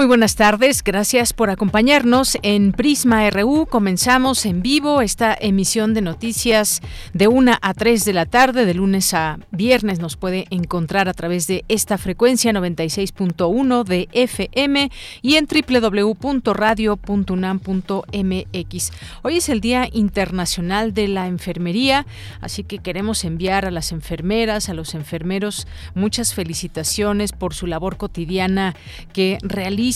Muy buenas tardes, gracias por acompañarnos en Prisma RU. Comenzamos en vivo esta emisión de noticias de 1 a 3 de la tarde, de lunes a viernes. Nos puede encontrar a través de esta frecuencia 96.1 de FM y en www.radio.unam.mx. Hoy es el Día Internacional de la Enfermería, así que queremos enviar a las enfermeras, a los enfermeros, muchas felicitaciones por su labor cotidiana que realizan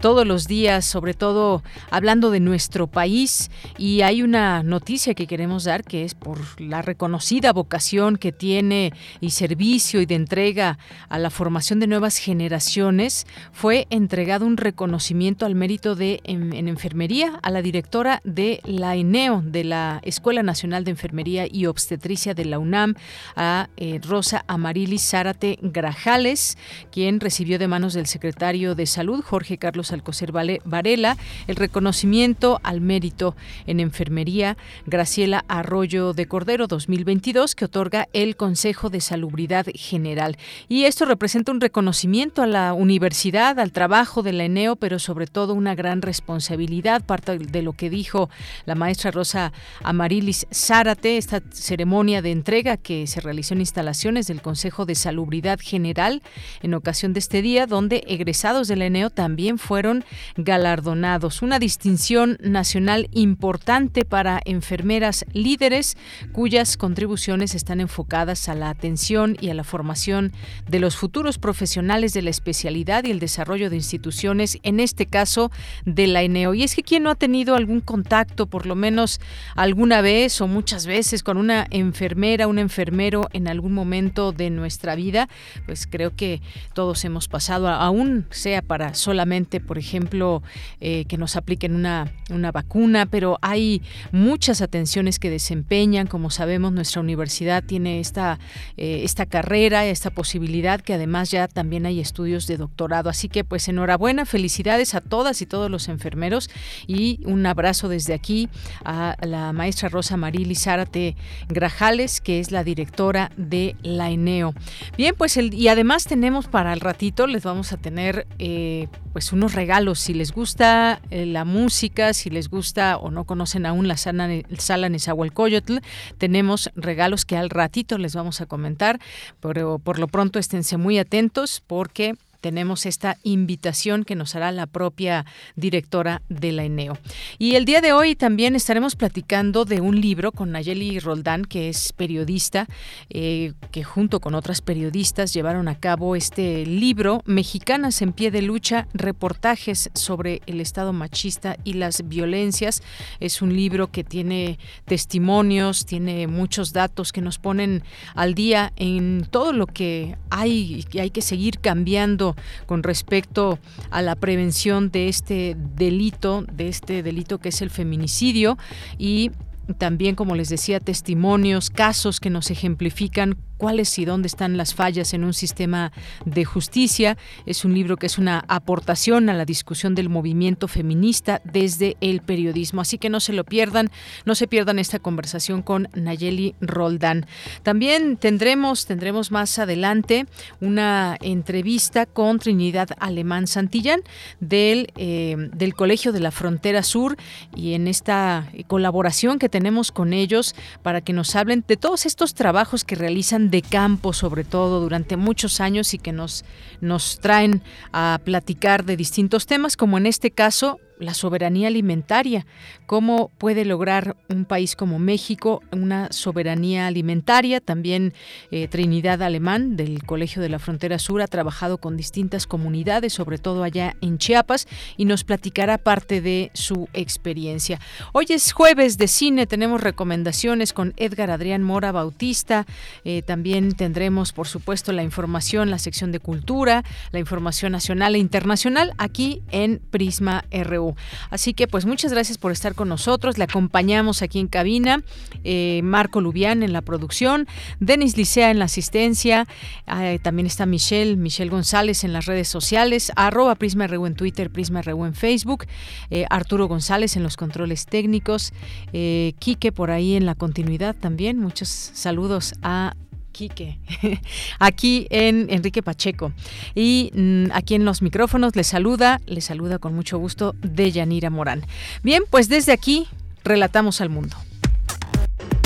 todos los días, sobre todo hablando de nuestro país. Y hay una noticia que queremos dar que es por la reconocida vocación que tiene y servicio y de entrega a la formación de nuevas generaciones, fue entregado un reconocimiento al mérito de en, enfermería a la directora de la ENEO, de la Escuela Nacional de Enfermería y Obstetricia de la UNAM, a eh, Rosa Amarilis Zárate Grajales, quien recibió de manos del secretario de Salud Jorge Carlos Alcocer Varela, el reconocimiento al mérito en enfermería Graciela Arroyo de Cordero 2022 que otorga el Consejo de Salubridad General. Y esto representa un reconocimiento a la universidad, al trabajo de la ENEO, pero sobre todo una gran responsabilidad, parte de lo que dijo la maestra Rosa Amarilis Zárate, esta ceremonia de entrega que se realizó en instalaciones del Consejo de Salubridad General en ocasión de este día, donde egresados de la ENEO también fueron galardonados. Una distinción nacional importante para enfermeras líderes cuyas contribuciones están enfocadas a la atención y a la formación de los futuros profesionales de la especialidad y el desarrollo de instituciones, en este caso de la ENEO. Y es que quien no ha tenido algún contacto, por lo menos alguna vez o muchas veces, con una enfermera, un enfermero en algún momento de nuestra vida, pues creo que todos hemos pasado, aún sea para solamente, por ejemplo, eh, que nos apliquen una, una vacuna, pero hay muchas atenciones que desempeñan. Como sabemos, nuestra universidad tiene esta, eh, esta carrera, esta posibilidad, que además ya también hay estudios de doctorado. Así que, pues, enhorabuena, felicidades a todas y todos los enfermeros y un abrazo desde aquí a la maestra Rosa Marili Zárate Grajales, que es la directora de la ENEO. Bien, pues, y además tenemos para el ratito, les vamos a tener eh, pues unos regalos. Si les gusta eh, la música, si les gusta o no conocen aún la sala, sala Nezahualcóyotl, tenemos regalos que al ratito les vamos a comentar, pero por lo pronto esténse muy atentos porque tenemos esta invitación que nos hará la propia directora de la ENEO. Y el día de hoy también estaremos platicando de un libro con Nayeli Roldán, que es periodista, eh, que junto con otras periodistas llevaron a cabo este libro, Mexicanas en pie de lucha, reportajes sobre el Estado machista y las violencias. Es un libro que tiene testimonios, tiene muchos datos que nos ponen al día en todo lo que hay y hay que seguir cambiando con respecto a la prevención de este delito, de este delito que es el feminicidio y también, como les decía, testimonios, casos que nos ejemplifican cuáles y dónde están las fallas en un sistema de justicia. Es un libro que es una aportación a la discusión del movimiento feminista desde el periodismo. Así que no se lo pierdan, no se pierdan esta conversación con Nayeli Roldán. También tendremos, tendremos más adelante una entrevista con Trinidad Alemán Santillán del, eh, del Colegio de la Frontera Sur y en esta colaboración que tenemos con ellos para que nos hablen de todos estos trabajos que realizan de campo sobre todo durante muchos años y que nos, nos traen a platicar de distintos temas, como en este caso la soberanía alimentaria. ¿Cómo puede lograr un país como México una soberanía alimentaria? También eh, Trinidad Alemán del Colegio de la Frontera Sur ha trabajado con distintas comunidades, sobre todo allá en Chiapas, y nos platicará parte de su experiencia. Hoy es jueves de cine, tenemos recomendaciones con Edgar Adrián Mora Bautista. Eh, también tendremos, por supuesto, la información, la sección de cultura, la información nacional e internacional aquí en Prisma RU. Así que pues muchas gracias por estar con nosotros. Le acompañamos aquí en cabina, eh, Marco Lubián en la producción, Denis Licea en la asistencia, eh, también está Michelle, Michelle González en las redes sociales, arroba Prisma RU en Twitter, Prisma RU en Facebook, eh, Arturo González en los controles técnicos, Quique por ahí en la continuidad también. Muchos saludos a Quique, aquí en Enrique Pacheco. Y mm, aquí en los micrófonos le saluda, le saluda con mucho gusto Deyanira Morán. Bien, pues desde aquí relatamos al mundo.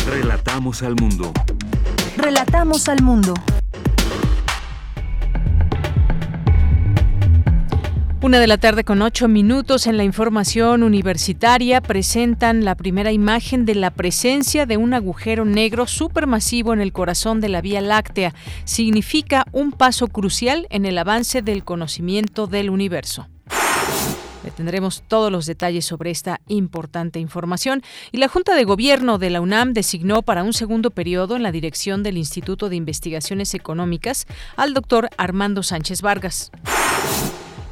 Relatamos al mundo. Relatamos al mundo. Una de la tarde con ocho minutos en la información universitaria presentan la primera imagen de la presencia de un agujero negro supermasivo en el corazón de la Vía Láctea. Significa un paso crucial en el avance del conocimiento del universo. Le tendremos todos los detalles sobre esta importante información. Y la Junta de Gobierno de la UNAM designó para un segundo periodo en la dirección del Instituto de Investigaciones Económicas al doctor Armando Sánchez Vargas.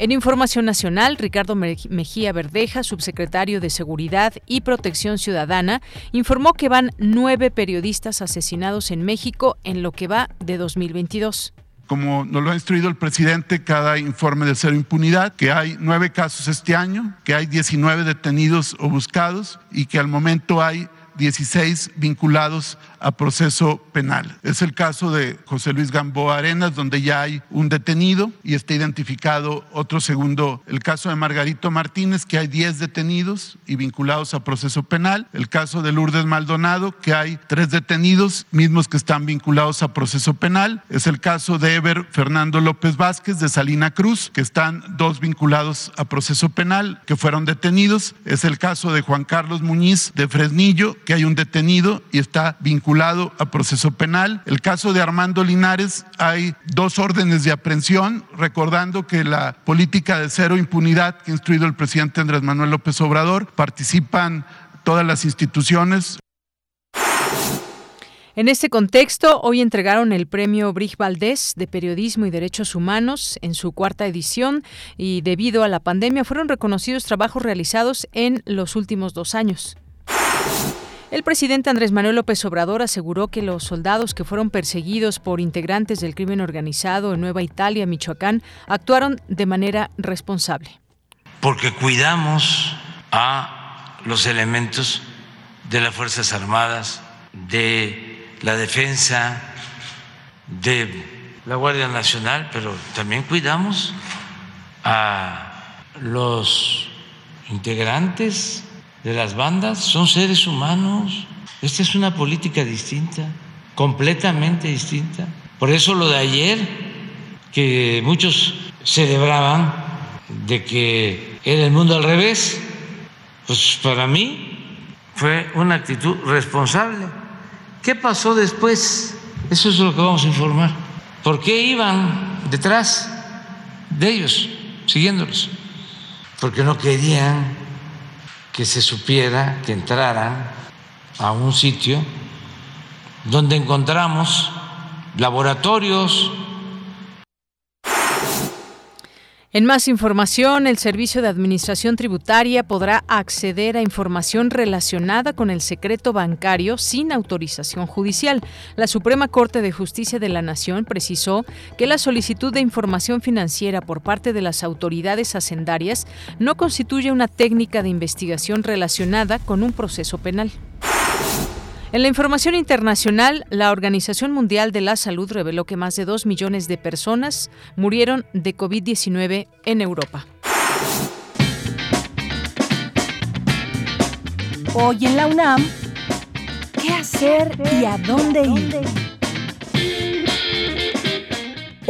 En Información Nacional, Ricardo Mejía Verdeja, subsecretario de Seguridad y Protección Ciudadana, informó que van nueve periodistas asesinados en México en lo que va de 2022 como nos lo ha instruido el presidente, cada informe de cero impunidad, que hay nueve casos este año, que hay 19 detenidos o buscados y que al momento hay 16 vinculados a proceso penal. Es el caso de José Luis Gamboa Arenas, donde ya hay un detenido y está identificado otro segundo, el caso de Margarito Martínez, que hay 10 detenidos y vinculados a proceso penal. El caso de Lourdes Maldonado, que hay tres detenidos, mismos que están vinculados a proceso penal. Es el caso de Ever Fernando López Vázquez de Salina Cruz, que están dos vinculados a proceso penal, que fueron detenidos. Es el caso de Juan Carlos Muñiz de Fresnillo, que hay un detenido y está vinculado a proceso penal. El caso de Armando Linares, hay dos órdenes de aprehensión, recordando que la política de cero impunidad que ha instruido el presidente Andrés Manuel López Obrador, participan todas las instituciones. En este contexto, hoy entregaron el premio Brig Valdés de Periodismo y Derechos Humanos en su cuarta edición y debido a la pandemia fueron reconocidos trabajos realizados en los últimos dos años. El presidente Andrés Manuel López Obrador aseguró que los soldados que fueron perseguidos por integrantes del crimen organizado en Nueva Italia, Michoacán, actuaron de manera responsable. Porque cuidamos a los elementos de las Fuerzas Armadas, de la defensa, de la Guardia Nacional, pero también cuidamos a los integrantes de las bandas son seres humanos. Esta es una política distinta, completamente distinta. Por eso lo de ayer, que muchos celebraban de que era el mundo al revés, pues para mí fue una actitud responsable. ¿Qué pasó después? Eso es lo que vamos a informar. ¿Por qué iban detrás de ellos, siguiéndolos? Porque no querían que se supiera que entraran a un sitio donde encontramos laboratorios En más información, el Servicio de Administración Tributaria podrá acceder a información relacionada con el secreto bancario sin autorización judicial. La Suprema Corte de Justicia de la Nación precisó que la solicitud de información financiera por parte de las autoridades hacendarias no constituye una técnica de investigación relacionada con un proceso penal. En la información internacional, la Organización Mundial de la Salud reveló que más de dos millones de personas murieron de COVID-19 en Europa. Hoy en la UNAM, ¿qué hacer y a dónde ir?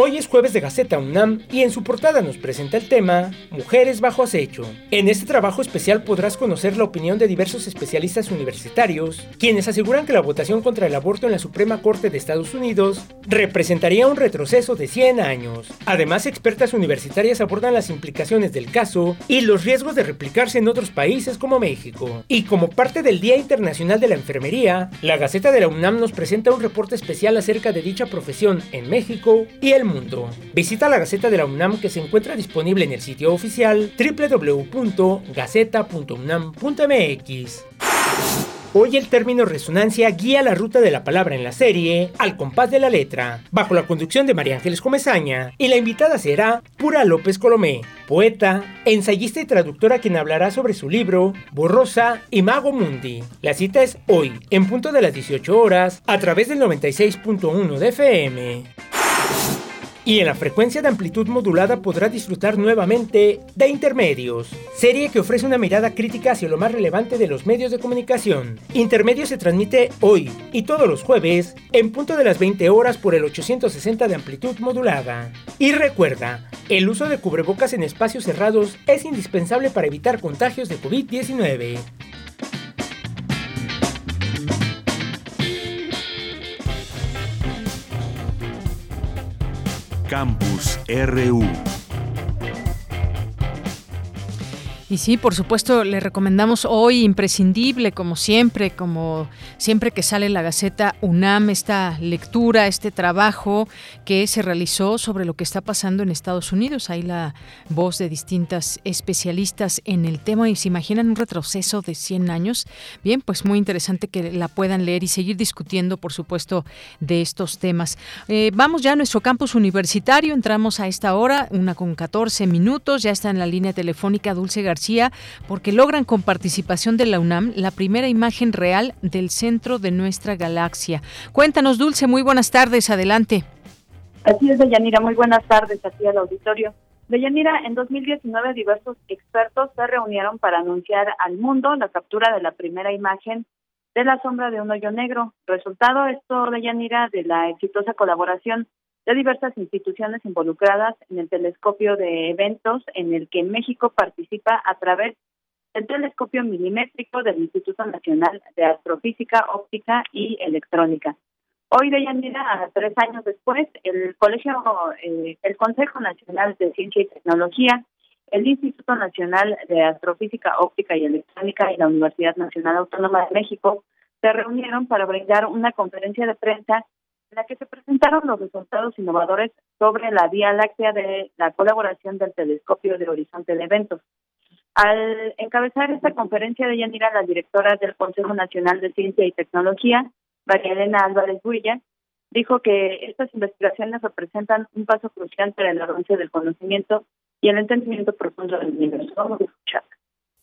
Hoy es jueves de Gaceta UNAM y en su portada nos presenta el tema Mujeres bajo acecho. En este trabajo especial podrás conocer la opinión de diversos especialistas universitarios, quienes aseguran que la votación contra el aborto en la Suprema Corte de Estados Unidos representaría un retroceso de 100 años. Además, expertas universitarias abordan las implicaciones del caso y los riesgos de replicarse en otros países como México. Y como parte del Día Internacional de la Enfermería, la Gaceta de la UNAM nos presenta un reporte especial acerca de dicha profesión en México y el mundo. Visita la Gaceta de la UNAM que se encuentra disponible en el sitio oficial www.gaceta.unam.mx. Hoy el término resonancia guía la ruta de la palabra en la serie al compás de la letra, bajo la conducción de María Ángeles Comezaña, y la invitada será Pura López Colomé, poeta, ensayista y traductora quien hablará sobre su libro Borrosa y Mago Mundi. La cita es hoy, en punto de las 18 horas, a través del 96.1 de FM y en la frecuencia de amplitud modulada podrá disfrutar nuevamente de Intermedios, serie que ofrece una mirada crítica hacia lo más relevante de los medios de comunicación. Intermedios se transmite hoy y todos los jueves en punto de las 20 horas por el 860 de amplitud modulada. Y recuerda, el uso de cubrebocas en espacios cerrados es indispensable para evitar contagios de COVID-19. Campus RU. Y sí, por supuesto, le recomendamos hoy imprescindible, como siempre, como siempre que sale la Gaceta UNAM, esta lectura, este trabajo que se realizó sobre lo que está pasando en Estados Unidos. Hay la voz de distintas especialistas en el tema y se imaginan un retroceso de 100 años. Bien, pues muy interesante que la puedan leer y seguir discutiendo, por supuesto, de estos temas. Eh, vamos ya a nuestro campus universitario, entramos a esta hora, una con 14 minutos, ya está en la línea telefónica Dulce García porque logran con participación de la UNAM la primera imagen real del centro de nuestra galaxia. Cuéntanos, Dulce, muy buenas tardes, adelante. Así es, Deyanira, muy buenas tardes aquí al auditorio. Deyanira, en 2019 diversos expertos se reunieron para anunciar al mundo la captura de la primera imagen de la sombra de un hoyo negro. Resultado esto, Deyanira, de la exitosa colaboración de diversas instituciones involucradas en el telescopio de eventos en el que México participa a través del telescopio milimétrico del Instituto Nacional de Astrofísica, Óptica y Electrónica. Hoy, de Yanira, tres años después, el Colegio, eh, el Consejo Nacional de Ciencia y Tecnología, el Instituto Nacional de Astrofísica, Óptica y Electrónica y la Universidad Nacional Autónoma de México se reunieron para brindar una conferencia de prensa en la que se presentaron los resultados innovadores sobre la Vía Láctea de la colaboración del Telescopio de Horizonte de Eventos. Al encabezar esta conferencia de Yanira, la directora del Consejo Nacional de Ciencia y Tecnología, María Elena Álvarez Builla, dijo que estas investigaciones representan un paso crucial para el avance del conocimiento y el entendimiento profundo del universo. Vamos a escuchar.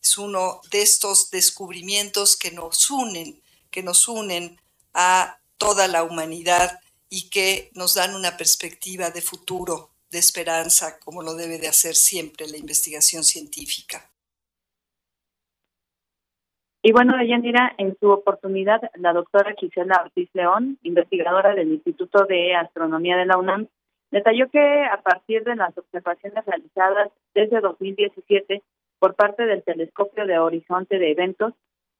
Es uno de estos descubrimientos que nos unen, que nos unen a toda la humanidad y que nos dan una perspectiva de futuro, de esperanza, como lo debe de hacer siempre la investigación científica. Y bueno, Deyanira, en su oportunidad, la doctora Gisela Ortiz León, investigadora del Instituto de Astronomía de la UNAM, detalló que a partir de las observaciones realizadas desde 2017 por parte del Telescopio de Horizonte de Eventos,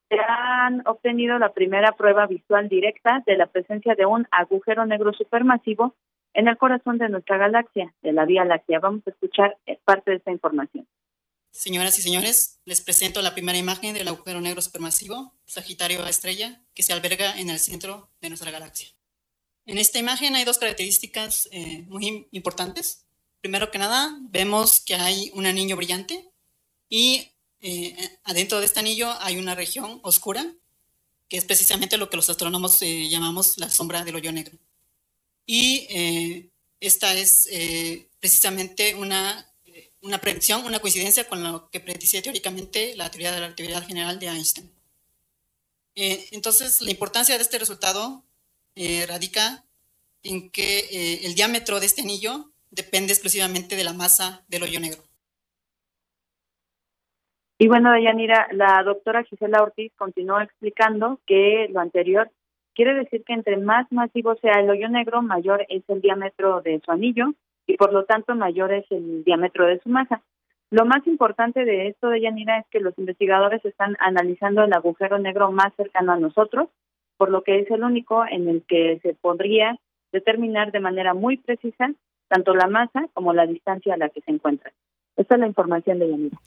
se han obtenido la primera prueba visual directa de la presencia de un agujero negro supermasivo en el corazón de nuestra galaxia, de la Vía Láctea. Vamos a escuchar parte de esta información. Señoras y señores, les presento la primera imagen del agujero negro supermasivo, Sagitario A estrella, que se alberga en el centro de nuestra galaxia. En esta imagen hay dos características eh, muy importantes. Primero que nada, vemos que hay un anillo brillante y eh, adentro de este anillo hay una región oscura, que es precisamente lo que los astrónomos eh, llamamos la sombra del hoyo negro. Y eh, esta es precisamente una, una predicción, una coincidencia con lo que predice teóricamente la teoría de la relatividad general de Einstein. entonces, la importancia de este resultado radica en que el diámetro de este anillo depende exclusivamente de la masa del hoyo negro. Y bueno, Deyanira, la doctora Gisela Ortiz continuó explicando que lo anterior Quiere decir que entre más masivo sea el hoyo negro, mayor es el diámetro de su anillo y por lo tanto mayor es el diámetro de su masa. Lo más importante de esto de Yanira es que los investigadores están analizando el agujero negro más cercano a nosotros, por lo que es el único en el que se podría determinar de manera muy precisa tanto la masa como la distancia a la que se encuentra. Esta es la información de Yanira.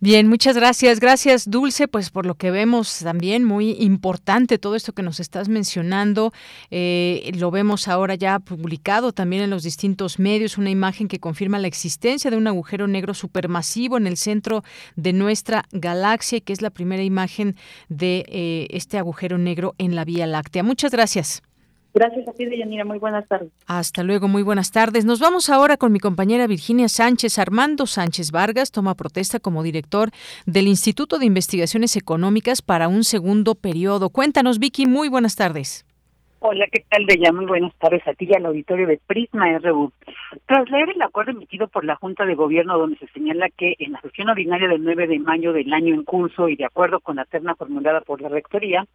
Bien, muchas gracias. Gracias, Dulce, pues por lo que vemos también muy importante todo esto que nos estás mencionando. Eh, lo vemos ahora ya publicado también en los distintos medios, una imagen que confirma la existencia de un agujero negro supermasivo en el centro de nuestra galaxia, que es la primera imagen de eh, este agujero negro en la Vía Láctea. Muchas gracias. Gracias a ti, Deyanira. Muy buenas tardes. Hasta luego, muy buenas tardes. Nos vamos ahora con mi compañera Virginia Sánchez. Armando Sánchez Vargas toma protesta como director del Instituto de Investigaciones Económicas para un segundo periodo. Cuéntanos, Vicky, muy buenas tardes. Hola, ¿qué tal, Deya? Muy buenas tardes a ti y al auditorio de Prisma RU. Tras leer el acuerdo emitido por la Junta de Gobierno, donde se señala que en la sesión ordinaria del 9 de mayo del año en curso y de acuerdo con la terna formulada por la Rectoría,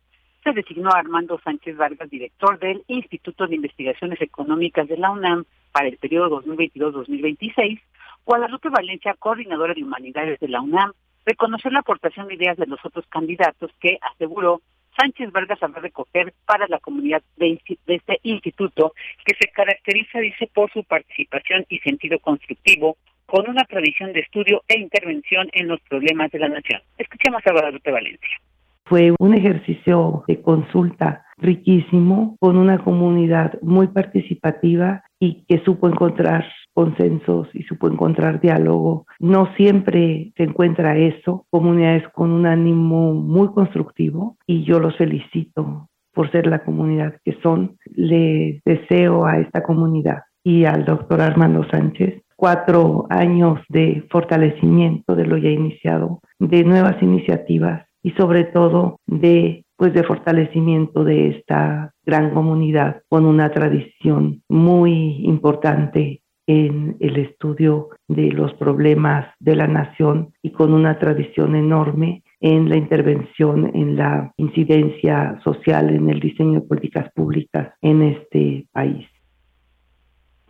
se designó a Armando Sánchez Vargas, director del Instituto de Investigaciones Económicas de la UNAM para el periodo 2022-2026, Guadalupe Valencia, coordinadora de humanidades de la UNAM, reconoció la aportación de ideas de los otros candidatos que, aseguró, Sánchez Vargas habrá recoger para la comunidad de, de, este instituto, que se caracteriza, dice, por su participación y sentido constructivo, con una tradición de estudio e intervención en los problemas de la nación. Escuchemos a Guadalupe Valencia. Fue un ejercicio de consulta riquísimo, con una comunidad muy participativa y que supo encontrar consensos y supo encontrar diálogo. No siempre se encuentra eso, comunidades con un ánimo muy constructivo y yo los felicito por ser la comunidad que son. Le deseo a esta comunidad y al doctor Armando Sánchez cuatro años de fortalecimiento de lo ya iniciado, de nuevas iniciativas y sobre todo de pues de fortalecimiento de esta gran comunidad con una tradición muy importante en el estudio de los problemas de la nación y con una tradición enorme en la intervención en la incidencia social en el diseño de políticas públicas en este país.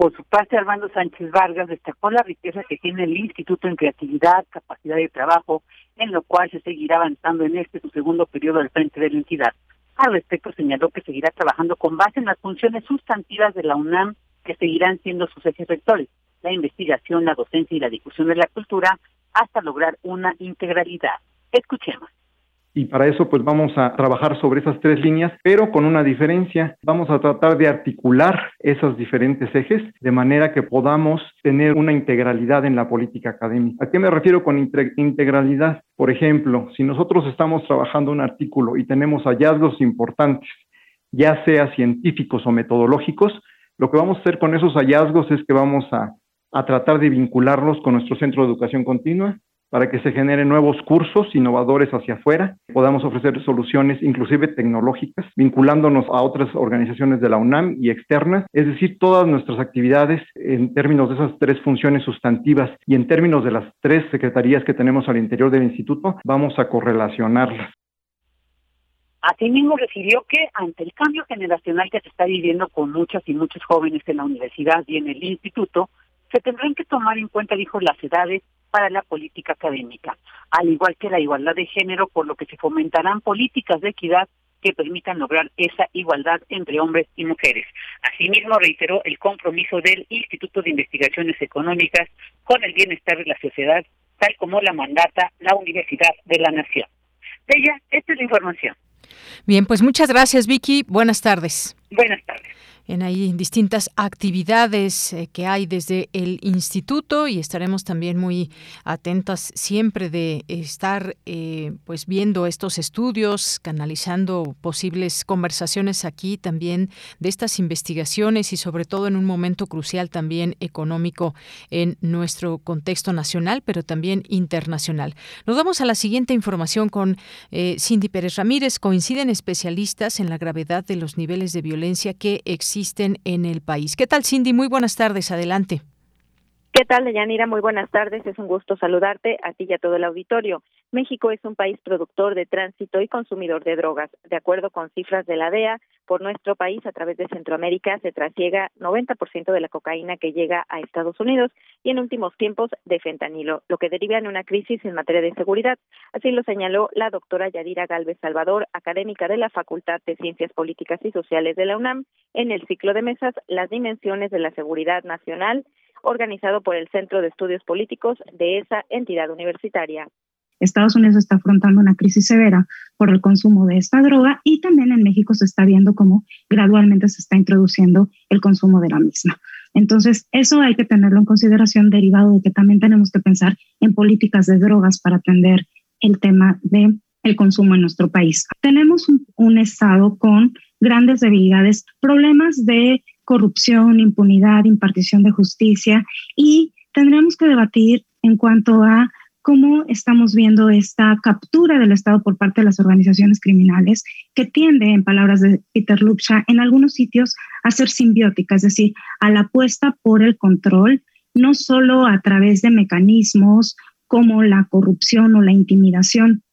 Por su parte, Armando Sánchez Vargas destacó la riqueza que tiene el instituto en creatividad, capacidad de trabajo, en lo cual se seguirá avanzando en este su segundo periodo al frente de la entidad. Al respecto, señaló que seguirá trabajando con base en las funciones sustantivas de la UNAM, que seguirán siendo sus ejes rectores, la investigación, la docencia y la difusión de la cultura, hasta lograr una integralidad. Escuchemos y para eso pues vamos a trabajar sobre esas tres líneas, pero con una diferencia. Vamos a tratar de articular esos diferentes ejes de manera que podamos tener una integralidad en la política académica. ¿A qué me refiero con integralidad? Por ejemplo, si nosotros estamos trabajando un artículo y tenemos hallazgos importantes, ya sea científicos o metodológicos, lo que vamos a hacer con esos hallazgos es que vamos a, a tratar de vincularlos con nuestro centro de educación continua, para que se generen nuevos cursos innovadores hacia afuera, podamos ofrecer soluciones inclusive tecnológicas, vinculándonos a otras organizaciones de la UNAM y externas, es decir, todas nuestras actividades en términos de esas tres funciones sustantivas y en términos de las tres secretarías que tenemos al interior del instituto, vamos a correlacionarlas. Asimismo, refirió que ante el cambio generacional que se está viviendo con muchas y muchos jóvenes en la universidad y en el instituto, se tendrán que tomar en cuenta, dijo, las edades para la política académica, al igual que la igualdad de género, por lo que se fomentarán políticas de equidad que permitan lograr esa igualdad entre hombres y mujeres. Asimismo, reiteró el compromiso del Instituto de Investigaciones Económicas con el bienestar de la sociedad, tal como la mandata la Universidad de la Nación. Ella, esta es la información. Bien, pues muchas gracias, Vicky. Buenas tardes. Buenas tardes en ahí distintas actividades eh, que hay desde el instituto y estaremos también muy atentas siempre de estar eh, pues viendo estos estudios, canalizando posibles conversaciones aquí también de estas investigaciones y sobre todo en un momento crucial también económico en nuestro contexto nacional, pero también internacional. Nos vamos a la siguiente información con eh, Cindy Pérez Ramírez. Coinciden especialistas en la gravedad de los niveles de violencia que existen existen en el país. ¿Qué tal, Cindy? Muy buenas tardes, adelante. ¿Qué tal, Deyanira? Muy buenas tardes. Es un gusto saludarte a ti y a todo el auditorio. México es un país productor de tránsito y consumidor de drogas. De acuerdo con cifras de la DEA, por nuestro país, a través de Centroamérica, se trasiega 90% de la cocaína que llega a Estados Unidos y en últimos tiempos de fentanilo, lo que deriva en una crisis en materia de seguridad. Así lo señaló la doctora Yadira Galvez Salvador, académica de la Facultad de Ciencias Políticas y Sociales de la UNAM, en el ciclo de mesas Las dimensiones de la seguridad nacional, organizado por el Centro de Estudios Políticos de esa entidad universitaria. Estados Unidos está afrontando una crisis severa por el consumo de esta droga y también en México se está viendo cómo gradualmente se está introduciendo el consumo de la misma. Entonces, eso hay que tenerlo en consideración derivado de que también tenemos que pensar en políticas de drogas para atender el tema de consumo en nuestro país. Tenemos un, un estado con grandes debilidades, problemas de corrupción, impunidad, impartición de justicia y tendremos que debatir en cuanto a cómo estamos viendo esta captura del Estado por parte de las organizaciones criminales que tiende, en palabras de Peter Lupsha, en algunos sitios a ser simbiótica, es decir, a la apuesta por el control, no solo a través de mecanismos como la corrupción o la intimidación,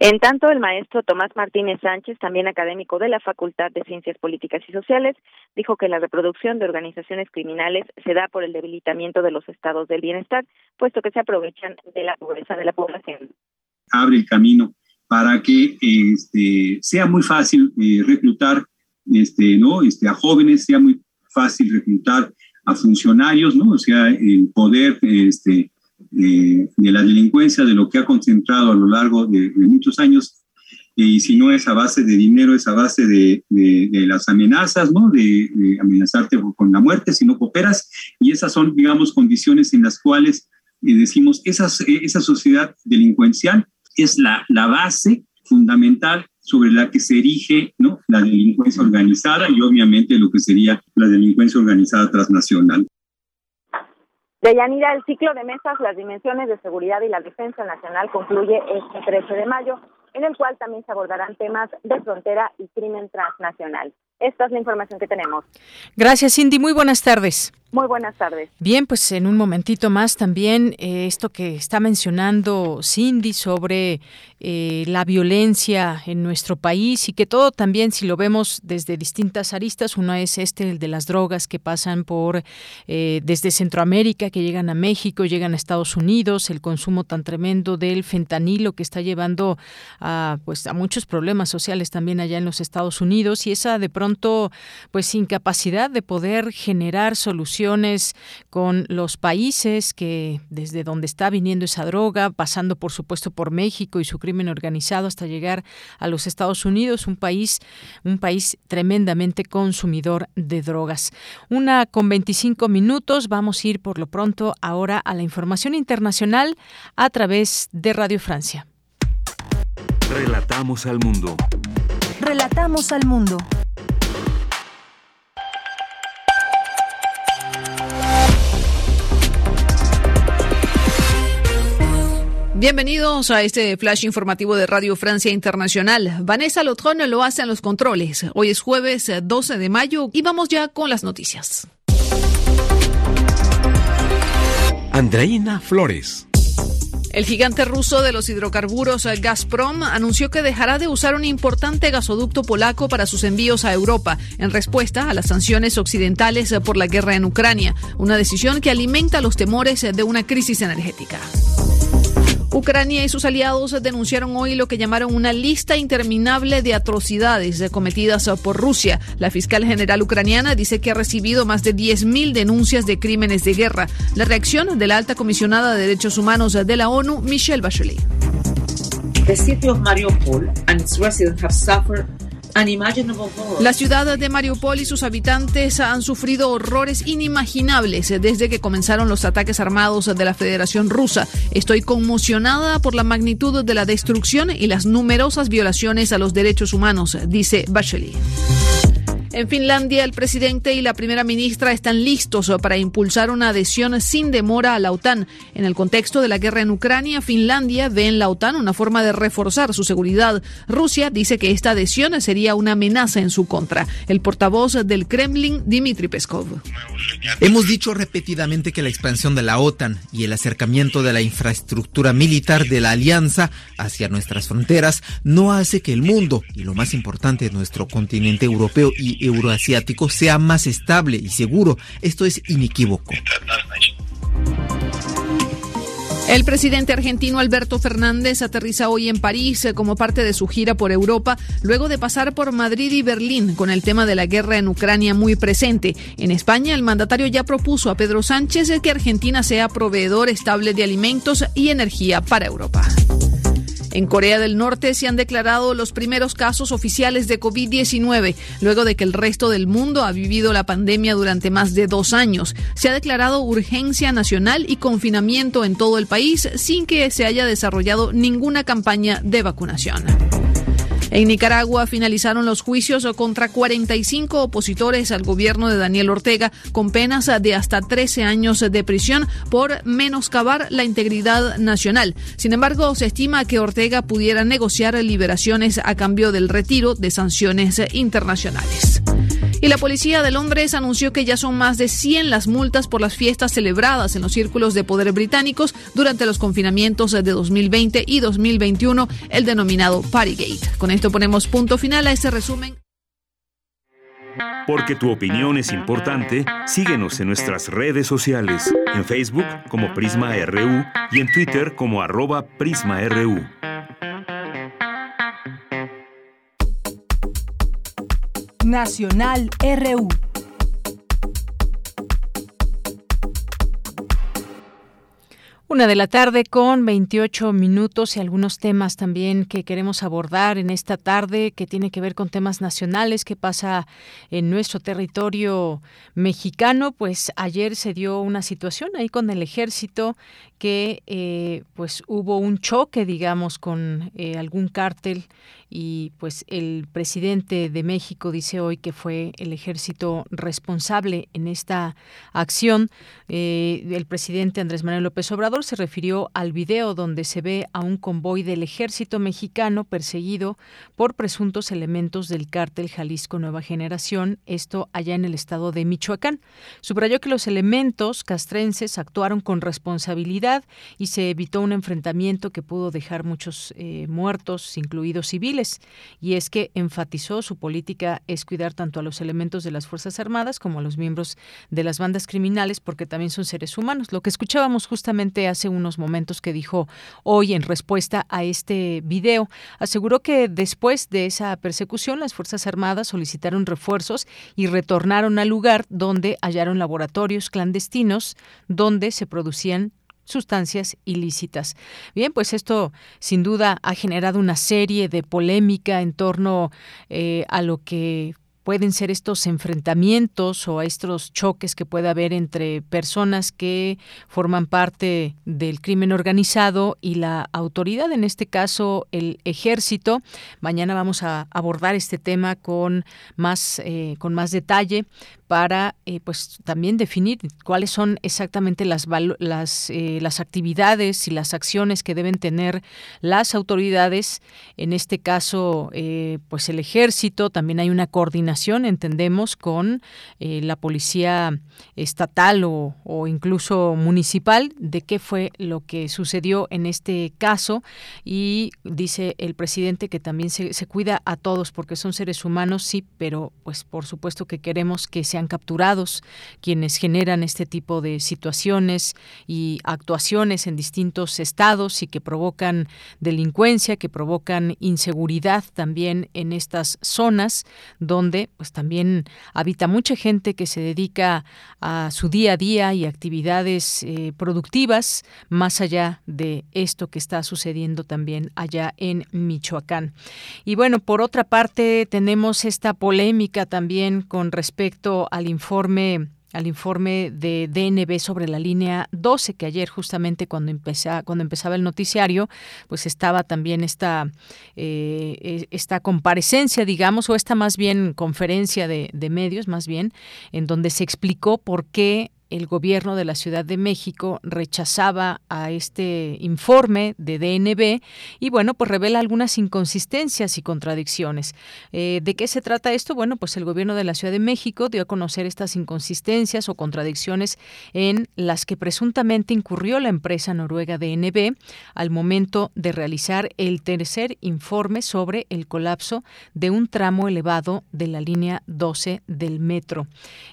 en tanto, el maestro Tomás Martínez Sánchez, también académico de la Facultad de Ciencias Políticas y Sociales, dijo que la reproducción de organizaciones criminales se da por el debilitamiento de los estados del bienestar, puesto que se aprovechan de la pobreza de la población. Abre el camino para que este, sea muy fácil eh, reclutar este, ¿no? este, a jóvenes, sea muy fácil reclutar a funcionarios, ¿no? o sea, el poder este, de, la delincuencia, de lo que ha concentrado a lo largo de, muchos años, y si no es a base de dinero, es a base de, las amenazas, ¿no? De, amenazarte con la muerte si no cooperas, y esas son, digamos, condiciones en las cuales eh, decimos, esas, esa sociedad delincuencial es la, la base fundamental sobre la que se erige ¿no? la delincuencia organizada y obviamente lo que sería la delincuencia organizada transnacional. Deyanira, el ciclo de mesas, las dimensiones de seguridad y la defensa nacional concluye este 13 de mayo, en el cual también se abordarán temas de frontera y crimen transnacional. Esta es la información que tenemos. Gracias, Cindy. Muy buenas tardes. Muy buenas tardes. Bien, pues en un momentito más también eh, esto que está mencionando Cindy sobre eh, la violencia en nuestro país y que todo también, si lo vemos desde distintas aristas, uno es este, el de las drogas que pasan por eh, desde Centroamérica, que llegan a México, llegan a Estados Unidos, el consumo tan tremendo del fentanilo que está llevando a, pues, a muchos problemas sociales también allá en los Estados Unidos y esa de pronto pues incapacidad de poder generar soluciones con los países que desde donde está viniendo esa droga, pasando por supuesto por México y su crimen organizado hasta llegar a los Estados Unidos, un país un país tremendamente consumidor de drogas. Una con 25 minutos, vamos a ir por lo pronto ahora a la información internacional a través de Radio Francia. Relatamos al mundo. Relatamos al mundo. Bienvenidos a este flash informativo de Radio Francia Internacional. Vanessa Lotron lo hace en los controles. Hoy es jueves 12 de mayo y vamos ya con las noticias. Andreina Flores. El gigante ruso de los hidrocarburos Gazprom anunció que dejará de usar un importante gasoducto polaco para sus envíos a Europa en respuesta a las sanciones occidentales por la guerra en Ucrania, una decisión que alimenta los temores de una crisis energética. Ucrania y sus aliados denunciaron hoy lo que llamaron una lista interminable de atrocidades cometidas por Rusia. La fiscal general ucraniana dice que ha recibido más de 10.000 denuncias de crímenes de guerra. La reacción de la alta comisionada de derechos humanos de la ONU, Michelle Bachelet. The city of Mariupol and its residents have suffered la ciudad de Mariupol y sus habitantes han sufrido horrores inimaginables desde que comenzaron los ataques armados de la Federación Rusa. Estoy conmocionada por la magnitud de la destrucción y las numerosas violaciones a los derechos humanos, dice Bachelet. En Finlandia, el presidente y la primera ministra están listos para impulsar una adhesión sin demora a la OTAN. En el contexto de la guerra en Ucrania, Finlandia ve en la OTAN una forma de reforzar su seguridad. Rusia dice que esta adhesión sería una amenaza en su contra. El portavoz del Kremlin, Dmitry Peskov. Hemos dicho repetidamente que la expansión de la OTAN y el acercamiento de la infraestructura militar de la alianza hacia nuestras fronteras no hace que el mundo, y lo más importante, nuestro continente europeo y euroasiático sea más estable y seguro. Esto es inequívoco. El presidente argentino Alberto Fernández aterriza hoy en París eh, como parte de su gira por Europa, luego de pasar por Madrid y Berlín con el tema de la guerra en Ucrania muy presente. En España, el mandatario ya propuso a Pedro Sánchez que Argentina sea proveedor estable de alimentos y energía para Europa. En Corea del Norte se han declarado los primeros casos oficiales de COVID-19, luego de que el resto del mundo ha vivido la pandemia durante más de dos años. Se ha declarado urgencia nacional y confinamiento en todo el país sin que se haya desarrollado ninguna campaña de vacunación. En Nicaragua finalizaron los juicios contra 45 opositores al gobierno de Daniel Ortega con penas de hasta 13 años de prisión por menoscabar la integridad nacional. Sin embargo, se estima que Ortega pudiera negociar liberaciones a cambio del retiro de sanciones internacionales. Y la policía de Londres anunció que ya son más de 100 las multas por las fiestas celebradas en los círculos de poder británicos durante los confinamientos de 2020 y 2021, el denominado Partygate. Con esto ponemos punto final a este resumen. Porque tu opinión es importante, síguenos en nuestras redes sociales, en Facebook como Prisma RU y en Twitter como arroba PrismaRU. Nacional RU. Una de la tarde con 28 minutos y algunos temas también que queremos abordar en esta tarde que tiene que ver con temas nacionales que pasa en nuestro territorio mexicano. Pues ayer se dio una situación ahí con el ejército que eh, pues hubo un choque, digamos, con eh, algún cártel y pues el presidente de México dice hoy que fue el ejército responsable en esta acción. Eh, el presidente Andrés Manuel López Obrador se refirió al video donde se ve a un convoy del ejército mexicano perseguido por presuntos elementos del cártel Jalisco Nueva Generación, esto allá en el estado de Michoacán. Subrayó que los elementos castrenses actuaron con responsabilidad y se evitó un enfrentamiento que pudo dejar muchos eh, muertos, incluidos civiles. Y es que enfatizó su política es cuidar tanto a los elementos de las Fuerzas Armadas como a los miembros de las bandas criminales, porque también son seres humanos. Lo que escuchábamos justamente hace unos momentos que dijo hoy en respuesta a este video, aseguró que después de esa persecución las Fuerzas Armadas solicitaron refuerzos y retornaron al lugar donde hallaron laboratorios clandestinos donde se producían sustancias ilícitas. Bien, pues esto sin duda ha generado una serie de polémica en torno eh, a lo que pueden ser estos enfrentamientos o estos choques que puede haber entre personas que forman parte del crimen organizado y la autoridad, en este caso el ejército. Mañana vamos a abordar este tema con más, eh, con más detalle, para eh, pues también definir cuáles son exactamente las las, eh, las actividades y las acciones que deben tener las autoridades. En este caso eh, pues el ejército también hay una coordinación entendemos con la policía estatal o, o, incluso municipal de qué fue lo que sucedió en este caso. Y dice el presidente que también se, se cuida a todos porque son seres humanos sí pero pues por supuesto que queremos que se capturados quienes generan este tipo de situaciones y actuaciones en distintos estados y que provocan delincuencia, que provocan inseguridad también en estas zonas donde pues también habita mucha gente que se dedica a su día a día y actividades eh, productivas más allá de esto que está sucediendo también allá en Michoacán. Y bueno, por otra parte tenemos esta polémica también con respecto al informe al informe de DNB sobre la línea 12, que ayer justamente cuando, empezaba, cuando empezaba el noticiario, pues estaba también esta, eh, e, esta comparecencia, digamos, o esta más bien conferencia de, de medios, más bien, en donde se explicó por qué el gobierno de la Ciudad de México rechazaba a este informe de DNB y bueno, pues revela algunas inconsistencias y contradicciones. Eh, ¿De qué se trata esto? Bueno, pues el gobierno de la Ciudad de México dio a conocer estas inconsistencias o contradicciones en las que presuntamente incurrió la empresa noruega DNB al momento de realizar el tercer informe sobre el colapso de un tramo elevado de la línea 12 del metro.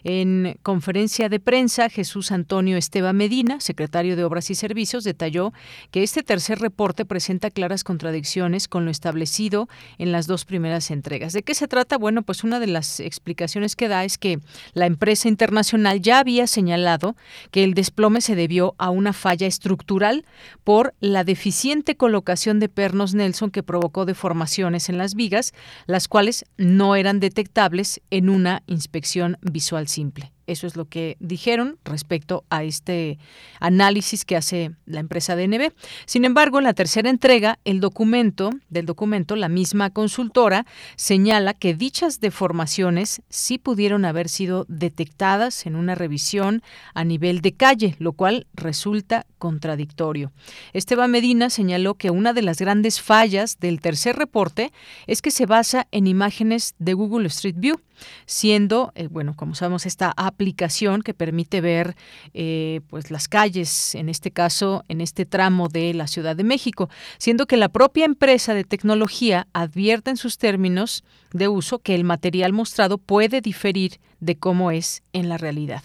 En conferencia de prensa, Jesús Antonio Esteba Medina, secretario de Obras y Servicios, detalló que este tercer reporte presenta claras contradicciones con lo establecido en las dos primeras entregas. ¿De qué se trata? Bueno, pues una de las explicaciones que da es que la empresa internacional ya había señalado que el desplome se debió a una falla estructural por la deficiente colocación de pernos Nelson que provocó deformaciones en las vigas, las cuales no eran detectables en una inspección visual simple. Eso es lo que dijeron respecto a este análisis que hace la empresa DNB. Sin embargo, en la tercera entrega, el documento del documento, la misma consultora señala que dichas deformaciones sí pudieron haber sido detectadas en una revisión a nivel de calle, lo cual resulta contradictorio. Esteban Medina señaló que una de las grandes fallas del tercer reporte es que se basa en imágenes de Google Street View, siendo, eh, bueno, como sabemos, esta aplicación que permite ver eh, pues las calles, en este caso, en este tramo de la Ciudad de México, siendo que la propia empresa de tecnología advierte en sus términos de uso que el material mostrado puede diferir de cómo es en la realidad.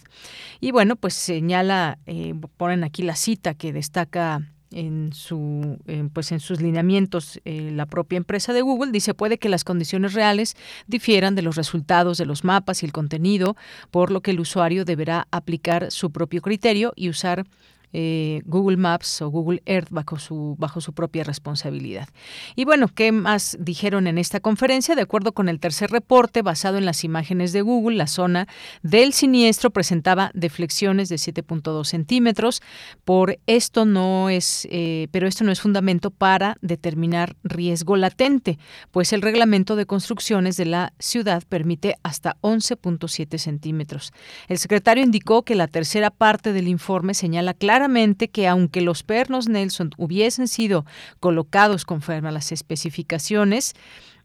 Y bueno, pues señala, eh, ponen aquí la cita que destaca en su pues en sus lineamientos eh, la propia empresa de Google dice puede que las condiciones reales difieran de los resultados de los mapas y el contenido por lo que el usuario deberá aplicar su propio criterio y usar eh, Google Maps o Google Earth bajo su, propia responsabilidad. Y bueno, ¿qué más dijeron en esta conferencia? De acuerdo con el tercer reporte, basado en las imágenes de Google, la zona del siniestro presentaba deflexiones de 7.2 centímetros. Por esto no es, eh, pero esto no es fundamento para determinar riesgo latente, pues el reglamento de construcciones de la ciudad permite hasta 11.7 centímetros. El secretario indicó que la tercera parte del informe señala claramente claramente que aunque los pernos Nelson hubiesen sido colocados conforme a las especificaciones,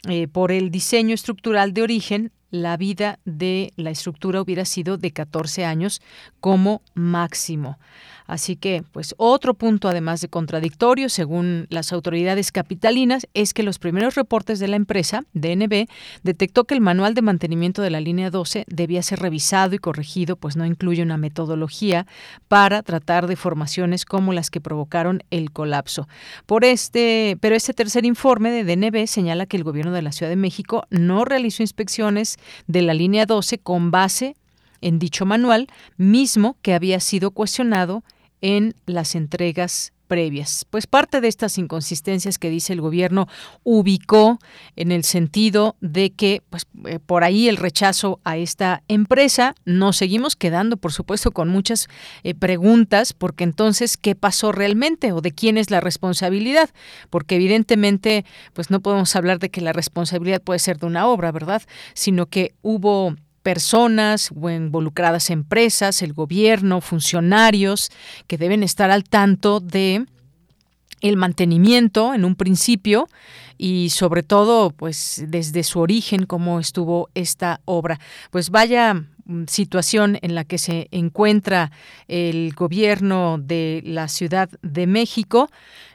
eh, por el diseño estructural de origen, la vida de la estructura hubiera sido de 14 años como máximo. Así que, pues otro punto además de contradictorio, según las autoridades capitalinas, es que los primeros reportes de la empresa, DNB, detectó que el manual de mantenimiento de la línea 12 debía ser revisado y corregido, pues no incluye una metodología para tratar deformaciones como las que provocaron el colapso. Por este, pero este tercer informe de DNB señala que el gobierno de la Ciudad de México no realizó inspecciones de la línea 12 con base en dicho manual, mismo que había sido cuestionado en las entregas previas. Pues parte de estas inconsistencias que dice el gobierno ubicó en el sentido de que pues eh, por ahí el rechazo a esta empresa nos seguimos quedando por supuesto con muchas eh, preguntas porque entonces qué pasó realmente o de quién es la responsabilidad porque evidentemente pues no podemos hablar de que la responsabilidad puede ser de una obra, ¿verdad? Sino que hubo personas o involucradas empresas, el gobierno, funcionarios que deben estar al tanto de el mantenimiento en un principio y sobre todo pues desde su origen cómo estuvo esta obra. Pues vaya situación en la que se encuentra el gobierno de la Ciudad de México,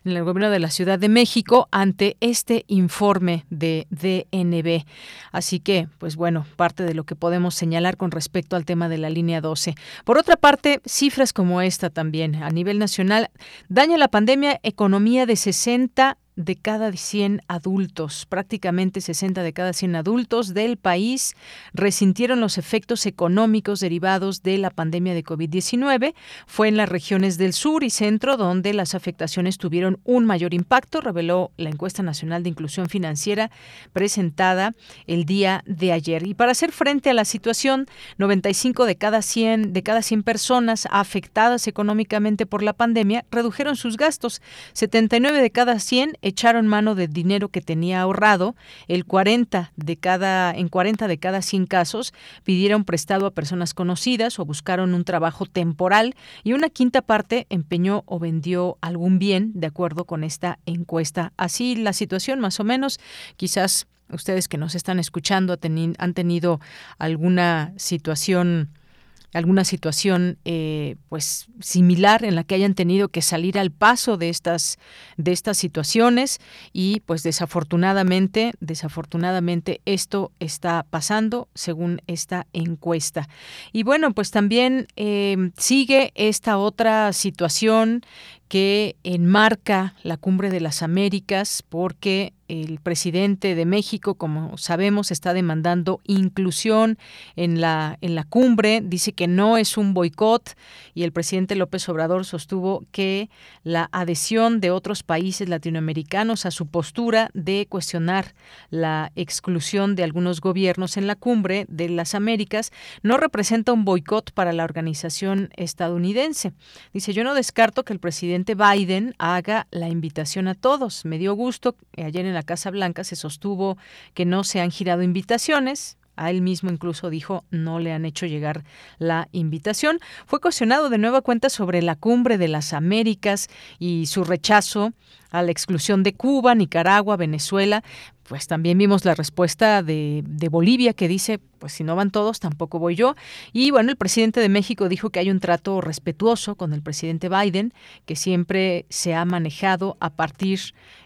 el gobierno de la Ciudad de México ante este informe de DNB. Así que, pues bueno, parte de lo que podemos señalar con respecto al tema de la línea 12. Por otra parte, cifras como esta también a nivel nacional, daña la pandemia economía de 60 de cada 100 adultos, prácticamente 60 de cada 100 adultos del país resintieron los efectos económicos derivados de la pandemia de COVID-19. Fue en las regiones del sur y centro donde las afectaciones tuvieron un mayor impacto, reveló la encuesta nacional de inclusión financiera presentada el día de ayer. Y para hacer frente a la situación, 95 de cada 100 de cada 100 personas afectadas económicamente por la pandemia redujeron sus gastos. 79 de cada 100 echaron mano de dinero que tenía ahorrado. El 40 de cada en 40 de cada 100 casos pidieron prestado a personas conocidas o buscaron un trabajo temporal y una quinta parte empeñó o vendió algún bien de acuerdo con esta encuesta. Así la situación más o menos, quizás ustedes que nos están escuchando han tenido alguna situación alguna situación eh, pues similar en la que hayan tenido que salir al paso de estas de estas situaciones. Y pues desafortunadamente desafortunadamente esto está pasando según esta encuesta. Y bueno pues también eh, sigue esta otra situación que enmarca la cumbre de las Américas porque el presidente de México, como sabemos, está demandando inclusión en la, en la cumbre, dice que no es un boicot y el presidente López Obrador sostuvo que la adhesión de otros países latinoamericanos a su postura de cuestionar la exclusión de algunos gobiernos en la cumbre de las Américas no representa un boicot para la organización estadounidense. Dice, yo no descarto que el presidente Biden haga la invitación a todos. Me dio gusto ayer en la Casa Blanca se sostuvo que no se han girado invitaciones. A él mismo incluso dijo no le han hecho llegar la invitación. Fue cuestionado de nueva cuenta sobre la cumbre de las Américas y su rechazo a la exclusión de Cuba, Nicaragua, Venezuela. Pues también vimos la respuesta de, de, Bolivia que dice, pues si no van todos, tampoco voy yo. Y bueno, el presidente de México dijo que hay un trato respetuoso con el presidente Biden, que siempre se ha manejado a partir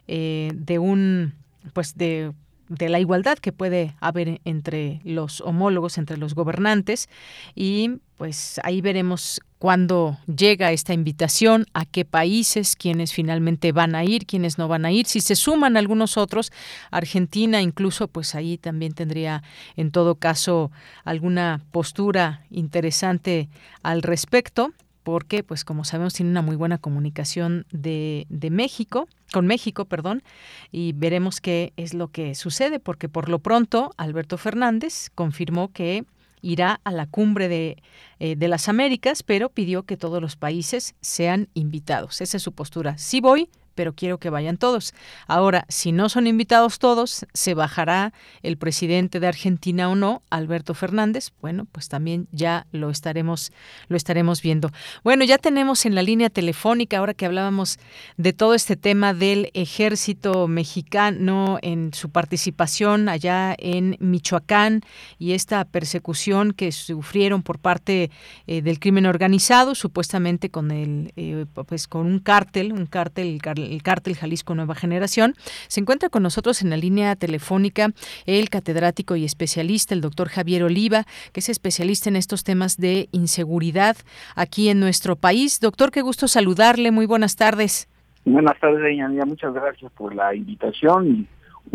eh, de un, pues de de la igualdad que puede haber entre los homólogos, entre los gobernantes. Y pues ahí veremos cuándo llega esta invitación, a qué países, quiénes finalmente van a ir, quiénes no van a ir, si se suman algunos otros, Argentina incluso, pues ahí también tendría en todo caso alguna postura interesante al respecto porque, pues como sabemos, tiene una muy buena comunicación de, de México, con México, perdón, y veremos qué es lo que sucede, porque por lo pronto Alberto Fernández confirmó que irá a la cumbre de, eh, de las Américas, pero pidió que todos los países sean invitados. Esa es su postura. Sí voy, pero quiero que vayan todos. Ahora, si no son invitados todos, se bajará el presidente de Argentina o no, Alberto Fernández. Bueno, pues también ya lo estaremos lo estaremos viendo. Bueno, ya tenemos en la línea telefónica ahora que hablábamos de todo este tema del ejército mexicano en su participación allá en Michoacán y esta persecución que sufrieron por parte eh, del crimen organizado, supuestamente con el eh, pues con un cártel, un cártel, el el cártel Jalisco Nueva Generación. Se encuentra con nosotros en la línea telefónica el catedrático y especialista, el doctor Javier Oliva, que es especialista en estos temas de inseguridad aquí en nuestro país. Doctor, qué gusto saludarle. Muy buenas tardes. Buenas tardes, Yanira. Muchas gracias por la invitación y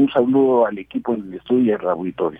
un saludo al equipo del estudio y al auditorio.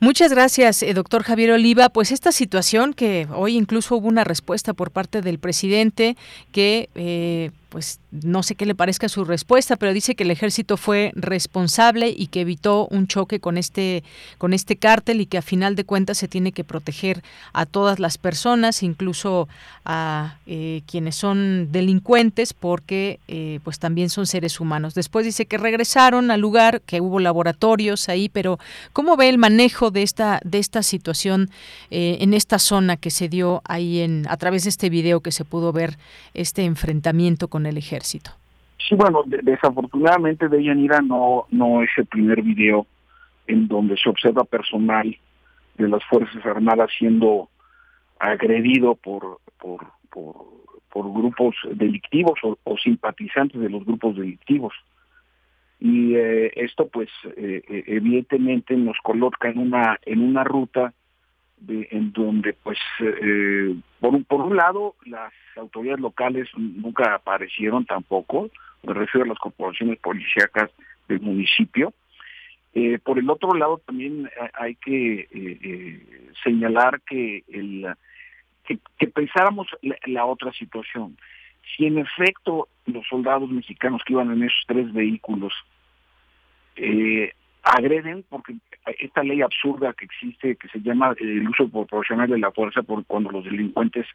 Muchas gracias, eh, doctor Javier Oliva. Pues esta situación que hoy incluso hubo una respuesta por parte del presidente que eh, pues no sé qué le parezca su respuesta, pero dice que el ejército fue responsable y que evitó un choque con este con este cártel y que a final de cuentas se tiene que proteger a todas las personas, incluso a eh, quienes son delincuentes, porque eh, pues también son seres humanos. Después dice que regresaron al lugar, que hubo laboratorios ahí, pero ¿cómo ve el manejo de esta de esta situación eh, en esta zona que se dio ahí en a través de este video que se pudo ver este enfrentamiento con el ejército. Sí, bueno, desafortunadamente de Yanira no, no es el primer video en donde se observa personal de las Fuerzas Armadas siendo agredido por, por, por, grupos delictivos o, simpatizantes de los grupos delictivos. Y eh, esto pues eh, eh, evidentemente nos coloca en una, en una ruta en donde pues eh, por, un, por un lado las autoridades locales nunca aparecieron tampoco, me refiero a las corporaciones policíacas del municipio. Eh, por el otro lado también hay que eh, señalar que, el, que, pensáramos la, otra situación. Si en efecto los soldados mexicanos que iban en esos tres vehículos eh, agreden, porque esta ley absurda que existe, que se llama el uso proporcional de la fuerza, por cuando los delincuentes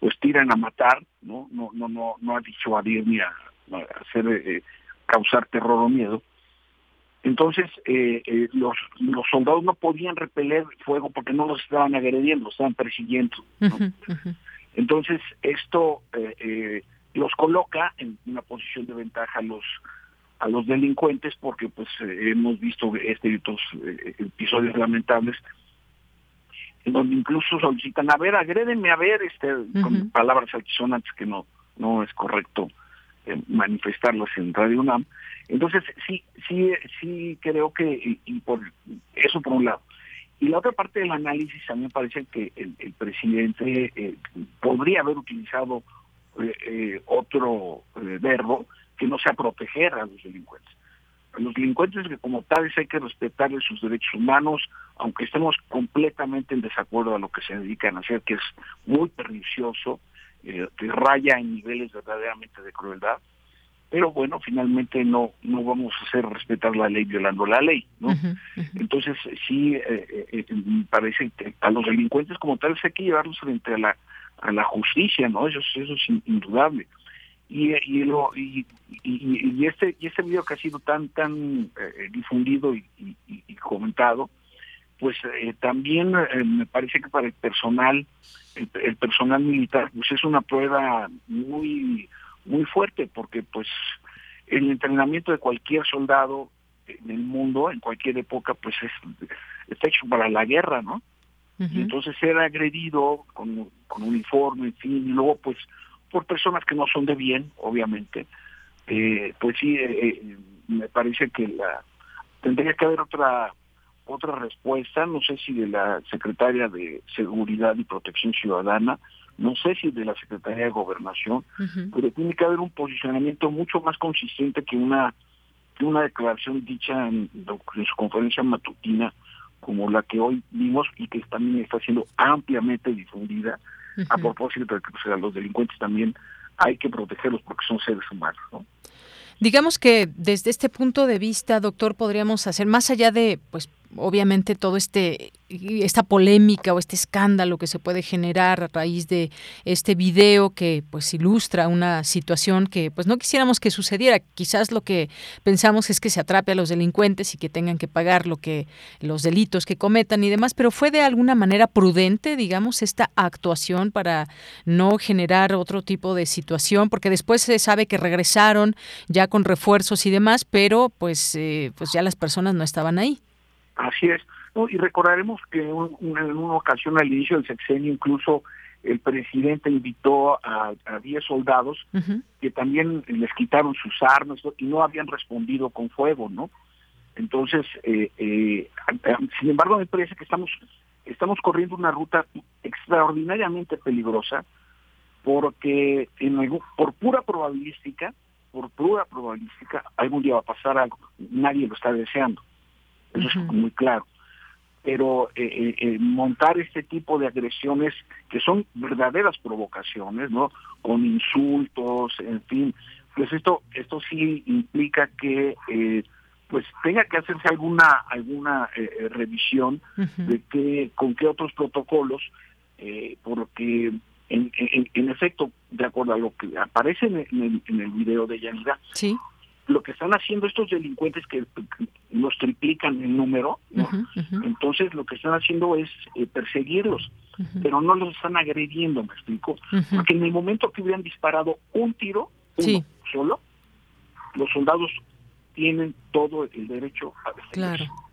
pues tiran a matar, no, no, no, no, no ha dicho a ni a, hacer eh, causar terror o miedo. Entonces eh, eh, los, los soldados no podían repeler fuego porque no los estaban agrediendo, los estaban persiguiendo. Entonces esto los coloca en una posición de ventaja a los a los delincuentes porque pues eh, hemos visto este y otros eh, episodios lamentables en donde incluso solicitan a ver agrédenme a ver este con palabras altisonantes que no no es correcto eh, manifestarlas en Radio UNAM entonces sí sí sí creo que y, por eso por un lado. Y la otra parte del análisis a mí me parece que el, el presidente podría haber utilizado otro verbo que no sea proteger a los delincuentes. A los delincuentes que como tales hay que respetarles sus derechos humanos, aunque estemos completamente en desacuerdo a lo que se dedican a hacer, que es muy pernicioso, eh, que raya en niveles verdaderamente de crueldad. Pero bueno, finalmente no no vamos a hacer respetar la ley violando la ley, ¿no? Entonces sí, eh, eh, parece que a los delincuentes como tales hay que llevarlos frente a la a la justicia, ¿no? Eso, eso es indudable y, y, lo, y, y, este y este video que ha sido tan tan eh, difundido y, comentado pues eh, también eh, me parece que para el personal el, personal militar pues es una prueba muy muy fuerte porque pues el entrenamiento de cualquier soldado en el mundo en cualquier época pues es está hecho para la guerra no y entonces ser agredido con, con uniforme en fin y luego pues por personas que no son de bien, obviamente, eh, pues sí, eh, eh, me parece que la tendría que haber otra otra respuesta, no sé si de la Secretaria de Seguridad y Protección Ciudadana, no sé si de la Secretaría de Gobernación, pero tiene que haber un posicionamiento mucho más consistente que una que una declaración dicha en, en su conferencia matutina como la que hoy vimos y que también está siendo ampliamente difundida a propósito de que pues, los delincuentes también hay que protegerlos porque son seres humanos. ¿no? Digamos que desde este punto de vista, doctor, podríamos hacer más allá de, pues, obviamente todo este esta polémica o este escándalo que se puede generar a raíz de este video que pues ilustra una situación que pues no quisiéramos que sucediera. Quizás lo que pensamos es que se atrape a los delincuentes y que tengan que pagar lo que los delitos que cometan y demás pero fue de alguna manera prudente digamos esta actuación para no generar otro tipo de situación porque después se sabe que regresaron ya con refuerzos y demás pero pues eh, pues ya las personas no estaban ahí Así es. y recordaremos que en una ocasión al inicio del sexenio incluso el presidente invitó a 10 soldados que también les quitaron sus armas y no habían respondido con fuego, ¿no? Entonces, eh, eh, sin embargo, me parece que estamos estamos corriendo una ruta extraordinariamente peligrosa porque en por pura probabilística, por pura probabilística, algún día va a pasar algo. Nadie lo está deseando. Eso es muy claro. Pero eh, eh, eh, montar este tipo de agresiones que son verdaderas provocaciones, ¿no? Con insultos, en fin, pues esto esto sí implica que pues tenga que hacerse alguna alguna revisión de qué con qué otros protocolos porque en, en, efecto de acuerdo a lo que aparece en el, en el video de Yanira sí lo que están haciendo estos delincuentes que los triplican en número, entonces lo que están haciendo es eh, perseguirlos, pero no los están agrediendo, me explico, porque en el momento que hubieran disparado un tiro, uno solo, los soldados tienen todo el derecho a defenderse. Claro.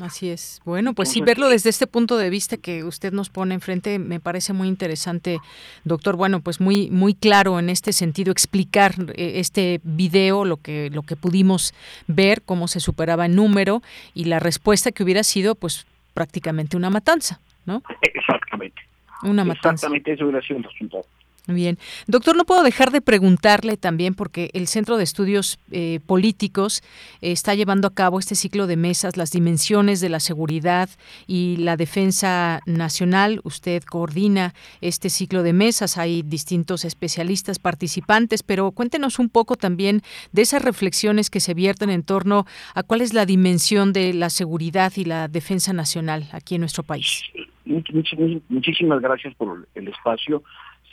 Así es. Bueno, pues sí, verlo desde este punto de vista que usted nos pone enfrente me parece muy interesante, doctor. Bueno, pues muy muy claro en este sentido explicar eh, este video, lo que lo que pudimos ver, cómo se superaba en número y la respuesta que hubiera sido, pues prácticamente una matanza. ¿no? Exactamente. Una matanza. Exactamente, eso hubiera sido el resultado. Bien. Doctor, no puedo dejar de preguntarle también, porque el Centro de Estudios eh, Políticos eh, está llevando a cabo este ciclo de mesas, las dimensiones de la seguridad y la defensa nacional. Usted coordina este ciclo de mesas, hay distintos especialistas participantes, pero cuéntenos un poco también de esas reflexiones que se vierten en torno a cuál es la dimensión de la seguridad y la defensa nacional aquí en nuestro país. Muchísimas gracias por el espacio.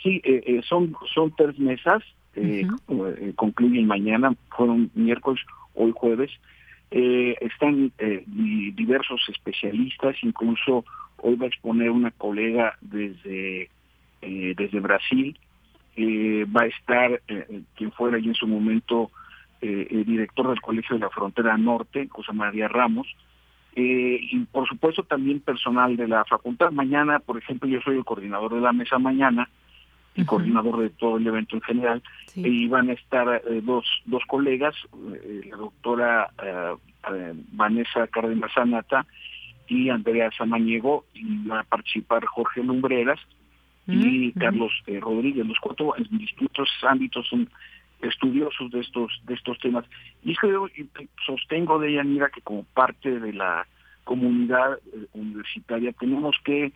Sí, eh, eh, son, son tres mesas, eh, concluyen mañana, fueron miércoles, hoy jueves. están diversos especialistas, incluso hoy va a exponer una colega desde, desde Brasil, va a estar quien fuera allí en su momento el director del Colegio de la Frontera Norte, José María Ramos, y por supuesto también personal de la facultad. Mañana, por ejemplo, yo soy el coordinador de la mesa mañana, y coordinador de todo el evento en general, y van a estar eh, dos, dos colegas, eh, la doctora eh, Vanessa Cárdenas Sanata y Andrea Samaniego, y va a participar Jorge Lumbreras y Carlos Rodríguez. Los cuatro en distintos ámbitos son estudiosos de estos de estos temas. Y creo y sostengo de Yanira que como parte de la comunidad universitaria tenemos que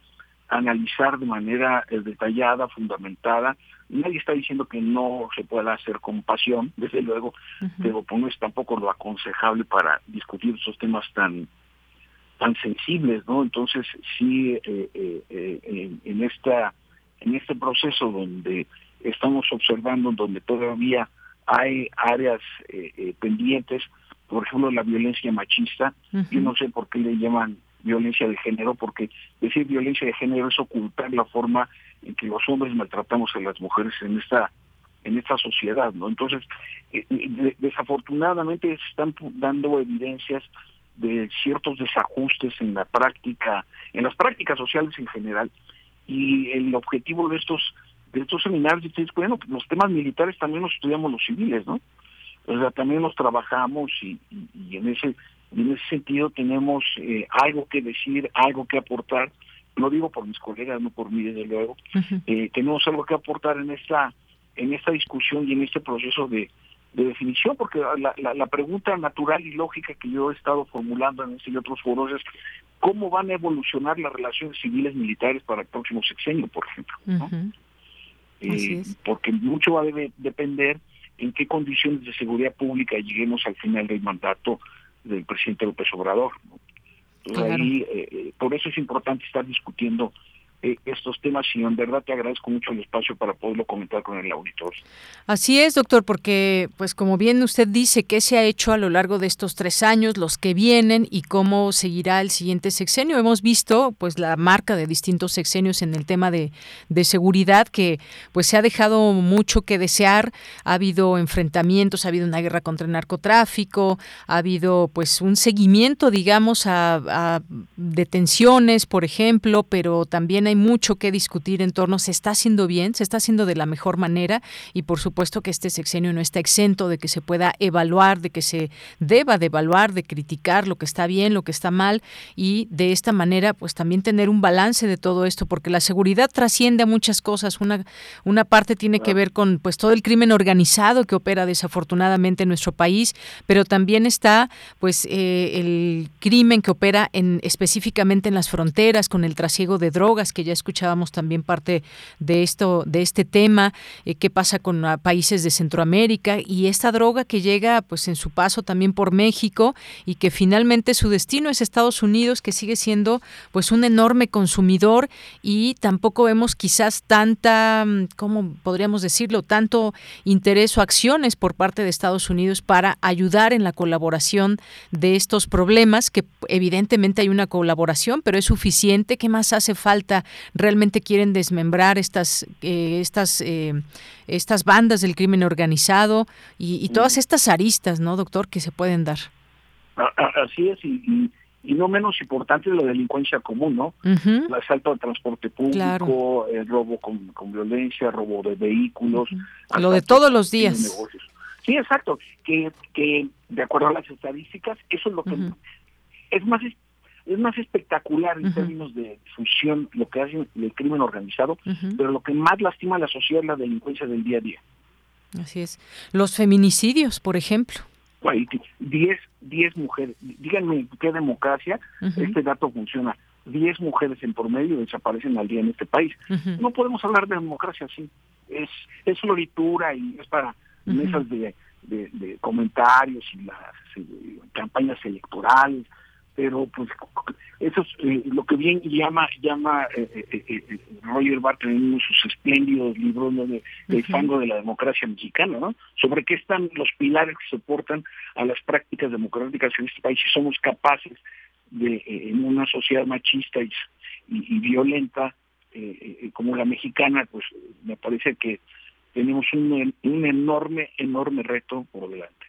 analizar de manera eh, detallada, fundamentada. Nadie está diciendo que no se pueda hacer con pasión, desde luego, pero pues no es tampoco lo aconsejable para discutir esos temas tan tan sensibles, ¿no? Entonces sí, eh, eh, en esta en este proceso donde estamos observando, donde todavía hay áreas pendientes, por ejemplo la violencia machista, yo no sé por qué le llaman violencia de género, porque decir violencia de género es ocultar la forma en que los hombres maltratamos a las mujeres en esta en esta sociedad, ¿no? Entonces, eh, eh, desafortunadamente se están dando evidencias de ciertos desajustes en la práctica, en las prácticas sociales en general, y el objetivo de estos de estos seminarios es bueno, los temas militares también los estudiamos los civiles, ¿no? O sea, también los trabajamos y, y en ese y en ese sentido tenemos eh, algo que decir, algo que aportar. Lo digo por mis colegas, no por mí, desde luego. Eh, tenemos algo que aportar en esta en esta discusión y en este proceso de, definición, porque la, la, pregunta natural y lógica que yo he estado formulando en este y otros foros es cómo van a evolucionar las relaciones civiles militares para el próximo sexenio, por ejemplo. Eh, porque mucho va a depender en qué condiciones de seguridad pública lleguemos al final del mandato del presidente López Obrador. ahí, eh, eh, por eso es importante estar discutiendo eh, estos temas y en verdad te agradezco mucho el espacio para poderlo comentar con el auditor. Así es, doctor, porque pues como bien usted dice, ¿qué se ha hecho a lo largo de estos tres años, los que vienen y cómo seguirá el siguiente sexenio? Hemos visto pues la marca de distintos sexenios en el tema de, de seguridad que pues se ha dejado mucho que desear, ha habido enfrentamientos, ha habido una guerra contra el narcotráfico, ha habido pues un seguimiento, digamos, a detenciones, por ejemplo, pero también hay mucho que discutir en torno, se está haciendo bien, se está haciendo de la mejor manera y por supuesto que este sexenio no está exento de que se pueda evaluar, de que se deba de evaluar, de criticar lo que está bien, lo que está mal. Y de esta manera pues también tener un balance de todo esto porque la seguridad trasciende a muchas cosas. Una, una parte tiene que ver con pues todo el crimen organizado que opera desafortunadamente en nuestro país, pero también está pues eh, el crimen que opera en específicamente en las fronteras con el trasiego de drogas que ya escuchábamos también parte de esto, de este tema, eh, qué pasa con ah, países de Centroamérica y esta droga que llega pues en su paso también por México y que finalmente su destino es Estados Unidos, que sigue siendo pues un enorme consumidor y tampoco vemos quizás tanta, mm, ¿cómo podríamos decirlo? Tanto interés o acciones por parte de Estados Unidos para ayudar en la colaboración de estos problemas, que evidentemente hay una colaboración, pero es suficiente. ¿Qué más hace falta realmente quieren desmembrar estas, eh, estas, eh, estas bandas del crimen organizado y, todas estas aristas, ¿no, doctor, que se pueden dar? Así es, y, no menos importante la delincuencia común, ¿no? El asalto al transporte público, el robo con, violencia, robo de vehículos. Lo de todos los días. Sí, exacto. Que, que de acuerdo a las estadísticas, eso es lo que es más es más espectacular en términos de difusión lo que hace el crimen organizado, pero lo que más lastima a la sociedad es la delincuencia del día a día. Así es. Los feminicidios, por ejemplo. 10 diez mujeres, díganme qué democracia este dato funciona. 10 mujeres en promedio desaparecen al día en este país. No podemos hablar de democracia así. Es, es floritura y es para mesas de, de, comentarios y las eh, campañas electorales pero pues eso es eh, lo que bien llama llama eh, eh, Roger Barton en uno de sus espléndidos libros de, del fango de la democracia mexicana, ¿no? Sobre qué están los pilares que soportan a las prácticas democráticas en este país y somos capaces de, en una sociedad machista y, y, violenta como la mexicana, pues me parece que tenemos un, un enorme, enorme reto por delante.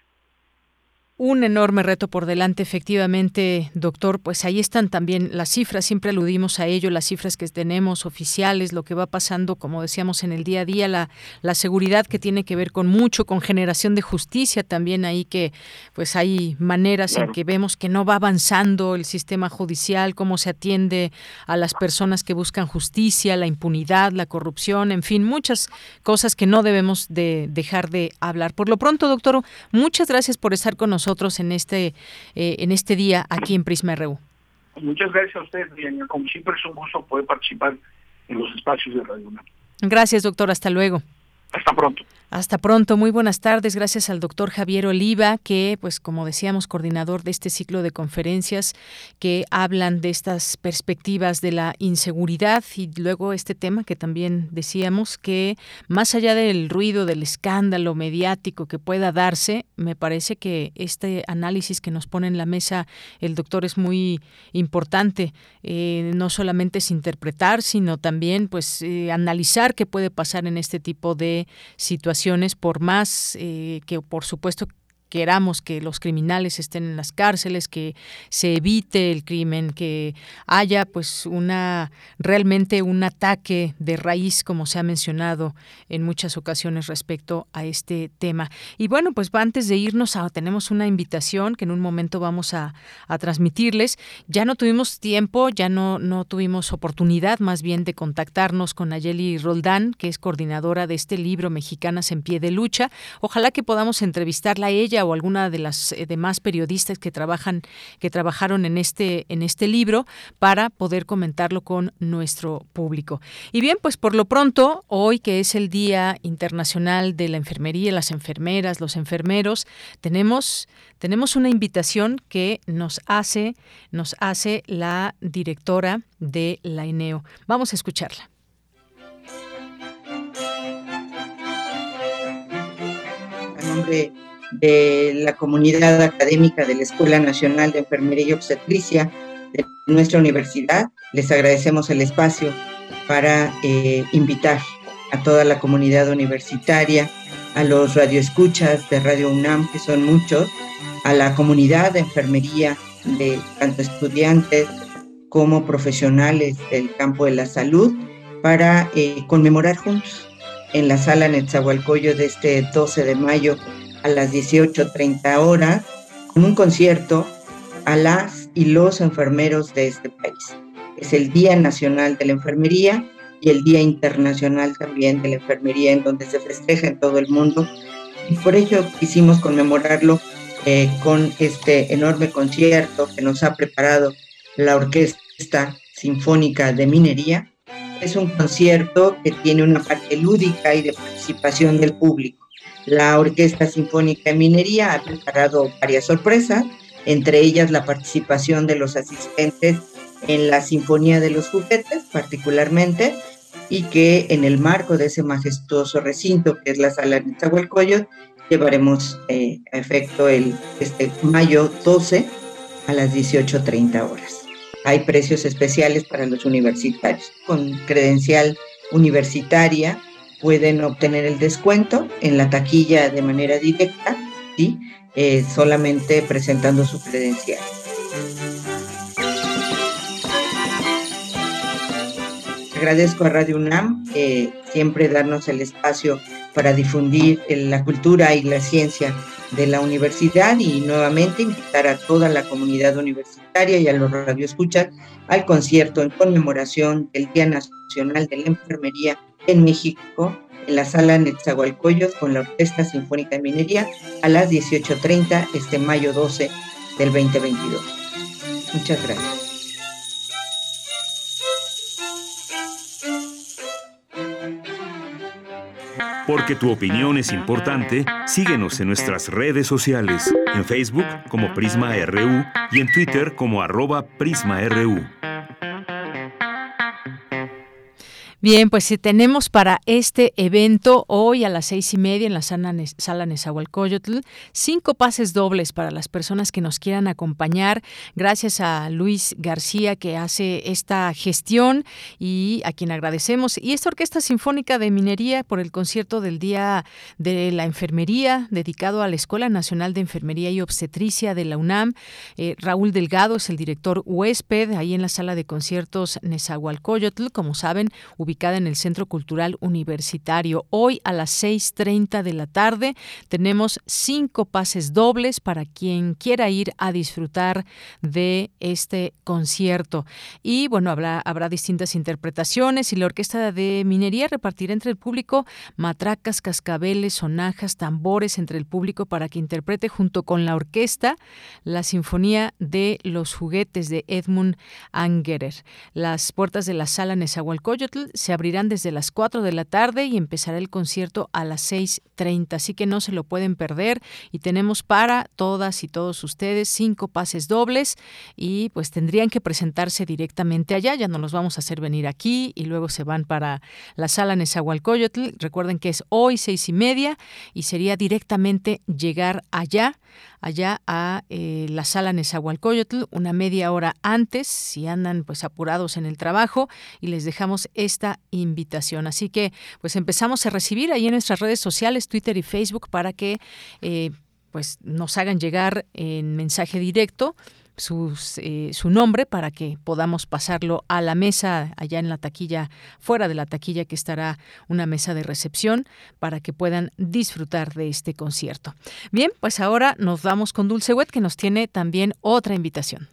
Un enorme reto por delante, efectivamente, doctor. Pues ahí están también las cifras, siempre aludimos a ello, las cifras que tenemos oficiales, lo que va pasando, como decíamos, en el día a día, la, la seguridad que tiene que ver con mucho, con generación de justicia también ahí que pues hay maneras en que vemos que no va avanzando el sistema judicial, cómo se atiende a las personas que buscan justicia, la impunidad, la corrupción, en fin, muchas cosas que no debemos de dejar de hablar. Por lo pronto, doctor, muchas gracias por estar con nosotros en este, eh, en este día aquí en Prisma RU. Muchas gracias a usted, Diana. Como siempre es un gusto poder participar en los espacios de Radio Gracias, doctor. Hasta luego. Hasta pronto. Hasta pronto, muy buenas tardes. Gracias al doctor Javier Oliva, que, pues como decíamos, coordinador de este ciclo de conferencias que hablan de estas perspectivas de la inseguridad y luego este tema que también decíamos que más allá del ruido, del escándalo mediático que pueda darse, me parece que este análisis que nos pone en la mesa el doctor es muy importante. Eh, no solamente es interpretar, sino también pues eh, analizar qué puede pasar en este tipo de situaciones por más eh, que por supuesto queramos que los criminales estén en las cárceles, que se evite el crimen, que haya pues una realmente un ataque de raíz como se ha mencionado en muchas ocasiones respecto a este tema. Y bueno, pues antes de irnos a, tenemos una invitación que en un momento vamos a, transmitirles. Ya no tuvimos tiempo, ya no, no tuvimos oportunidad más bien de contactarnos con Ayeli Roldán, que es coordinadora de este libro Mexicanas en pie de lucha. Ojalá que podamos entrevistarla a ella o alguna de las eh, demás periodistas que trabajan que trabajaron en este en este libro para poder comentarlo con nuestro público. Y bien, pues por lo pronto, hoy que es el Día Internacional de la Enfermería, las enfermeras, los enfermeros, tenemos tenemos una invitación que nos hace nos hace la directora de la INEO. Vamos a escucharla. nombre de la comunidad académica de la Escuela Nacional de Enfermería y Obstetricia de nuestra universidad. Les agradecemos el espacio para eh, invitar a toda la comunidad universitaria, a los radioescuchas de Radio UNAM, que son muchos, a la comunidad de enfermería de tanto estudiantes como profesionales del campo de la salud, para eh, conmemorar juntos en la sala Netzahualcoyo de este 12 de mayo a las 18.30 horas con un concierto a las y los enfermeros de este país. Es el Día Nacional de la Enfermería y el Día Internacional también de la Enfermería, en donde se festeja en todo el mundo. Y por ello quisimos conmemorarlo eh, con este enorme concierto que nos ha preparado la Orquesta Sinfónica de Minería. Es un concierto que tiene una parte lúdica y de participación del público. La Orquesta Sinfónica de Minería ha preparado varias sorpresas, entre ellas la participación de los asistentes en la Sinfonía de los Juguetes, particularmente, y que en el marco de ese majestuoso recinto que es la Sala Nezahualcóyotl, llevaremos eh, a efecto el este mayo 12 a las 18.30 horas. Hay precios especiales para los universitarios con credencial universitaria pueden obtener el descuento en la taquilla de manera directa, ¿sí? Eh, solamente presentando su credencial. Agradezco a Radio UNAM siempre darnos el espacio para difundir la cultura y la ciencia de la universidad y nuevamente invitar a toda la comunidad universitaria y a los radioescuchas al concierto en conmemoración del Día Nacional de la Enfermería en México en la sala Netzahualcoyot con la Orquesta Sinfónica de Minería a las 18.30 este mayo 12 del 2022. Muchas gracias. Porque tu opinión es importante, síguenos en nuestras redes sociales, en Facebook como Prisma RU y en Twitter como arroba PrismaRU. Bien, pues si tenemos para este evento hoy a las seis y media en la sala, Nezahualcóyotl cinco pases dobles para las personas que nos quieran acompañar. Gracias a Luis García que hace esta gestión y a quien agradecemos. Y esta Orquesta Sinfónica de Minería por el concierto del Día de la Enfermería dedicado a la Escuela Nacional de Enfermería y Obstetricia de la UNAM. Eh, Raúl Delgado es el director huésped ahí en la sala de conciertos Nezahualcóyotl. Como saben, ubicada en el Centro Cultural Universitario. Hoy a las 6.30 de la tarde tenemos cinco pases dobles para quien quiera ir a disfrutar de este concierto. Y bueno, habrá, distintas interpretaciones y la Orquesta de Minería repartirá entre el público matracas, cascabeles, sonajas, tambores entre el público para que interprete junto con la orquesta la Sinfonía de los Juguetes de Edmund Angerer. Las puertas de la sala Nezahualcóyotl se abrirán desde las 4 de la tarde y empezará el concierto a las 6.30, así que no se lo pueden perder. Y tenemos para todas y todos ustedes cinco pases dobles y pues tendrían que presentarse directamente allá, ya no los vamos a hacer venir aquí y luego se van para la sala Nezahualcóyotl, recuerden que es hoy seis y media y sería directamente llegar allá allá a eh, la sala Nezahualcóyotl una media hora antes, si andan pues apurados en el trabajo, y les dejamos esta invitación. Así que pues empezamos a recibir ahí en nuestras redes sociales, Twitter y Facebook, para que eh, pues nos hagan llegar en mensaje directo eh, su nombre para que podamos pasarlo a la mesa allá en la taquilla, fuera de la taquilla que estará una mesa de recepción para que puedan disfrutar de este concierto. Bien, pues ahora nos vamos con Dulce Wet que nos tiene también otra invitación.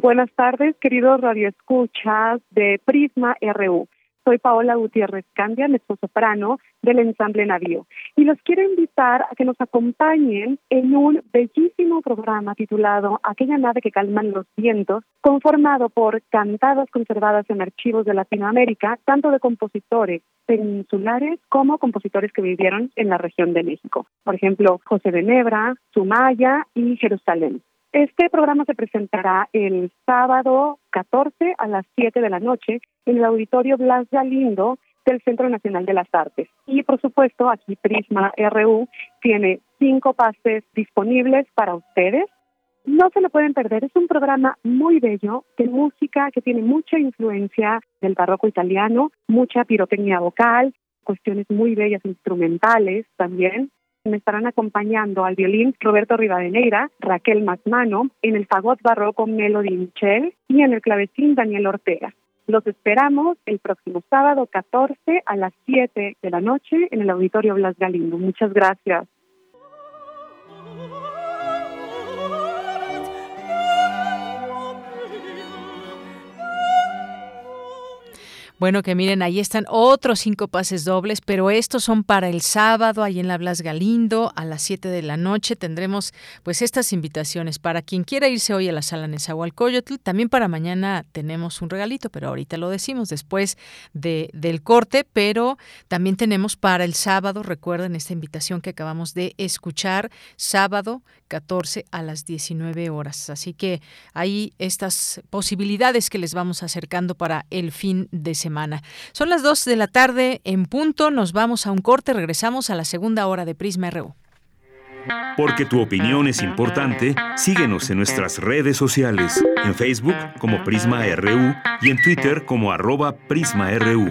Buenas tardes, queridos radioescuchas de Prisma RU. Soy Paola Gutiérrez Candia, soprano del ensamble Navío, y los quiero invitar a que nos acompañen en un bellísimo programa titulado Aquella nave que calman los vientos, conformado por cantadas conservadas en archivos de Latinoamérica, tanto de compositores peninsulares como compositores que vivieron en la región de México. Por ejemplo, José de Nebra, Sumaya y Jerusalén. Este programa se presentará el sábado 14 a las 7 de la noche en el Auditorio Blas Galindo del Centro Nacional de las Artes. Y por supuesto, aquí Prisma RU tiene cinco pases disponibles para ustedes. No se lo pueden perder, es un programa muy bello de música que tiene mucha influencia del barroco italiano, mucha pirotecnia vocal, cuestiones muy bellas instrumentales también. Me estarán acompañando al violín Roberto Rivadeneira, Raquel Masmano, en el fagot barroco Melody Michel y en el clavecín Daniel Ortega. Los esperamos el próximo sábado 14 a las 7 de la noche en el Auditorio Blas Galindo. Muchas gracias. Bueno, que miren, ahí están otros cinco pases dobles, pero estos son para el sábado, ahí en la Blas Galindo, a las 7 de la noche. Tendremos pues estas invitaciones para quien quiera irse hoy a la sala Nezahualcóyotl. También para mañana tenemos un regalito, pero ahorita lo decimos después de, del corte, pero también tenemos para el sábado, recuerden esta invitación que acabamos de escuchar, sábado 14 a las 19 horas. Así que hay estas posibilidades que les vamos acercando para el fin de semana. Son las 2 de la tarde en punto, nos vamos a un corte, regresamos a la segunda hora de Prisma RU. Porque tu opinión es importante, síguenos en nuestras redes sociales, en Facebook como Prisma RU y en Twitter como arroba PrismaRU.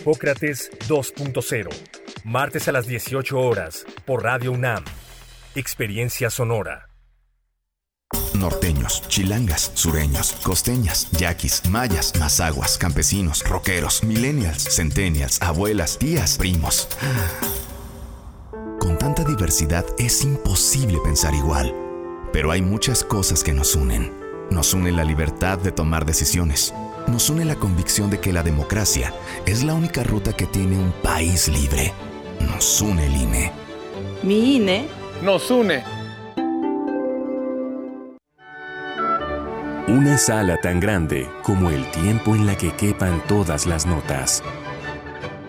Hipócrates 2.0, martes a las 18 horas, por Radio UNAM. Experiencia Sonora. Norteños, chilangas, sureños, costeñas, yaquis, mayas, mazaguas, campesinos, rockeros, millennials, centennials, abuelas, tías, primos. Con tanta diversidad es imposible pensar igual. Pero hay muchas cosas que nos unen. Nos une la libertad de tomar decisiones. Nos une la convicción de que la democracia es la única ruta que tiene un país libre. Nos une el INE. Mi INE nos une. Una sala tan grande como el tiempo en la que quepan todas las notas.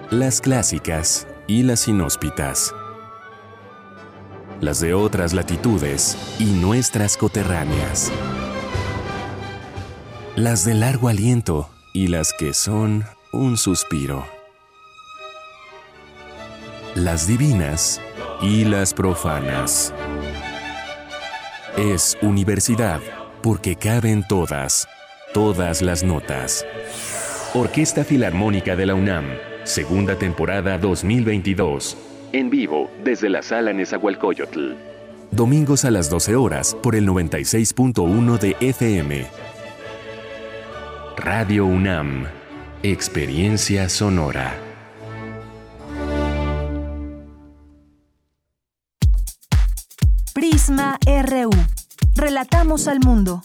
Las clásicas y las inhóspitas. Las de otras latitudes y nuestras coterráneas. Las de largo aliento y las que son un suspiro. Las divinas y las profanas. Es universidad porque caben todas, todas las notas. Orquesta Filarmónica de la UNAM, segunda temporada 2022. En vivo desde la sala Nezahualcóyotl. Domingos a las 12 horas por el 96.1 de FM. Radio UNAM. Experiencia sonora. Prisma RU. Relatamos al mundo.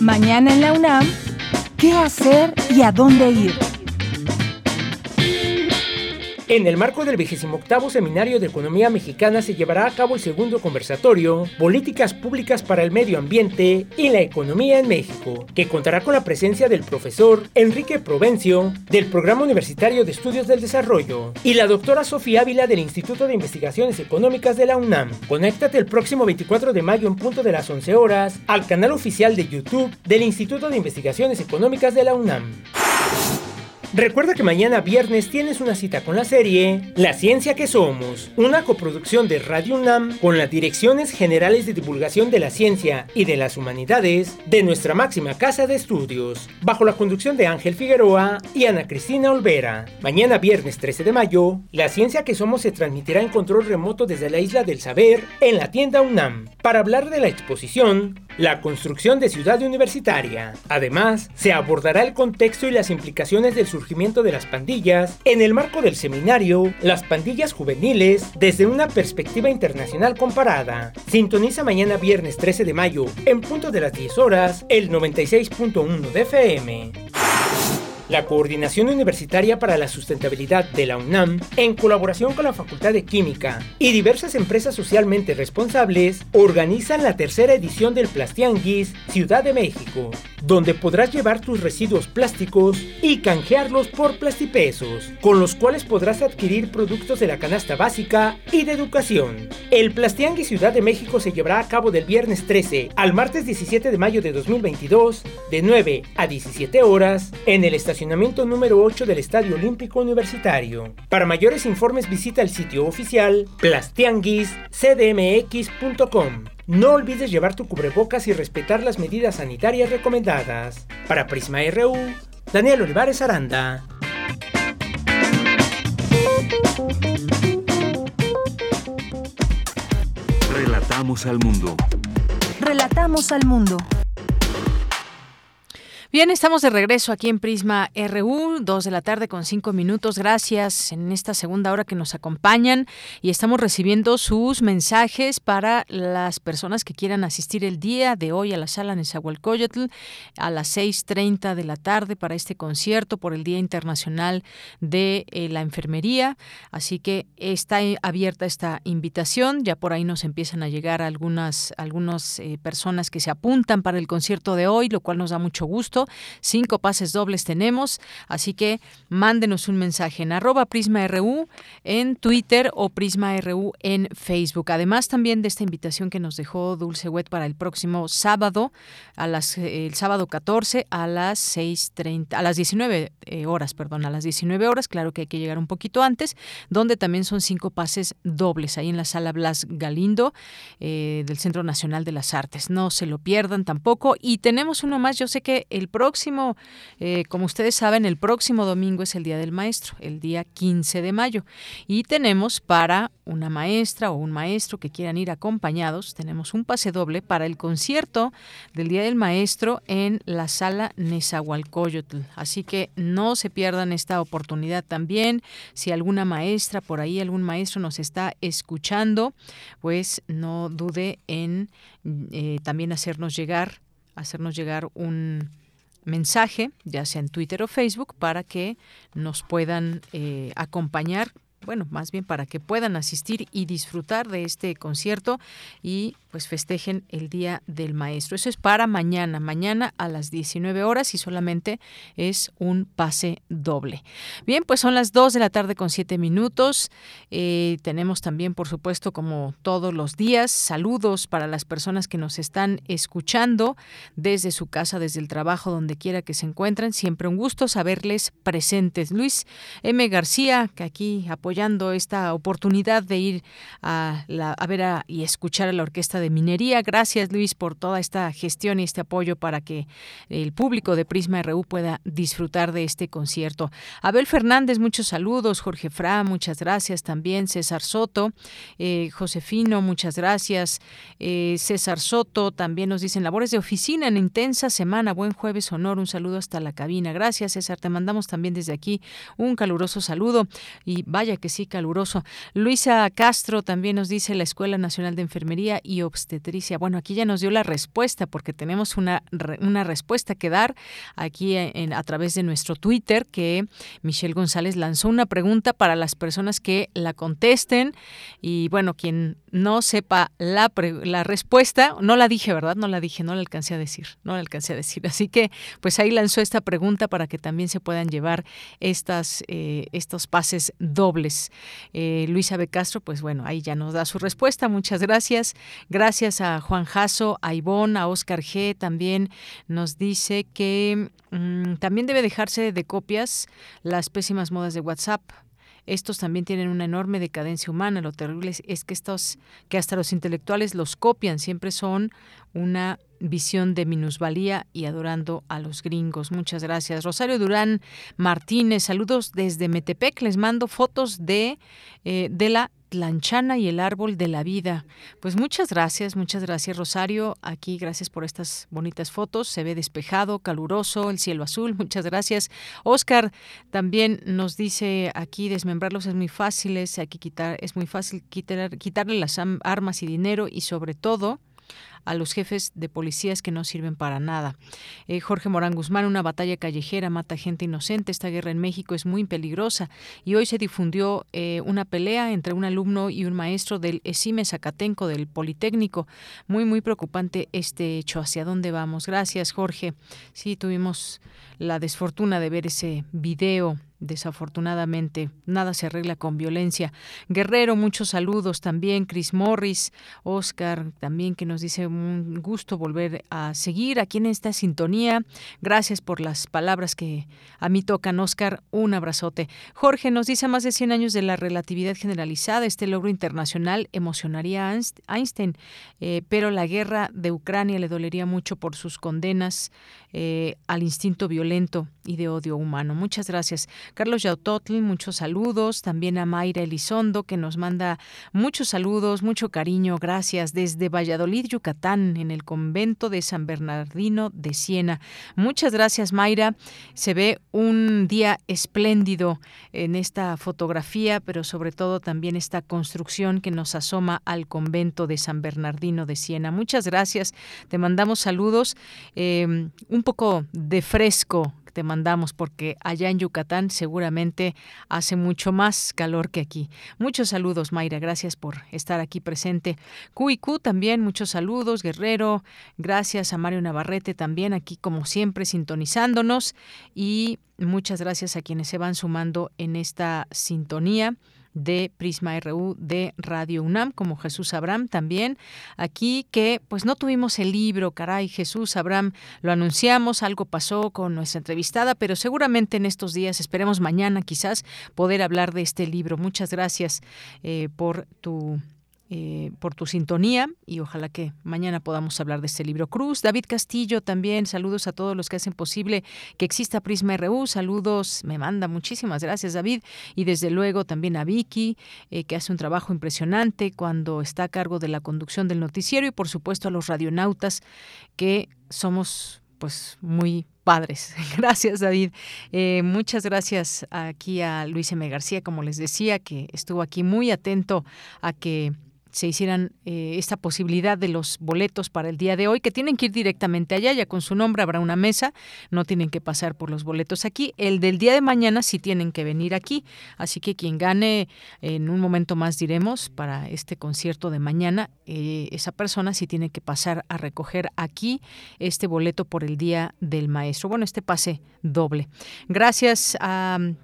Mañana en la UNAM, ¿qué hacer y a dónde ir? En el marco del 28 Seminario de Economía Mexicana se llevará a cabo el segundo conversatorio Políticas Públicas para el Medio Ambiente y la Economía en México, que contará con la presencia del profesor Enrique Provencio del Programa Universitario de Estudios del Desarrollo y la doctora Sofía Ávila del Instituto de Investigaciones Económicas de la UNAM. Conéctate el próximo 24 de mayo en punto de las 11 horas al canal oficial de YouTube del Instituto de Investigaciones Económicas de la UNAM. Recuerda que mañana viernes tienes una cita con la serie La Ciencia que Somos, una coproducción de Radio UNAM con las Direcciones Generales de Divulgación de la Ciencia y de las Humanidades de nuestra máxima casa de estudios, bajo la conducción de Ángel Figueroa y Ana Cristina Olvera. Mañana viernes 13 de mayo, La Ciencia que Somos se transmitirá en control remoto desde la Isla del Saber en la tienda UNAM para hablar de la exposición La construcción de ciudad universitaria. Además, se abordará el contexto y las implicaciones del surgimiento de las pandillas en el marco del seminario Las pandillas juveniles desde una perspectiva internacional comparada. Sintoniza mañana viernes 13 de mayo en punto de las 10 horas el 96.1 de FM. La Coordinación Universitaria para la Sustentabilidad de la UNAM, en colaboración con la Facultad de Química y diversas empresas socialmente responsables, organizan la tercera edición del Plastianguis Ciudad de México, donde podrás llevar tus residuos plásticos y canjearlos por plastipesos, con los cuales podrás adquirir productos de la canasta básica y de educación. El Plastianguis Ciudad de México se llevará a cabo del viernes 13 al martes 17 de mayo de 2022, de 9 a 17 horas, en el estacionamiento número 8 del Estadio Olímpico Universitario. Para mayores informes visita el sitio oficial plastianguiscdmx.com. No olvides llevar tu cubrebocas y respetar las medidas sanitarias recomendadas. Para Prisma RU, Daniel Olivares Aranda. Relatamos al mundo. Relatamos al mundo. Bien, estamos de regreso aquí en Prisma RU, dos de la tarde con cinco minutos. Gracias en esta segunda hora que nos acompañan y estamos recibiendo sus mensajes para las personas que quieran asistir el día de hoy a la sala Nezahualcóyotl a las 6.30 de la tarde para este concierto por el Día Internacional de eh, la Enfermería. Así que está abierta esta invitación. Ya por ahí nos empiezan a llegar algunas, algunas eh, personas que se apuntan para el concierto de hoy, lo cual nos da mucho gusto. Cinco pases dobles tenemos, así que mándenos un mensaje en arroba PrismaRU en Twitter o PrismaRU en Facebook. Además también de esta invitación que nos dejó Dulce Wet para el próximo sábado, las, el sábado 14 a las 6.30, a las 19 eh, horas, perdón, a las 19 horas, claro que hay que llegar un poquito antes, donde también son cinco pases dobles ahí en la sala Blas Galindo eh, del Centro Nacional de las Artes. No se lo pierdan tampoco. Y tenemos uno más, yo sé que el próximo, eh, como ustedes saben, el próximo domingo es el Día del Maestro, el día 15 de mayo. Y tenemos para una maestra o un maestro que quieran ir acompañados, tenemos un pase doble para el concierto del Día del Maestro en la sala Nezahualcóyotl. Así que no se pierdan esta oportunidad también. Si alguna maestra por ahí, algún maestro nos está escuchando, pues no dude en eh, también hacernos llegar, hacernos llegar un mensaje, ya sea en Twitter o Facebook, para que nos puedan eh, acompañar bueno, más bien para que puedan asistir y disfrutar de este concierto y pues festejen el Día del Maestro. Eso es para mañana, mañana a las 19 horas y solamente es un pase doble. Bien, pues son las 2 de la tarde con 7 minutos. Eh, tenemos también, por supuesto, como todos los días, saludos para las personas que nos están escuchando desde su casa, desde el trabajo, donde quiera que se encuentren. Siempre un gusto saberles presentes. Luis M. García, que aquí apoyando esta oportunidad de ir a, la, a ver y escuchar a la orquesta de Minería. Gracias, Luis, por toda esta gestión y este apoyo para que el público de Prisma RU pueda disfrutar de este concierto. Abel Fernández, muchos saludos. Jorge Fra, muchas gracias también. César Soto, eh, Josefino, muchas gracias. Eh, César Soto también nos dicen labores de oficina en intensa semana. Buen jueves, honor. Un saludo hasta la cabina. Gracias, César. Te mandamos también desde aquí un caluroso saludo. Y vaya que sí, caluroso. Luisa Castro también nos dice la Escuela Nacional de Enfermería y obstetricia. Bueno, aquí ya nos dio la respuesta porque tenemos una, una respuesta que dar aquí en, a través de nuestro Twitter que Michelle González lanzó una pregunta para las personas que la contesten y bueno, quien no sepa la, la respuesta, no la dije, ¿verdad? No la dije, no la alcancé a decir, no la alcancé a decir. Así que pues ahí lanzó esta pregunta para que también se puedan llevar estas, eh, estos pases dobles. Eh, Luisa B. Castro, pues bueno, ahí ya nos da su respuesta. Muchas gracias. Gracias a Juan Jasso, a Ivonne, a Oscar G. También nos dice que mm, también debe dejarse de copias las pésimas modas de WhatsApp estos también tienen una enorme decadencia humana. Lo terrible es, que estos, que hasta los intelectuales los copian, siempre son una visión de minusvalía y adorando a los gringos. Muchas gracias. Rosario Durán Martínez, saludos desde Metepec. Les mando fotos de, eh, de la Lanchana y el árbol de la vida. Pues muchas gracias, muchas gracias Rosario. Aquí gracias por estas bonitas fotos. Se ve despejado, caluroso, el cielo azul. Muchas gracias. Oscar también nos dice aquí desmembrarlos es muy fácil, es, quitar, es muy fácil quitar, quitarle las armas y dinero y sobre todo a los jefes de policías que no sirven para nada. Eh, Jorge Morán Guzmán, una batalla callejera mata gente inocente. Esta guerra en México es muy peligrosa. Y hoy se difundió eh, una pelea entre un alumno y un maestro del ESIME Zacatenco, del Politécnico. Muy, muy preocupante este hecho. ¿Hacia dónde vamos? Gracias, Jorge. Sí, tuvimos la desfortuna de ver ese video desafortunadamente nada se arregla con violencia. Guerrero, muchos saludos también. Chris Morris, Oscar, también que nos dice un gusto volver a seguir aquí en esta sintonía. Gracias por las palabras que a mí tocan, Oscar. Un abrazote. Jorge nos dice más de 100 años de la relatividad generalizada. Este logro internacional emocionaría a Einstein, eh, pero la guerra de Ucrania le dolería mucho por sus condenas eh, al instinto violento y de odio humano. Muchas gracias. Carlos Yautotl, muchos saludos. También a Mayra Elizondo, que nos manda muchos saludos, mucho cariño. Gracias. Desde Valladolid, Yucatán en el convento de San Bernardino de Siena. Muchas gracias, Mayra. Se ve un día espléndido en esta fotografía, pero sobre todo también esta construcción que nos asoma al convento de San Bernardino de Siena. Muchas gracias. Te mandamos saludos. Eh, un poco de fresco te mandamos porque allá en Yucatán seguramente hace mucho más calor que aquí. Muchos saludos, Mayra, gracias por estar aquí presente. QIQ también, muchos saludos, Guerrero, gracias a Mario Navarrete también aquí como siempre sintonizándonos y muchas gracias a quienes se van sumando en esta sintonía de Prisma RU de Radio UNAM, como Jesús Abraham también. Aquí que pues no tuvimos el libro, caray, Jesús Abraham, lo anunciamos, algo pasó con nuestra entrevistada, pero seguramente en estos días, esperemos mañana quizás, poder hablar de este libro. Muchas gracias eh, por tu eh, por tu sintonía y ojalá que mañana podamos hablar de este libro. Cruz, David Castillo también, saludos a todos los que hacen posible que exista Prisma RU, saludos, me manda muchísimas gracias David y desde luego también a Vicky, eh, que hace un trabajo impresionante cuando está a cargo de la conducción del noticiero y por supuesto a los radionautas que somos pues muy padres. Gracias, David. Eh, muchas gracias aquí a Luis M. García, como les decía, que estuvo aquí muy atento a que se hicieran eh, esta posibilidad de los boletos para el día de hoy, que tienen que ir directamente allá, ya con su nombre habrá una mesa, no tienen que pasar por los boletos aquí. El del día de mañana sí tienen que venir aquí, así que quien gane, en un momento más diremos, para este concierto de mañana, eh, esa persona sí tiene que pasar a recoger aquí este boleto por el día del maestro. Bueno, este pase doble. Gracias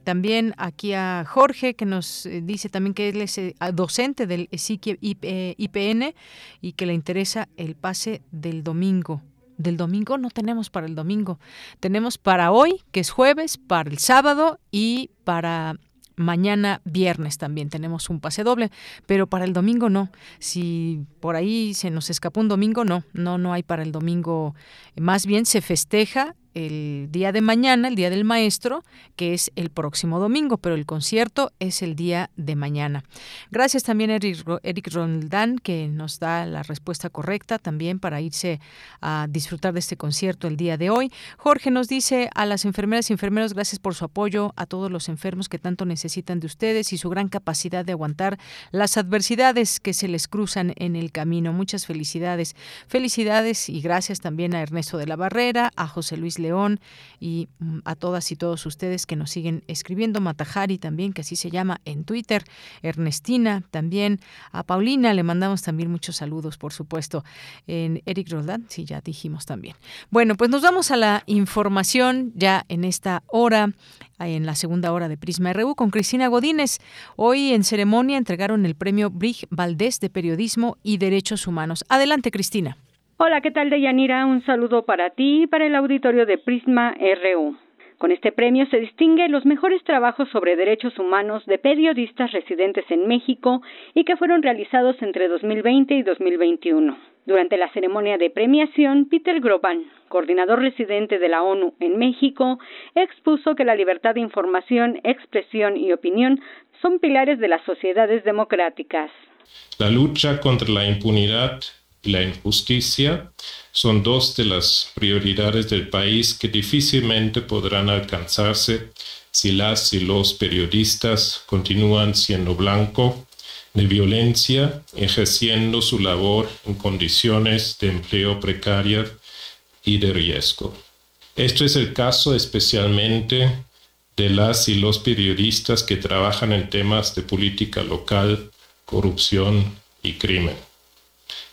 también aquí a Jorge, que nos eh, dice también que él es docente del y IPN eh, y que le interesa el pase del domingo. Del domingo no tenemos para el domingo. Tenemos para hoy, que es jueves, para el sábado y para mañana viernes también tenemos un pase doble, pero para el domingo no. Si por ahí se nos escapó un domingo, no, no, no hay para el domingo. Más bien se festeja el día de mañana, el día del maestro, que es el próximo domingo, pero el concierto es el día de mañana. Gracias también a Eric, Roldán, que nos da la respuesta correcta también para irse a disfrutar de este concierto el día de hoy. Jorge nos dice a las enfermeras y enfermeros, gracias por su apoyo, a todos los enfermos que tanto necesitan de ustedes y su gran capacidad de aguantar las adversidades que se les cruzan en el camino. Muchas felicidades. Felicidades y gracias también a Ernesto de la Barrera, a José Luis León y mm, a todas y todos ustedes que nos siguen escribiendo, Matajari también, que así se llama en Twitter, Ernestina también, a Paulina le mandamos también muchos saludos, por supuesto, en Eric Roldán, sí, ya dijimos también. Bueno, pues nos vamos a la información ya en esta hora en la segunda hora de Prisma RU con Cristina Godínez. Hoy en ceremonia entregaron el premio Brig Valdés de Periodismo y Derechos Humanos. Adelante, Cristina. Hola, ¿qué tal, Deyanira? Un saludo para ti y para el auditorio de Prisma RU. Con este premio se distingue los mejores trabajos sobre derechos humanos de periodistas residentes en México y que fueron realizados entre 2020 y 2021. Durante la ceremonia de premiación, Peter Groban, coordinador residente de la ONU en México, expuso que la libertad de información, expresión y opinión son pilares de las sociedades democráticas. La lucha contra la impunidad la injusticia son dos de las prioridades del país que difícilmente podrán alcanzarse si las y los periodistas continúan siendo blanco de violencia, ejerciendo su labor en condiciones de empleo precaria y de riesgo. Esto es el caso especialmente de las y los periodistas que trabajan en temas de política local, corrupción y crimen.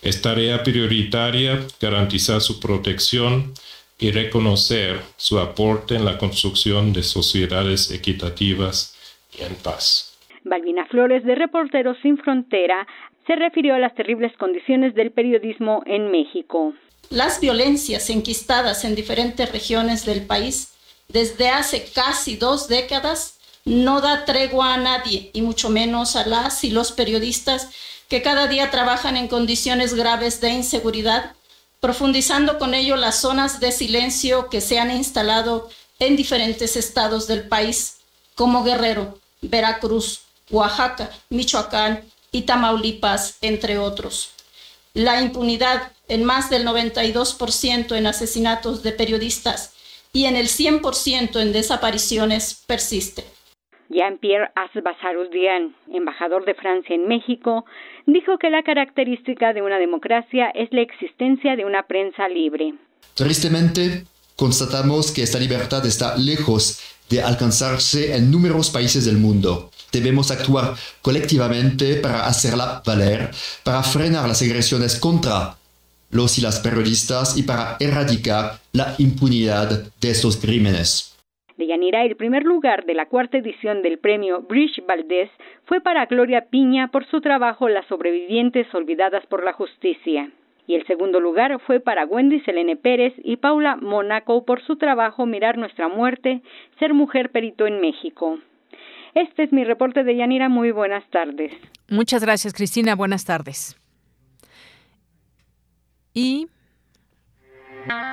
Es tarea prioritaria garantizar su protección y reconocer su aporte en la construcción de sociedades equitativas y en paz. Balbina Flores de Reporteros Sin Frontera se refirió a las terribles condiciones del periodismo en México. Las violencias enquistadas en diferentes regiones del país desde hace casi dos décadas no da tregua a nadie y mucho menos a las y los periodistas que cada día trabajan en condiciones graves de inseguridad, profundizando con ello las zonas de silencio que se han instalado en diferentes estados del país, como Guerrero, Veracruz, Oaxaca, Michoacán y Tamaulipas, entre otros. La impunidad en más del 92% en asesinatos de periodistas y en el 100% en desapariciones persiste. Jean-Pierre Asbasaroudian, embajador de Francia en México, dijo que la característica de una democracia es la existencia de una prensa libre. Tristemente, constatamos que esta libertad está lejos de alcanzarse en numerosos países del mundo. Debemos actuar colectivamente para hacerla valer, para frenar las agresiones contra los y las periodistas y para erradicar la impunidad de estos crímenes. De Yanira, el primer lugar de la cuarta edición del premio Brish Valdés fue para Gloria Piña por su trabajo Las sobrevivientes olvidadas por la justicia. Y el segundo lugar fue para Wendy Selene Pérez y Paula Monaco por su trabajo Mirar nuestra muerte, ser mujer perito en México. Este es mi reporte de Yanira. Muy buenas tardes. Muchas gracias, Cristina. Buenas tardes. Y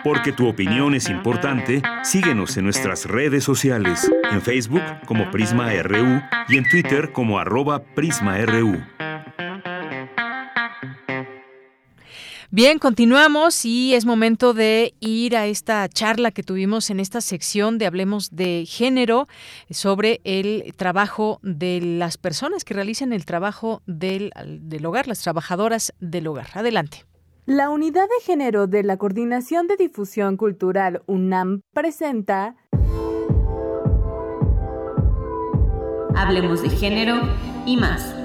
porque tu opinión es importante, síguenos en nuestras redes sociales, en Facebook como Prisma RU y en Twitter como arroba PrismaRU. Bien, continuamos y es momento de ir a esta charla que tuvimos en esta sección de Hablemos de Género sobre el trabajo de las personas que realizan el trabajo del, del hogar, las trabajadoras del hogar. Adelante. La Unidad de Género de la Coordinación de Difusión Cultural UNAM presenta Hablemos de Género y más.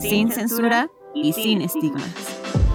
Sin censura y sin estigmas.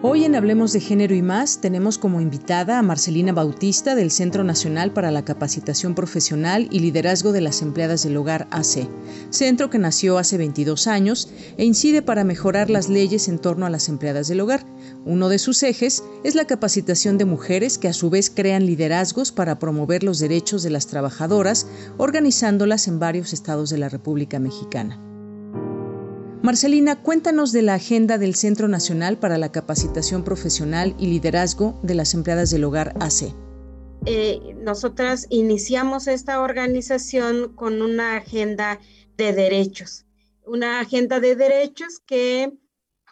Hoy en Hablemos de Género y más tenemos como invitada a Marcelina Bautista del Centro Nacional para la Capacitación Profesional y Liderazgo de las Empleadas del Hogar AC, centro que nació hace 22 años e incide para mejorar las leyes en torno a las empleadas del hogar. Uno de sus ejes es la capacitación de mujeres que a su vez crean liderazgos para promover los derechos de las trabajadoras, organizándolas en varios estados de la República Mexicana. Marcelina, cuéntanos de la agenda del Centro Nacional para la Capacitación Profesional y Liderazgo de las Empleadas del Hogar AC. Eh, nosotras iniciamos esta organización con una agenda de derechos, una agenda de derechos que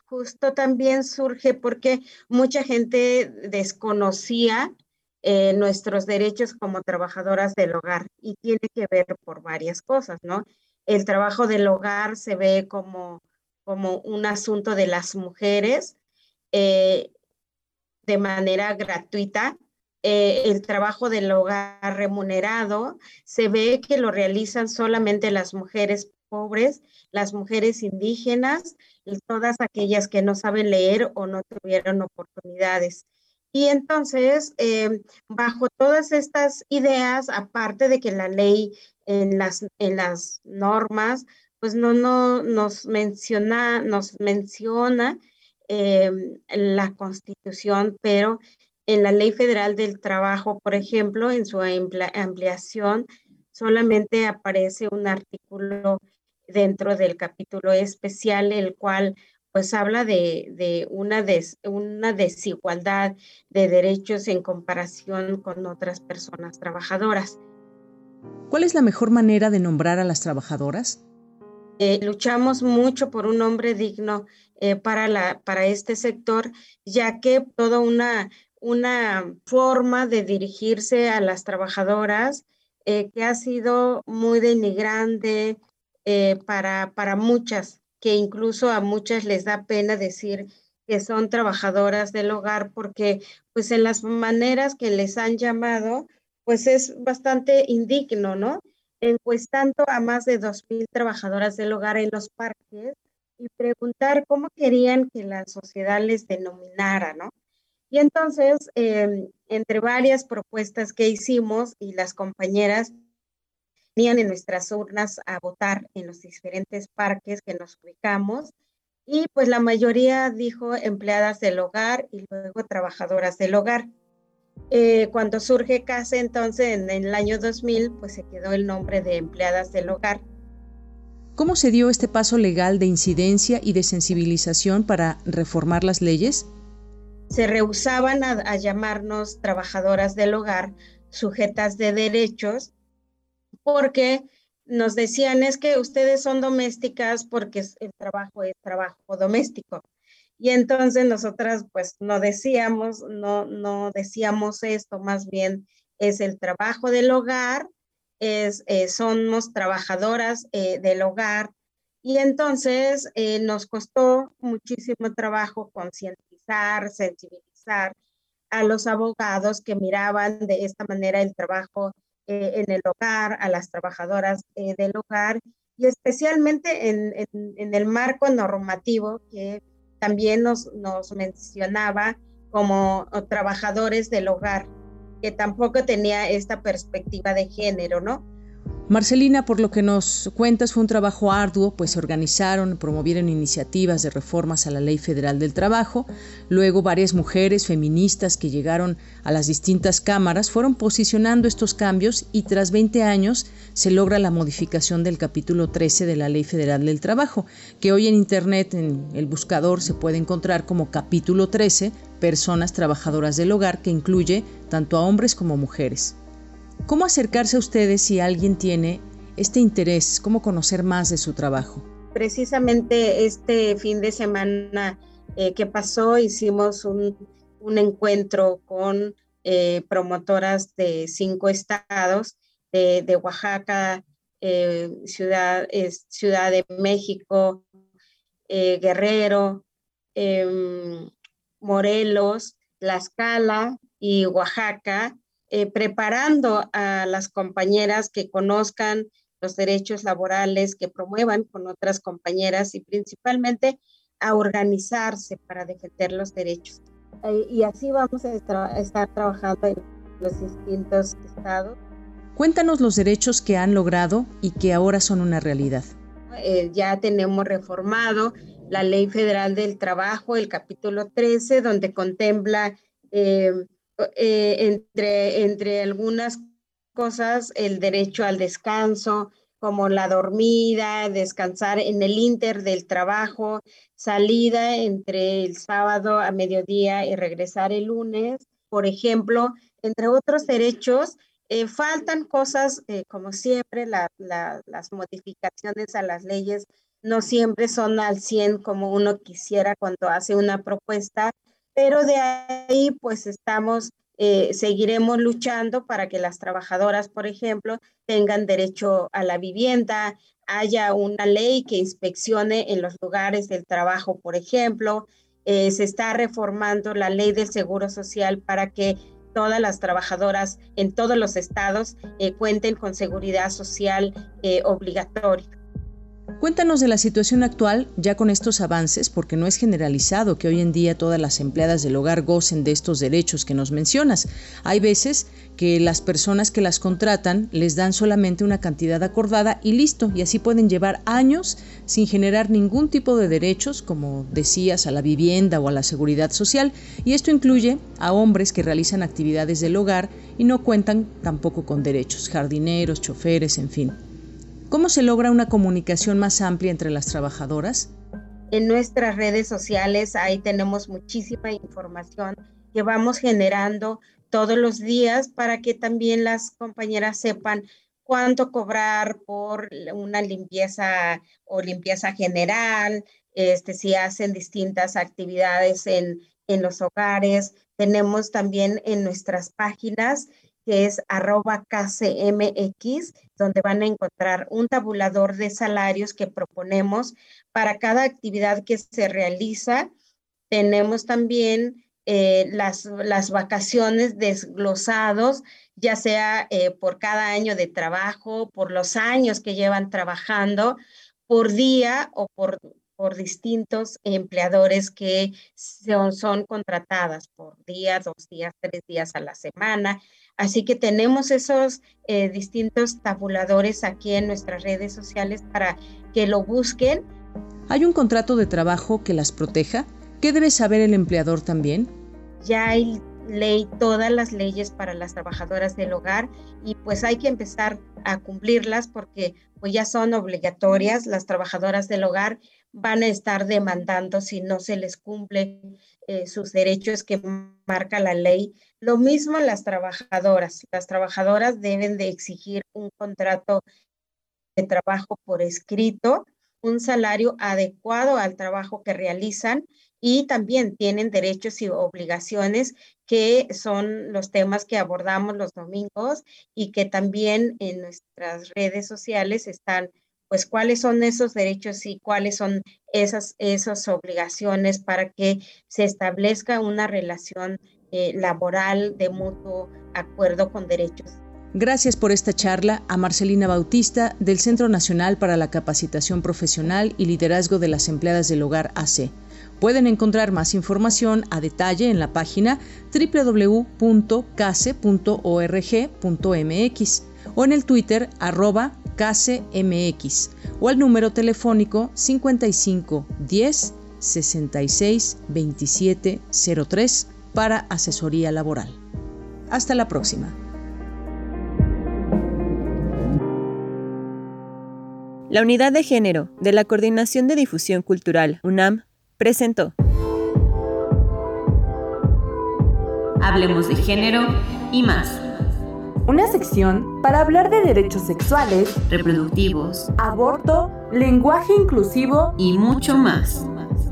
justo también surge porque mucha gente desconocía eh, nuestros derechos como trabajadoras del hogar y tiene que ver por varias cosas, ¿no? el trabajo del hogar se ve como, como un asunto de las mujeres eh, de manera gratuita. Eh, el trabajo del hogar remunerado se ve que lo realizan solamente las mujeres pobres, las mujeres indígenas y todas aquellas que no saben leer o no tuvieron oportunidades. Y entonces, eh, bajo todas estas ideas, aparte de que la ley en las, en las normas, pues no, no nos menciona, nos menciona eh, la constitución, pero en la ley federal del trabajo, por ejemplo, en su ampliación, solamente aparece un artículo dentro del capítulo especial, el cual pues habla de, de una, una desigualdad de derechos en comparación con otras personas trabajadoras. ¿Cuál es la mejor manera de nombrar a las trabajadoras? Eh, luchamos mucho por un nombre digno eh, para, la, para este sector, ya que toda una, una forma de dirigirse a las trabajadoras eh, que ha sido muy denigrante para, para muchas, que incluso a muchas les da pena decir que son trabajadoras del hogar porque pues en las maneras que les han llamado pues es bastante indigno, ¿no? Encuestando a más de 2.000 trabajadoras del hogar en los parques y preguntar cómo querían que la sociedad les denominara, ¿no? Y entonces, em, entre varias propuestas que hicimos y las compañeras venían en nuestras urnas a votar en los diferentes parques que nos ubicamos, y pues la mayoría dijo empleadas del hogar y luego trabajadoras del hogar. Eh, cuando surge CASE, entonces en, el año 2000, pues se quedó el nombre de empleadas del hogar. ¿Cómo se dio este paso legal de incidencia y de sensibilización para reformar las leyes? Se rehusaban a, llamarnos trabajadoras del hogar, sujetas de derechos, porque nos decían es que ustedes son domésticas porque el trabajo es trabajo doméstico. Y entonces nosotras pues no decíamos, no, no decíamos esto, más bien es el trabajo del hogar, es, eh, somos trabajadoras eh, del hogar. Y entonces eh, nos costó muchísimo trabajo concientizar, sensibilizar a los abogados que miraban de esta manera el trabajo en el hogar, a las trabajadoras del hogar y especialmente en, en, el marco normativo que también nos, nos mencionaba como trabajadores del hogar, que tampoco tenía esta perspectiva de género, ¿no? Marcelina, por lo que nos cuentas, fue un trabajo arduo, pues se organizaron, promovieron iniciativas de reformas a la Ley Federal del Trabajo. Luego, varias mujeres feministas que llegaron a las distintas cámaras fueron posicionando estos cambios y tras 20 años se logra la modificación del capítulo 13 de la Ley Federal del Trabajo, que hoy en Internet, en el buscador, se puede encontrar como capítulo 13, personas trabajadoras del hogar, que incluye tanto a hombres como mujeres. ¿Cómo acercarse a ustedes si alguien tiene este interés? ¿Cómo conocer más de su trabajo? Precisamente este fin de semana eh, que pasó hicimos un, encuentro con eh, promotoras de cinco estados, de, Oaxaca, eh, Ciudad, Ciudad de México, Guerrero, em, Morelos, Tlaxcala y Oaxaca, eh, preparando a las compañeras que conozcan los derechos laborales, que promuevan con otras compañeras y principalmente a organizarse para defender los derechos. Eh, y así vamos a estar trabajando en los distintos estados. Cuéntanos los derechos que han logrado y que ahora son una realidad. Eh, ya tenemos reformado la Ley Federal del Trabajo, el capítulo 13, donde contempla eh, entre, entre algunas cosas, el derecho al descanso, como la dormida, descansar en el inter del trabajo, salida entre el sábado a mediodía y regresar el lunes, por ejemplo, entre otros derechos. Eh, faltan cosas, eh, como siempre, las modificaciones a las leyes no siempre son al 100 como uno quisiera cuando hace una propuesta, pero de ahí pues estamos, eh, seguiremos luchando para que las trabajadoras, por ejemplo, tengan derecho a la vivienda, haya una ley que inspeccione en los lugares del trabajo, por ejemplo. Eh, se está reformando la ley del Seguro Social para que todas las trabajadoras en todos los estados eh, cuenten con seguridad social obligatoria. Cuéntanos de la situación actual ya con estos avances, porque no es generalizado que hoy en día todas las empleadas del hogar gocen de estos derechos que nos mencionas. Hay veces que las personas que las contratan les dan solamente una cantidad acordada y listo, y así pueden llevar años sin generar ningún tipo de derechos, como decías, a la vivienda o a la seguridad social, y esto incluye a hombres que realizan actividades del hogar y no cuentan tampoco con derechos, jardineros, choferes, en fin. ¿Cómo se logra una comunicación más amplia entre las trabajadoras? En nuestras redes sociales ahí tenemos muchísima información que vamos generando todos los días para que también las compañeras sepan cuánto cobrar por una limpieza o limpieza general, este, si hacen distintas actividades en, en los hogares. Tenemos también en nuestras páginas que es arroba KCMX, donde van a encontrar un tabulador de salarios que proponemos para cada actividad que se realiza. Tenemos también eh, las, las, vacaciones desglosados, ya sea eh, por cada año de trabajo, por los años que llevan trabajando, por día o por, por distintos empleadores que son, son contratadas por día, dos días, tres días a la semana. Así que tenemos esos eh, distintos tabuladores aquí en nuestras redes sociales para que lo busquen. ¿Hay un contrato de trabajo que las proteja? ¿Qué debe saber el empleador también? Ya hay ley, todas las leyes para las trabajadoras del hogar y pues hay que empezar a cumplirlas porque pues ya son obligatorias. Las trabajadoras del hogar van a estar demandando si no se les cumple eh, sus derechos que marca la ley. Lo mismo las trabajadoras. Las trabajadoras deben de exigir un contrato de trabajo por escrito, un salario adecuado al trabajo que realizan y también tienen derechos y obligaciones que son los temas que abordamos los domingos y que también en nuestras redes sociales están pues cuáles son esos derechos y cuáles son esas, esas obligaciones para que se establezca una relación eh, laboral de mutuo acuerdo con derechos. Gracias por esta charla a Marcelina Bautista del Centro Nacional para la Capacitación Profesional y Liderazgo de las Empleadas del Hogar AC. Pueden encontrar más información a detalle en la página www.case.org.mx o en el Twitter arroba CaseMX o al número telefónico 55 10 66 27 03 para asesoría laboral. Hasta la próxima. La Unidad de Género de la Coordinación de Difusión Cultural UNAM presentó Hablemos de género y más. Una sección para hablar de derechos sexuales, reproductivos, aborto, lenguaje inclusivo y mucho más.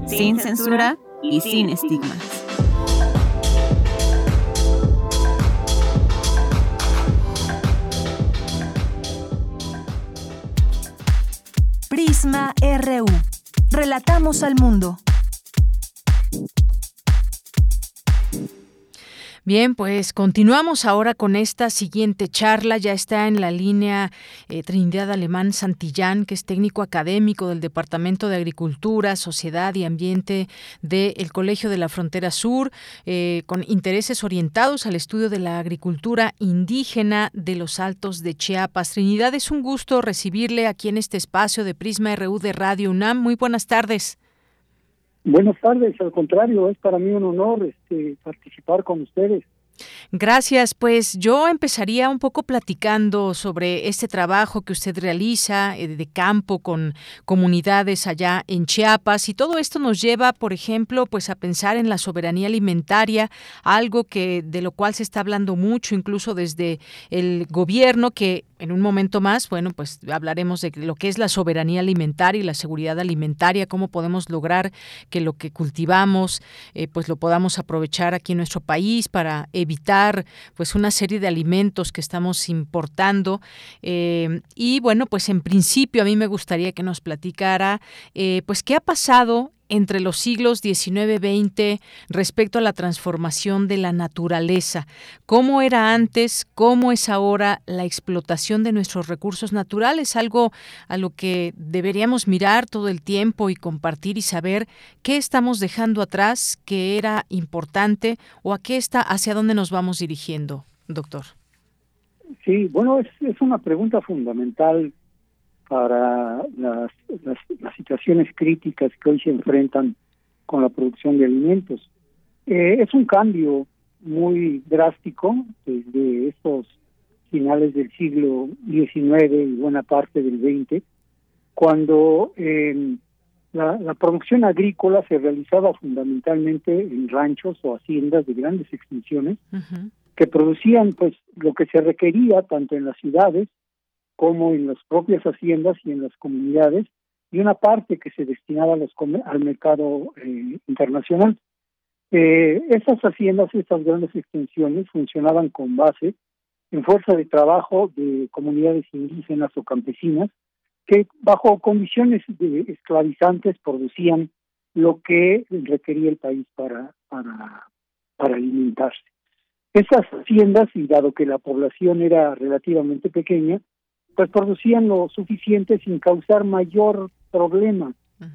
Sin censura y sin estigmas. Prisma RU. Relatamos al mundo. Bien, pues continuamos ahora con esta siguiente charla. Ya está en la línea eh, Trinidad Alemán Santillán, que es técnico académico del Departamento de Agricultura, Sociedad y Ambiente del Colegio de la Frontera Sur, eh, con intereses orientados al estudio de la agricultura indígena de los Altos de Chiapas. Trinidad, es un gusto recibirle aquí en este espacio de Prisma RU de Radio UNAM. Muy buenas tardes. Buenas tardes, al contrario, es para mí un honor este, participar con ustedes. Gracias. Pues yo empezaría un poco platicando sobre este trabajo que usted realiza eh, de campo con comunidades allá en Chiapas y todo esto nos lleva, por ejemplo, pues a pensar en la soberanía alimentaria, algo que de lo cual se está hablando mucho incluso desde el gobierno que en un momento más, bueno, pues hablaremos de lo que es la soberanía alimentaria y la seguridad alimentaria, cómo podemos lograr que lo que cultivamos, eh, pues lo podamos aprovechar aquí en nuestro país para evitar, pues una serie de alimentos que estamos importando. Eh, y bueno, pues en principio a mí me gustaría que nos platicara, eh, pues qué ha pasado entre los siglos XIX-XX respecto a la transformación de la naturaleza. ¿Cómo era antes? ¿Cómo es ahora la explotación de nuestros recursos naturales? Algo a lo que deberíamos mirar todo el tiempo y compartir y saber qué estamos dejando atrás, qué era importante o a qué está, hacia dónde nos vamos dirigiendo, doctor. Sí, bueno, es una pregunta fundamental para las, las, situaciones críticas que hoy se enfrentan con la producción de alimentos. Eh, es un cambio muy drástico desde estos finales del siglo XIX y buena parte del XX, cuando eh, la, la, producción agrícola se realizaba fundamentalmente en ranchos o haciendas de grandes extensiones que producían pues lo que se requería tanto en las ciudades como en las propias haciendas y en las comunidades, y una parte que se destinaba a los, al mercado eh, internacional. Eh, estas haciendas, estas grandes extensiones, funcionaban con base en fuerza de trabajo de comunidades indígenas o campesinas que bajo condiciones de esclavizantes producían lo que requería el país para, para, para alimentarse. Esas haciendas, y dado que la población era relativamente pequeña, pues producían lo suficiente sin causar mayor problema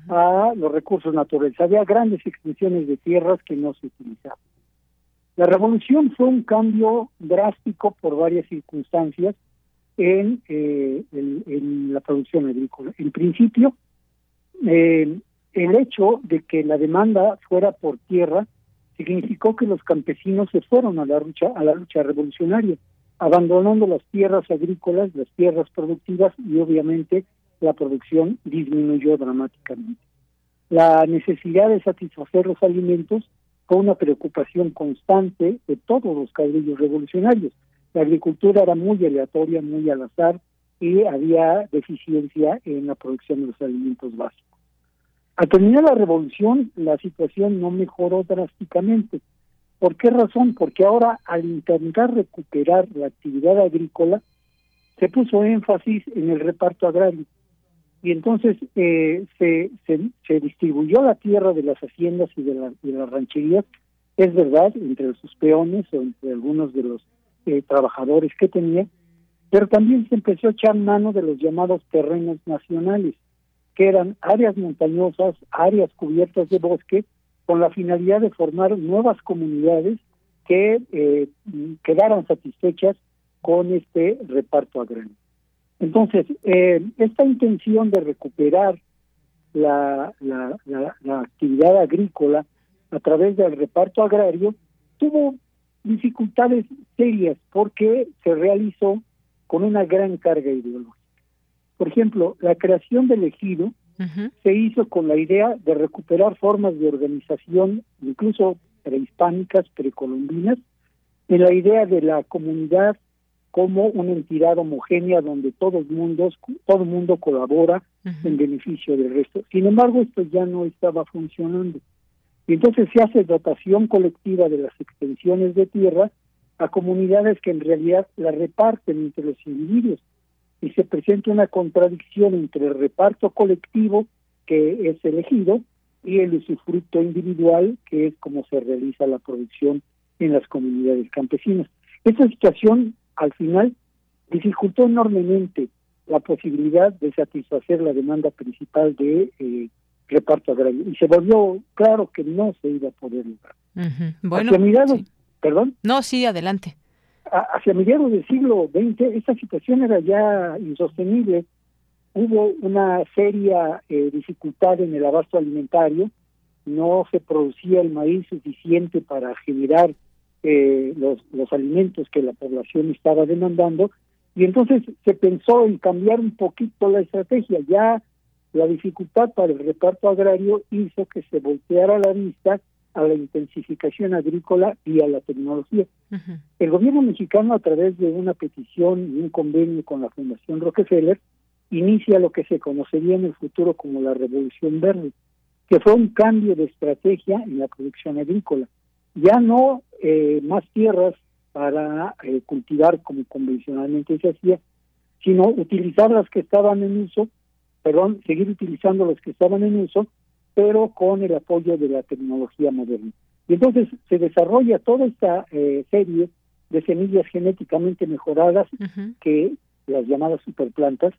a los recursos naturales. Había grandes extensiones de tierras que no se utilizaban. La revolución fue un cambio drástico por varias circunstancias en, eh, la producción agrícola. En principio, eh, el hecho de que la demanda fuera por tierra significó que los campesinos se fueron a la lucha a la lucha revolucionaria abandonando las tierras agrícolas, las tierras productivas y obviamente la producción disminuyó dramáticamente. La necesidad de satisfacer los alimentos fue una preocupación constante de todos los caudillos revolucionarios. La agricultura era muy aleatoria, muy al azar y había deficiencia en la producción de los alimentos básicos. Al terminar la revolución, la situación no mejoró drásticamente. ¿Por qué razón? Porque ahora al intentar recuperar la actividad agrícola, se puso énfasis en el reparto agrario. Y entonces eh, se, se, distribuyó la tierra de las haciendas y de, las rancherías, es verdad, entre sus peones o entre algunos de los eh, trabajadores que tenía, pero también se empezó a echar mano de los llamados terrenos nacionales, que eran áreas montañosas, áreas cubiertas de bosque, con la finalidad de formar nuevas comunidades que eh, quedaran satisfechas con este reparto agrario. Entonces, eh, esta intención de recuperar la, la, la, actividad agrícola a través del reparto agrario tuvo dificultades serias porque se realizó con una gran carga ideológica. Por ejemplo, la creación del ejido se hizo con la idea de recuperar formas de organización, incluso prehispánicas, precolombinas, en la idea de la comunidad como una entidad homogénea donde todo el mundo, todo mundo colabora en beneficio del resto. Sin embargo, esto ya no estaba funcionando. Y entonces se hace dotación colectiva de las extensiones de tierra a comunidades que en realidad la reparten entre los individuos y se presenta una contradicción entre el reparto colectivo que es elegido y el usufructo individual que es como se realiza la producción en las comunidades campesinas. Esta situación al final dificultó enormemente la posibilidad de satisfacer la demanda principal de eh, reparto agrario y se volvió claro que no se iba a poder lograr. Bueno, perdón. No, sí, adelante hacia mediados del siglo XX esta situación era ya insostenible. Hubo una seria eh, dificultad en el abasto alimentario, no se producía el maíz suficiente para generar eh, los, los alimentos que la población estaba demandando y entonces se pensó en cambiar un poquito la estrategia. Ya la dificultad para el reparto agrario hizo que se volteara la vista a la intensificación agrícola y a la tecnología. El gobierno mexicano, a través de una petición y un convenio con la Fundación Rockefeller, inicia lo que se conocería en el futuro como la Revolución Verde, que fue un cambio de estrategia en la producción agrícola. Ya no eh, más tierras para eh, cultivar como convencionalmente se hacía, sino utilizar las que estaban en uso, perdón, seguir utilizando las que estaban en uso pero con el apoyo de la tecnología moderna. Y entonces se desarrolla toda esta eh, serie de semillas genéticamente mejoradas, que las llamadas superplantas,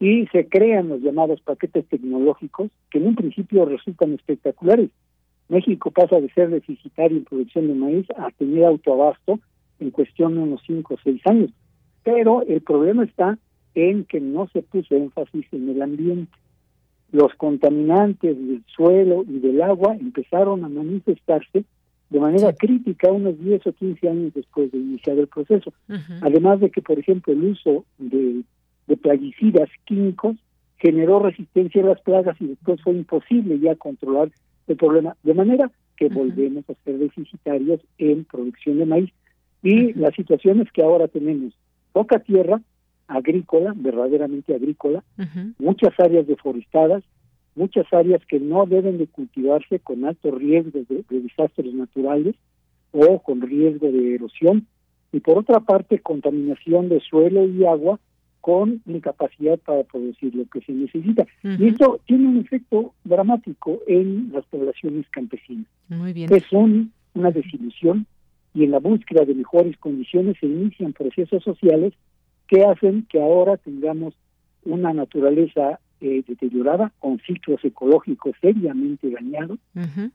y se crean los llamados paquetes tecnológicos, que en un principio resultan espectaculares. México pasa de ser deficitario en producción de maíz a tener autoabasto en cuestión de unos 5 o 6 años. Pero el problema está en que no se puso énfasis en el ambiente los contaminantes del suelo y del agua empezaron a manifestarse de manera crítica unos 10 o 15 años después de iniciar el proceso. Además de que, por ejemplo, el uso de, de plaguicidas químicos generó resistencia a las plagas y después fue imposible ya controlar el problema. De manera que volvemos a ser deficitarios en producción de maíz. Y la situación es que ahora tenemos poca tierra, agrícola, verdaderamente agrícola, muchas áreas deforestadas, muchas áreas que no deben de cultivarse con altos riesgos de, desastres naturales o con riesgo de erosión, y por otra parte contaminación de suelo y agua con incapacidad para producir lo que se necesita. Y esto tiene un efecto dramático en las poblaciones campesinas. Muy bien. Que son una desilusión y en la búsqueda de mejores condiciones se inician procesos sociales que hacen que ahora tengamos una naturaleza eh, deteriorada, con ciclos ecológicos seriamente dañados,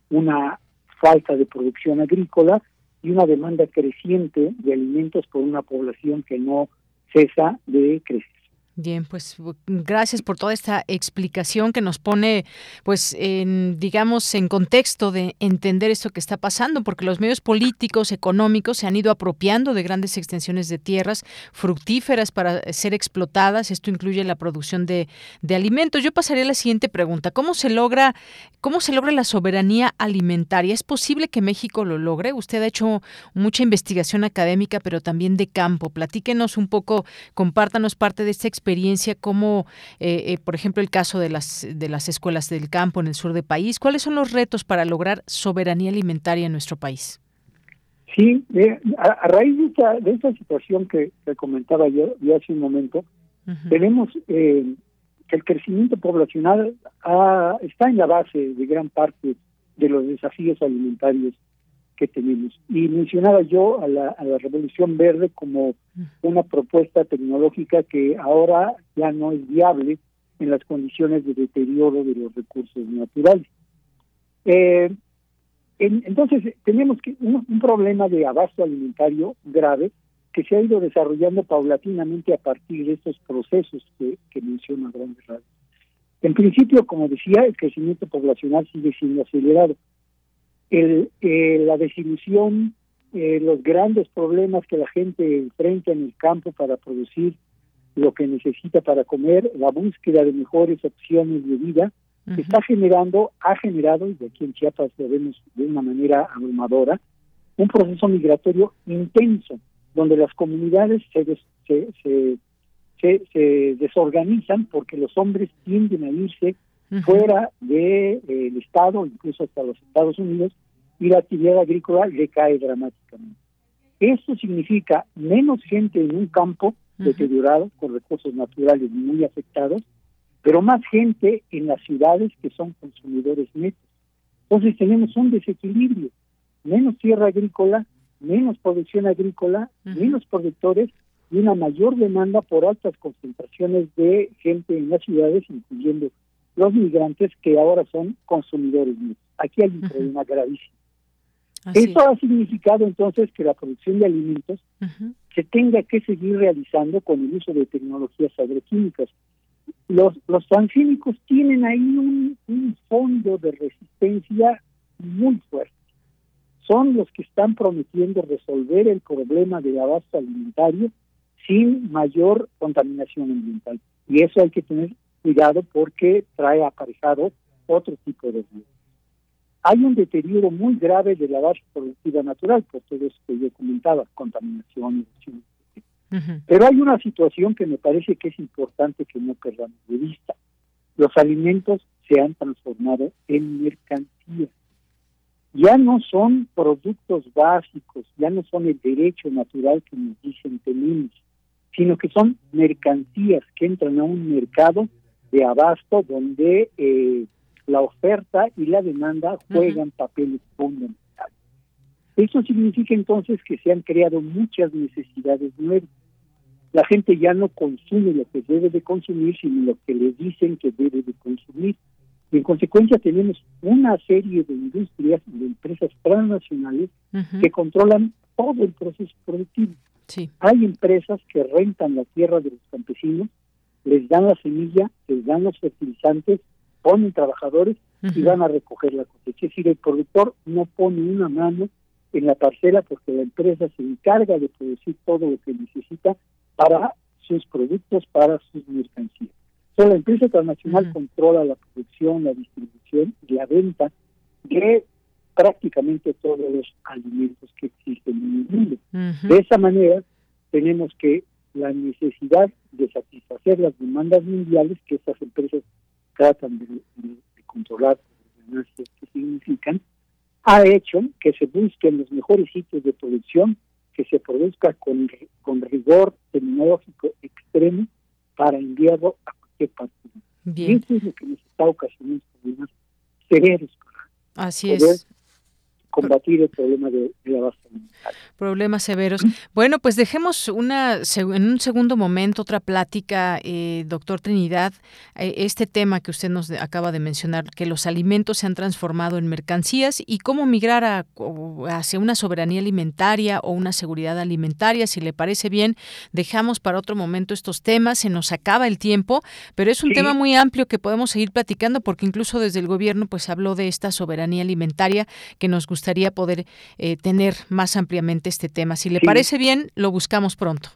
una falta de producción agrícola y una demanda creciente de alimentos por una población que no cesa de crecer. Bien, pues gracias por toda esta explicación que nos pone, pues, en, digamos, en contexto de entender esto que está pasando, porque los medios políticos, económicos se han ido apropiando de grandes extensiones de tierras fructíferas para ser explotadas. Esto incluye la producción de, de alimentos. Yo pasaría a la siguiente pregunta: ¿Cómo se logra, cómo se logra la soberanía alimentaria? ¿Es posible que México lo logre? Usted ha hecho mucha investigación académica, pero también de campo. Platíquenos un poco, compártanos parte de esta experiencia experiencia como, eh, eh, por ejemplo, el caso de las, de las escuelas del campo en el sur del país? ¿Cuáles son los retos para lograr soberanía alimentaria en nuestro país? Sí, a, raíz de esta, de esta situación que, comentaba yo, hace un momento, tenemos eh, que el crecimiento poblacional está en la base de gran parte de los desafíos alimentarios que tenemos. Y mencionaba yo a la, Revolución Verde como una propuesta tecnológica que ahora ya no es viable en las condiciones de deterioro de los recursos naturales. Eh, entonces, tenemos que un, problema de abasto alimentario grave que se ha ido desarrollando paulatinamente a partir de estos procesos que, que menciona Grandes. En principio, como decía, el crecimiento poblacional sigue siendo acelerado el, eh, la desilusión, eh, los grandes problemas que la gente enfrenta en el campo para producir lo que necesita para comer, la búsqueda de mejores opciones de vida, está generando, ha generado, y aquí en Chiapas lo vemos de una manera abrumadora, un proceso migratorio intenso, donde las comunidades se, se, se, se, desorganizan porque los hombres tienden a irse fuera del de, Estado, incluso hasta los Estados Unidos, y la actividad agrícola decae dramáticamente. Esto significa menos gente en un campo deteriorado, con recursos naturales muy afectados, pero más gente en las ciudades que son consumidores netos. Entonces tenemos un desequilibrio, menos tierra agrícola, menos producción agrícola, menos productores y una mayor demanda por altas concentraciones de gente en las ciudades, incluyendo los migrantes que ahora son consumidores Aquí hay un problema gravísimo. Esto ha significado entonces que la producción de alimentos se tenga que seguir realizando con el uso de tecnologías agroquímicas. Los, los transgénicos tienen ahí un, un fondo de resistencia muy fuerte. Son los que están prometiendo resolver el problema del abasto alimentario sin mayor contaminación ambiental. Y eso hay que tener cuidado porque trae aparejado otro tipo de riesgos. Hay un deterioro muy grave de la base productiva natural, por todo eso que yo comentaba, contaminación, Pero hay una situación que me parece que es importante que no perdamos de vista. Los alimentos se han transformado en mercancías. Ya no son productos básicos, ya no son el derecho natural que nos dicen tenemos, sino que son mercancías que entran a un mercado de abasto donde eh, la oferta y la demanda juegan papeles fundamentales. Eso significa entonces que se han creado muchas necesidades nuevas. La gente ya no consume lo que debe de consumir, sino lo que le dicen que debe de consumir. Y en consecuencia tenemos una serie de industrias y de empresas transnacionales que controlan todo el proceso productivo. Hay empresas que rentan la tierra de los campesinos les dan la semilla, les dan los fertilizantes, ponen trabajadores y van a recoger la cosecha. Es decir, el productor no pone una mano en la parcela porque la empresa se encarga de producir todo lo que necesita para sus productos, para sus mercancías. Entonces, la empresa transnacional controla la producción, la distribución y la venta de prácticamente todos los alimentos que existen en el mundo. De esa manera, tenemos que la necesidad de satisfacer las demandas mundiales que estas empresas tratan de, controlar las que significan, ha hecho que se busquen los mejores sitios de producción, que se produzca con, con rigor tecnológico extremo para enviarlo a cualquier parte. Y eso es lo que nos está ocasionando problemas severos Así es combatir el problema de, abasto Problemas severos. Bueno, pues dejemos una en un segundo momento otra plática, eh, doctor Trinidad, eh, este tema que usted nos acaba de mencionar, que los alimentos se han transformado en mercancías y cómo migrar a, hacia una soberanía alimentaria o una seguridad alimentaria. Si le parece bien, dejamos para otro momento estos temas, se nos acaba el tiempo, pero es un tema muy amplio que podemos seguir platicando porque incluso desde el gobierno pues habló de esta soberanía alimentaria que nos gustaría poder eh, tener más ampliamente este tema. Si le parece bien, lo buscamos pronto.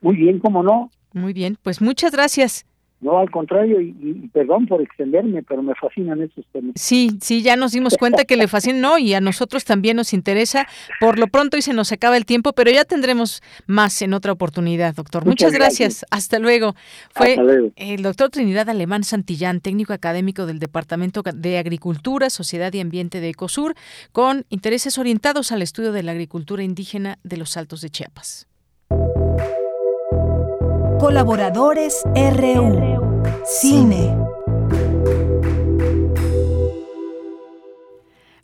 Muy bien, ¿cómo no? Muy bien, pues muchas gracias. No, al contrario, y, perdón por extenderme, pero me fascinan estos temas. Sí, sí, ya nos dimos cuenta que le fascinan, no, y a nosotros también nos interesa. Por lo pronto y se nos acaba el tiempo, pero ya tendremos más en otra oportunidad, doctor. Muchas, gracias. Hasta luego. Fue el doctor Trinidad Alemán Santillán, técnico académico del Departamento de Agricultura, Sociedad y Ambiente de Ecosur, con intereses orientados al estudio de la agricultura indígena de los Altos de Chiapas. Colaboradores RU. Cine.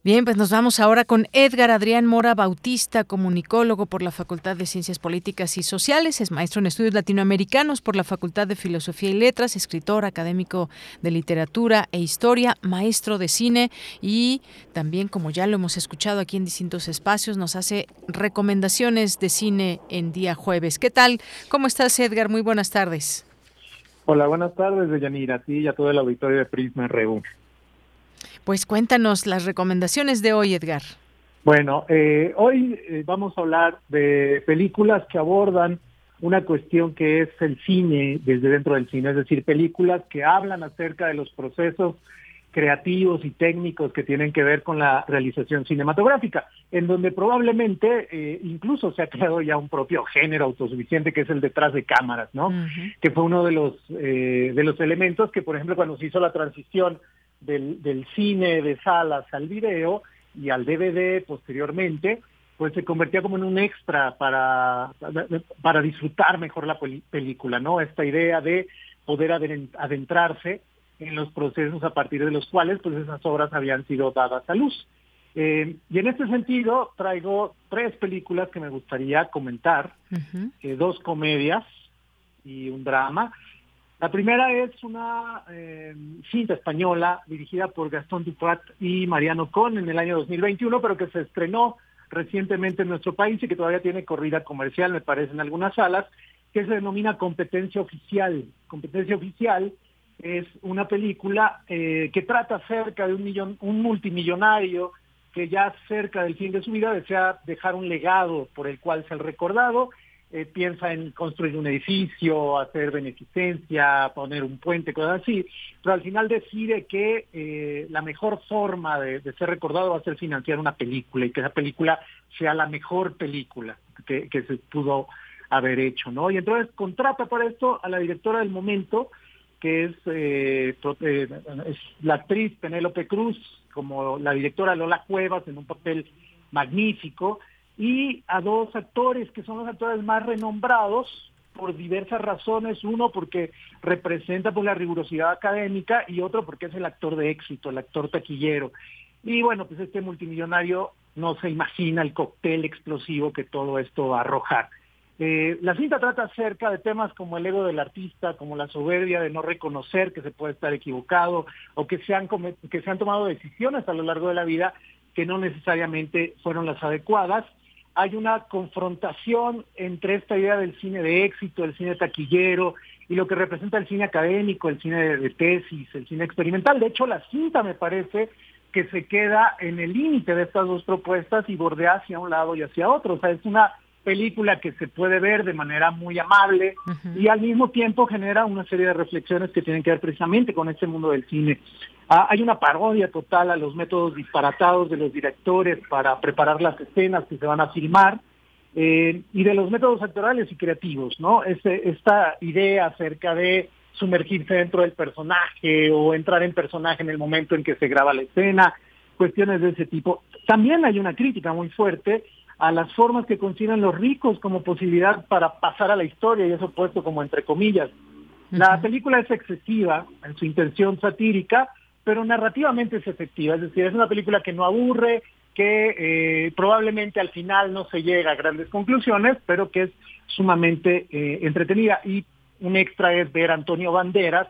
Bien, pues nos vamos ahora con Edgar Adrián Mora Bautista, comunicólogo por la Facultad de Ciencias Políticas y Sociales, es maestro en estudios latinoamericanos por la Facultad de Filosofía y Letras, escritor académico de literatura e historia, maestro de cine y también, como ya lo hemos escuchado aquí en distintos espacios, nos hace recomendaciones de cine en día jueves. ¿Qué tal? ¿Cómo estás, Edgar? Muy buenas tardes. Hola, buenas tardes, Deyanira, a ti y a todo el auditorio de Prisma RU. Pues cuéntanos las recomendaciones de hoy, Edgar. Bueno, eh, hoy eh, vamos a hablar de películas que abordan una cuestión que es el cine desde dentro del cine, es decir, películas que hablan acerca de los procesos creativos y técnicos que tienen que ver con la realización cinematográfica, en donde probablemente eh, incluso se ha creado ya un propio género autosuficiente que es el detrás de cámaras, ¿no? Que fue uno de los de los elementos que, por ejemplo, cuando se hizo la transición del, cine de salas al video y al DVD posteriormente, pues se convertía como en un extra para, para disfrutar mejor la película, ¿no? Esta idea de poder adentrarse en los procesos a partir de los cuales pues esas obras habían sido dadas a luz. Eh, y en este sentido traigo tres películas que me gustaría comentar, eh, dos comedias y un drama. La primera es una eh, cinta española dirigida por Gastón Duprat y Mariano Con en el año 2021, pero que se estrenó recientemente en nuestro país y que todavía tiene corrida comercial, me parece, en algunas salas, que se denomina Competencia Oficial. Competencia Oficial es una película eh, que trata acerca de un, millón, un multimillonario que ya cerca del fin de su vida desea dejar un legado por el cual ser recordado eh, piensa en construir un edificio, hacer beneficencia, poner un puente, cosas así, pero al final decide que eh, la mejor forma de, ser recordado va a ser financiar una película y que esa película sea la mejor película que, se pudo haber hecho, ¿no? Y entonces contrata para esto a la directora del momento, que es, eh, es la actriz Penélope Cruz, como la directora Lola Cuevas, en un papel magnífico, y a dos actores que son los actores más renombrados por diversas razones, uno porque representa por la rigurosidad académica y otro porque es el actor de éxito, el actor taquillero. Y bueno, pues este multimillonario no se imagina el cóctel explosivo que todo esto va a arrojar. Eh, la cinta trata acerca de temas como el ego del artista, como la soberbia de no reconocer que se puede estar equivocado o que se han, que se han tomado decisiones a lo largo de la vida que no necesariamente fueron las adecuadas hay una confrontación entre esta idea del cine de éxito, el cine taquillero y lo que representa el cine académico, el cine de, tesis, el cine experimental. De hecho, la cinta me parece que se queda en el límite de estas dos propuestas y bordea hacia un lado y hacia otro. O sea, es una película que se puede ver de manera muy amable y al mismo tiempo genera una serie de reflexiones que tienen que ver precisamente con este mundo del cine. Ah, hay una parodia total a los métodos disparatados de los directores para preparar las escenas que se van a filmar eh, y de los métodos actorales y creativos, ¿no? Este, esta idea acerca de sumergirse dentro del personaje o entrar en personaje en el momento en que se graba la escena, cuestiones de ese tipo. También hay una crítica muy fuerte a las formas que consideran los ricos como posibilidad para pasar a la historia, y eso puesto como entre comillas. La película es excesiva en su intención satírica, pero narrativamente es efectiva, es decir, es una película que no aburre, que eh, probablemente al final no se llega a grandes conclusiones, pero que es sumamente eh, entretenida. Y un extra es ver a Antonio Banderas,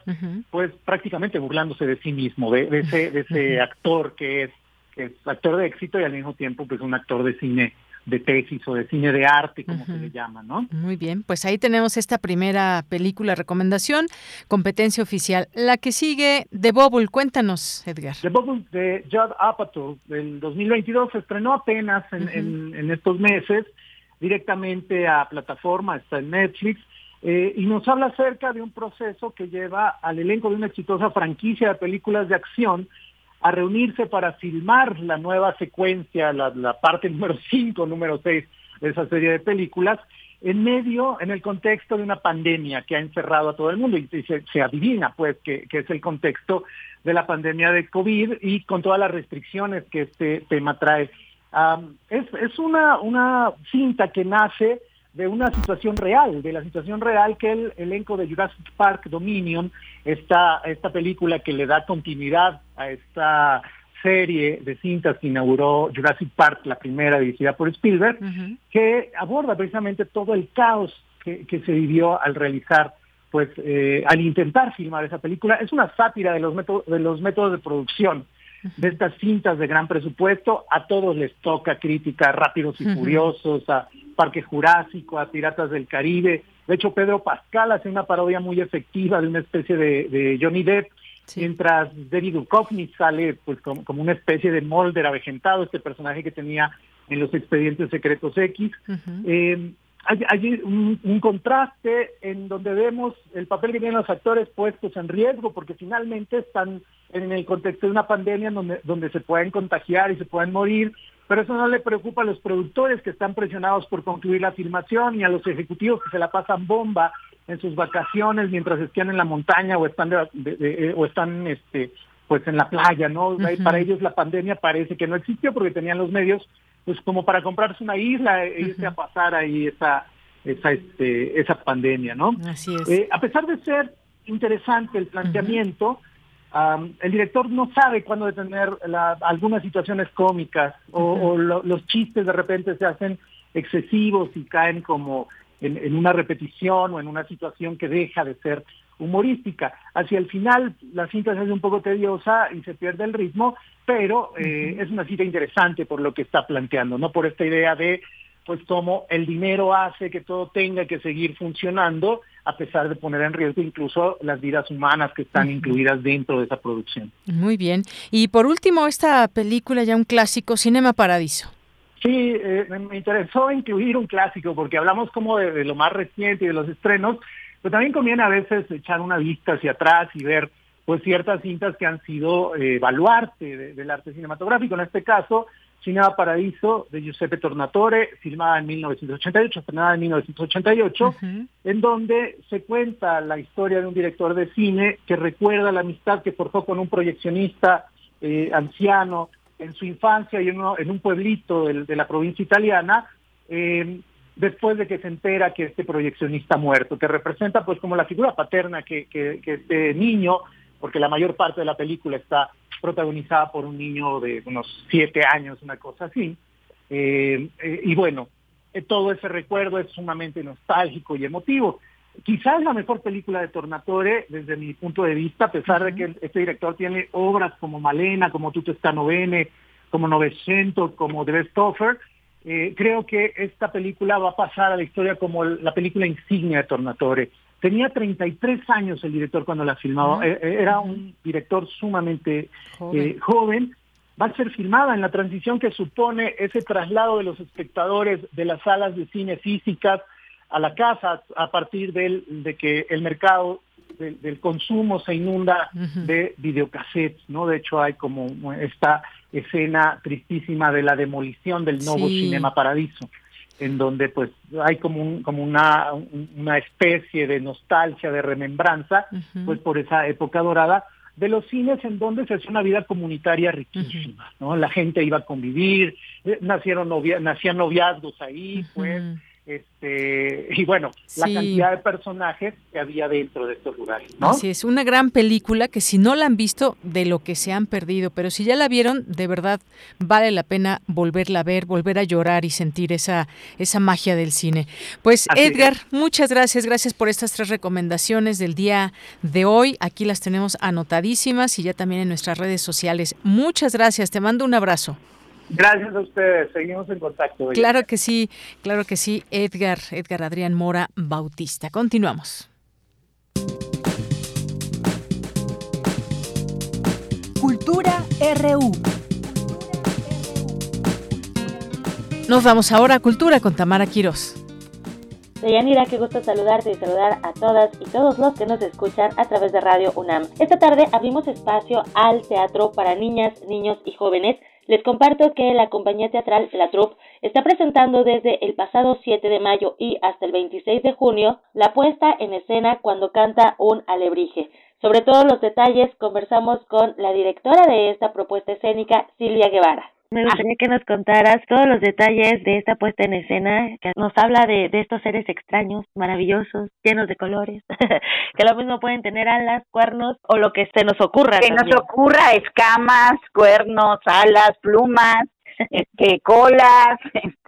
pues prácticamente burlándose de sí mismo, de, ese, de ese actor que es, que es actor de éxito y al mismo tiempo pues un actor de cine de tesis o de cine de arte, como se le llama, ¿no? Muy bien, pues ahí tenemos esta primera película recomendación, competencia oficial. La que sigue, The Bubble, cuéntanos, Edgar. The Bubble de Judd Apatow del 2022 se estrenó apenas en, en, estos meses directamente a plataforma, está en Netflix, eh, y nos habla acerca de un proceso que lleva al elenco de una exitosa franquicia de películas de acción a reunirse para filmar la nueva secuencia, la, parte número 5, número 6 de esa serie de películas, en medio, en el contexto de una pandemia que ha encerrado a todo el mundo y, se, adivina pues que, es el contexto de la pandemia de COVID y con todas las restricciones que este tema trae. es, es una, una cinta que nace de una situación real, de la situación real que el elenco de Jurassic Park Dominion, esta, esta película que le da continuidad a esta serie de cintas que inauguró Jurassic Park, la primera dirigida por Spielberg, que aborda precisamente todo el caos que, se vivió al realizar, pues, eh, al intentar filmar esa película. Es una sátira de los, métodos, de los métodos de producción de estas cintas de gran presupuesto. A todos les toca crítica, Rápidos y Furiosos, a Parque Jurásico, a Piratas del Caribe. De hecho, Pedro Pascal hace una parodia muy efectiva de una especie de, Johnny Depp, mientras David Duchovny sale pues como, una especie de molder avejentado, este personaje que tenía en los expedientes secretos X. Eh, hay, un, contraste en donde vemos el papel que tienen los actores puestos en riesgo, porque finalmente están en el contexto de una pandemia donde, donde se pueden contagiar y se pueden morir, pero eso no le preocupa a los productores que están presionados por concluir la filmación y a los ejecutivos que se la pasan bomba en sus vacaciones mientras están en la montaña o están eh, o están este pues en la playa, ¿no? Para ellos la pandemia parece que no existió porque tenían los medios pues como para comprarse una isla e irse a pasar ahí esa esa este, esa pandemia, ¿no? Así es. Eh, a pesar de ser interesante el planteamiento, el director no sabe cuándo detener algunas situaciones cómicas o, los chistes de repente se hacen excesivos y caen como en, una repetición o en una situación que deja de ser humorística. Hacia el final la cinta se hace un poco tediosa y se pierde el ritmo, pero eh, es una cita interesante por lo que está planteando, no por esta idea de pues cómo el dinero hace que todo tenga que seguir funcionando a pesar de poner en riesgo incluso las vidas humanas que están incluidas dentro de esa producción. Muy bien. Y por último, esta película ya un clásico, Cinema Paradiso. Sí, eh, me interesó incluir un clásico porque hablamos como de, lo más reciente y de los estrenos, pero también conviene a veces echar una vista hacia atrás y ver pues ciertas cintas que han sido eh, del arte cinematográfico. En este caso, Cinema Paradiso de Giuseppe Tornatore, filmada en 1988, estrenada en 1988, en donde se cuenta la historia de un director de cine que recuerda la amistad que forjó con un proyeccionista eh, anciano en su infancia y en, un pueblito de, la provincia italiana, eh, después de que se entera que este proyeccionista ha muerto, que representa pues como la figura paterna que, que este niño, porque la mayor parte de la película está protagonizada por un niño de unos siete años, una cosa así. Eh, eh, y bueno, eh, todo ese recuerdo es sumamente nostálgico y emotivo. Quizás la mejor película de Tornatore desde mi punto de vista, a pesar de que este director tiene obras como Malena, como Tutto sta novene, como Novecento, como The Best Offer, creo que esta película va a pasar a la historia como la película insignia de Tornatore. Tenía 33 años el director cuando la filmaba, eh, eh, era un director sumamente eh, joven. Va a ser filmada en la transición que supone ese traslado de los espectadores de las salas de cine físicas a la casa a partir del, de que el mercado del, consumo se inunda de videocassettes, ¿no? De hecho hay como esta escena tristísima de la demolición del nuevo Cinema Paradiso en donde pues hay como un, como una, una especie de nostalgia, de remembranza, pues por esa época dorada de los cines en donde se hacía una vida comunitaria riquísima, ¿no? La gente iba a convivir, eh, nacieron novia, nacían noviazgos ahí, pues, este y bueno, la cantidad de personajes que había dentro de estos lugares, ¿no? Así es, una gran película que si no la han visto, de lo que se han perdido, pero si ya la vieron, de verdad vale la pena volverla a ver, volver a llorar y sentir esa, esa magia del cine. Pues Edgar, muchas gracias, gracias por estas tres recomendaciones del día de hoy. Aquí las tenemos anotadísimas y ya también en nuestras redes sociales. Muchas gracias, te mando un abrazo. Gracias a ustedes, seguimos en contacto. Claro que sí, claro que sí, Edgar, Edgar Adrián Mora Bautista. Continuamos. Cultura RU. Nos vamos ahora a Cultura con Tamara Quiroz. Deyanira, qué gusto saludarte y saludar a todas y todos los que nos escuchan a través de Radio UNAM. Esta tarde abrimos espacio al teatro para niñas, niños y jóvenes les comparto que la compañía teatral La Troupe está presentando desde el pasado 7 de mayo y hasta el 26 de junio la puesta en escena cuando canta un alebrije. Sobre todos los detalles conversamos con la directora de esta propuesta escénica, Silvia Guevara. Me gustaría que nos contaras todos los detalles de esta puesta en escena, que nos habla de, de estos seres extraños, maravillosos, llenos de colores, que lo mismo pueden tener alas, cuernos o lo que se nos ocurra. Que nos ocurra escamas, cuernos, alas, plumas, este, colas,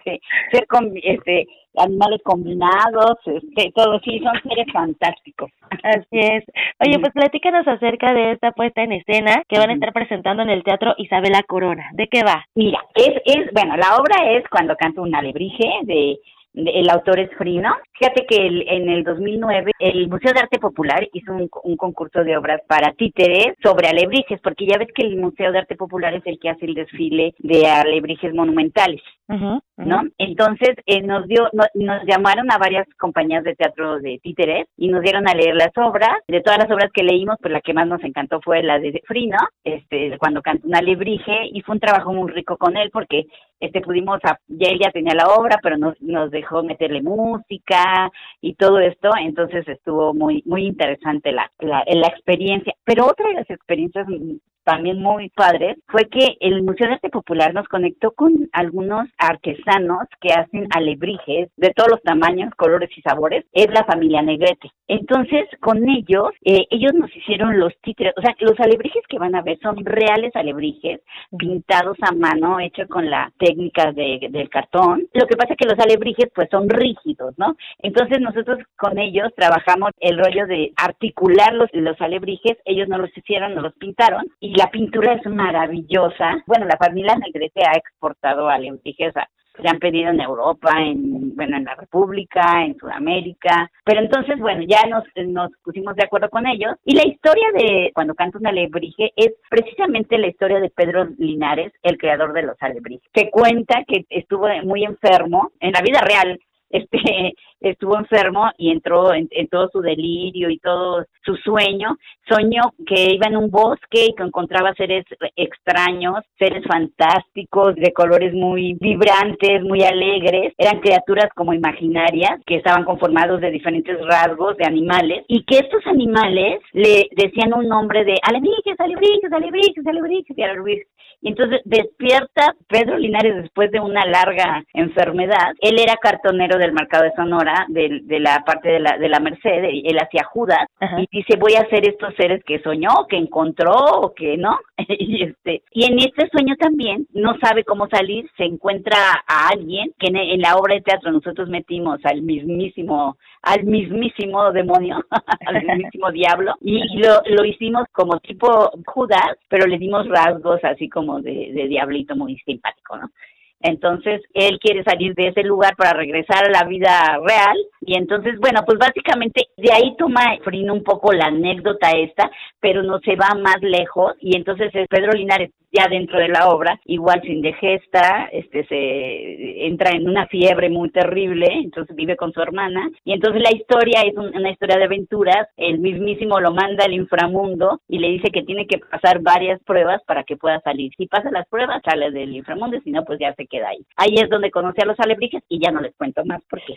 este, ser con, este, animales combinados, este, todo, sí, son seres fantásticos. Así es. Oye, pues platícanos acerca de esta puesta en escena que van a estar presentando en el Teatro Isabela Corona. ¿De qué va? Mira, es, es, bueno, la obra es cuando canto un alebrije de el autor es Frino. Fíjate que en el 2009 el Museo de Arte Popular hizo un, concurso de obras para títeres sobre alebrijes, porque ya ves que el Museo de Arte Popular es el que hace el desfile de alebrijes monumentales. ¿No? Entonces eh, nos dio, nos llamaron a varias compañías de teatro de títeres y nos dieron a leer las obras. De todas las obras que leímos, pues la que más nos encantó fue la de Frino, este, cuando cantó un alebrije y fue un trabajo muy rico con él porque este pudimos, ya él ya tenía la obra, pero nos, nos dejó meterle música y todo esto, entonces estuvo muy, muy interesante la, la, la experiencia. Pero otra de las experiencias también muy padres fue que el Museo de Arte Popular nos conectó con algunos artesanos que hacen alebrijes de todos los tamaños, colores y sabores. Es la familia Negrete. Entonces, con ellos, eh, ellos nos hicieron los títeres, o sea, los alebrijes que van a ver son reales alebrijes pintados a mano, hechos con la técnica de, del cartón. Lo que pasa es que los alebrijes pues son rígidos, ¿no? Entonces nosotros con ellos trabajamos el rollo de articular los, los alebrijes, ellos no los hicieron, no los pintaron y la pintura es maravillosa. Bueno, la familia Negrete ha exportado a Lentijeza. Se han pedido en Europa, en bueno, en la República, en Sudamérica. Pero entonces, bueno, ya nos, nos pusimos de acuerdo con ellos. Y la historia de cuando canta un alebrije es precisamente la historia de Pedro Linares, el creador de los alebrijes, que cuenta que estuvo muy enfermo en la vida real este estuvo enfermo y entró en, todo su delirio y todo su sueño, soñó que iba en un bosque y que encontraba seres extraños, seres fantásticos, de colores muy vibrantes, muy alegres, eran criaturas como imaginarias que estaban conformados de diferentes rasgos de animales y que estos animales le decían un nombre de alebrijes, alebrijes, alebrijes, alebrijes y alebrijes. Y entonces despierta Pedro Linares después de una larga enfermedad. Él era cartonero del mercado de Sonora, de, de la parte de la, de la Merced, él hacía Judas, y dice, voy a hacer estos seres que soñó, que encontró, o que no. y, este, y en este sueño también no sabe cómo salir, se encuentra a alguien, que en, la obra de teatro nosotros metimos al mismísimo, al mismísimo demonio, al mismísimo diablo, y, lo, lo hicimos como tipo Judas, pero le dimos rasgos así como de, de diablito muy simpático, ¿no? Entonces, él quiere salir de ese lugar para regresar a la vida real. Y entonces, bueno, pues básicamente de ahí toma Frino un poco la anécdota esta, pero no se va más lejos. Y entonces es Pedro Linares ya dentro de la obra, igual sin gesta, este se entra en una fiebre muy terrible, entonces vive con su hermana y entonces la historia es una historia de aventuras, el mismísimo lo manda al inframundo y le dice que tiene que pasar varias pruebas para que pueda salir. Si pasa las pruebas sale del inframundo, si no pues ya se queda ahí. Ahí es donde conoce a los alebrijes y ya no les cuento más porque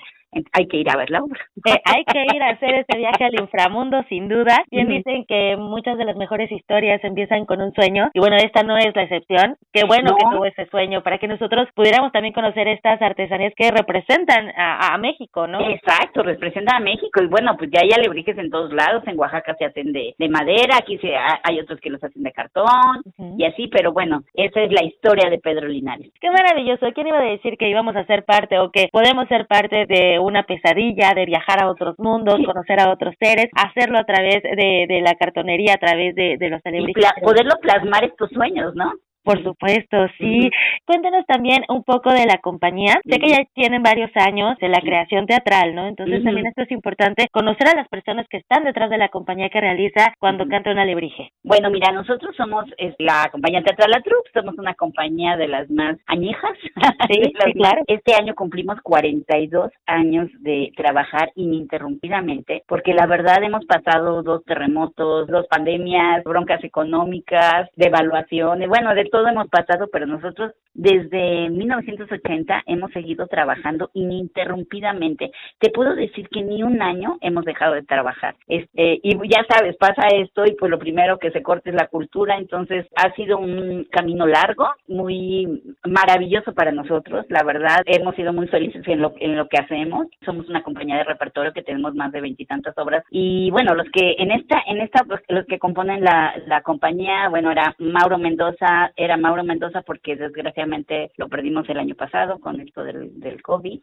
hay que ir a ver la obra. Eh, hay que ir a hacer este viaje al inframundo sin duda. Bien dicen que muchas de las mejores historias empiezan con un sueño y bueno, esta no es la excepción. Qué bueno que tuvo ese sueño para que nosotros pudiéramos también conocer estas artesanías que representan a, México, ¿no? Exacto, representan a México. Y bueno, pues ya hay alebrijes en todos lados. En Oaxaca se hacen de, madera, aquí se, hay otros que los hacen de cartón y así, pero bueno, esa es la historia de Pedro Linares. Qué maravilloso. ¿Quién iba a decir que íbamos a ser parte o que podemos ser parte de una pesadilla, de viajar a otros mundos, conocer a otros seres, hacerlo a través de, de la cartonería, a través de, de los alebrijes? poderlo plasmar estos sueños, ¿no? Por supuesto, sí. Cuéntanos también un poco de la compañía. Sé que ya tienen varios años de la creación teatral, ¿no? Entonces también esto es importante, conocer a las personas que están detrás de la compañía que realiza cuando canta una alebrije. Bueno, mira, nosotros somos la compañía teatral La Troupe, somos una compañía de las más añejas. Sí, claro. Este año cumplimos 42 años de trabajar ininterrumpidamente, porque la verdad hemos pasado dos terremotos, dos pandemias, broncas económicas, devaluaciones, bueno, de todo hemos pasado, pero nosotros desde 1980 hemos seguido trabajando ininterrumpidamente. Te puedo decir que ni un año hemos dejado de trabajar. Este, y ya sabes, pasa esto y pues lo primero que se corta es la cultura, entonces ha sido un camino largo, muy maravilloso para nosotros, la verdad, hemos sido muy felices en lo, en lo que hacemos. Somos una compañía de repertorio que tenemos más de veintitantas obras y bueno, los que en esta en esta pues, los que componen la la compañía, bueno, era Mauro Mendoza, era Mauro Mendoza porque desgraciadamente lo perdimos el año pasado con esto del, del COVID,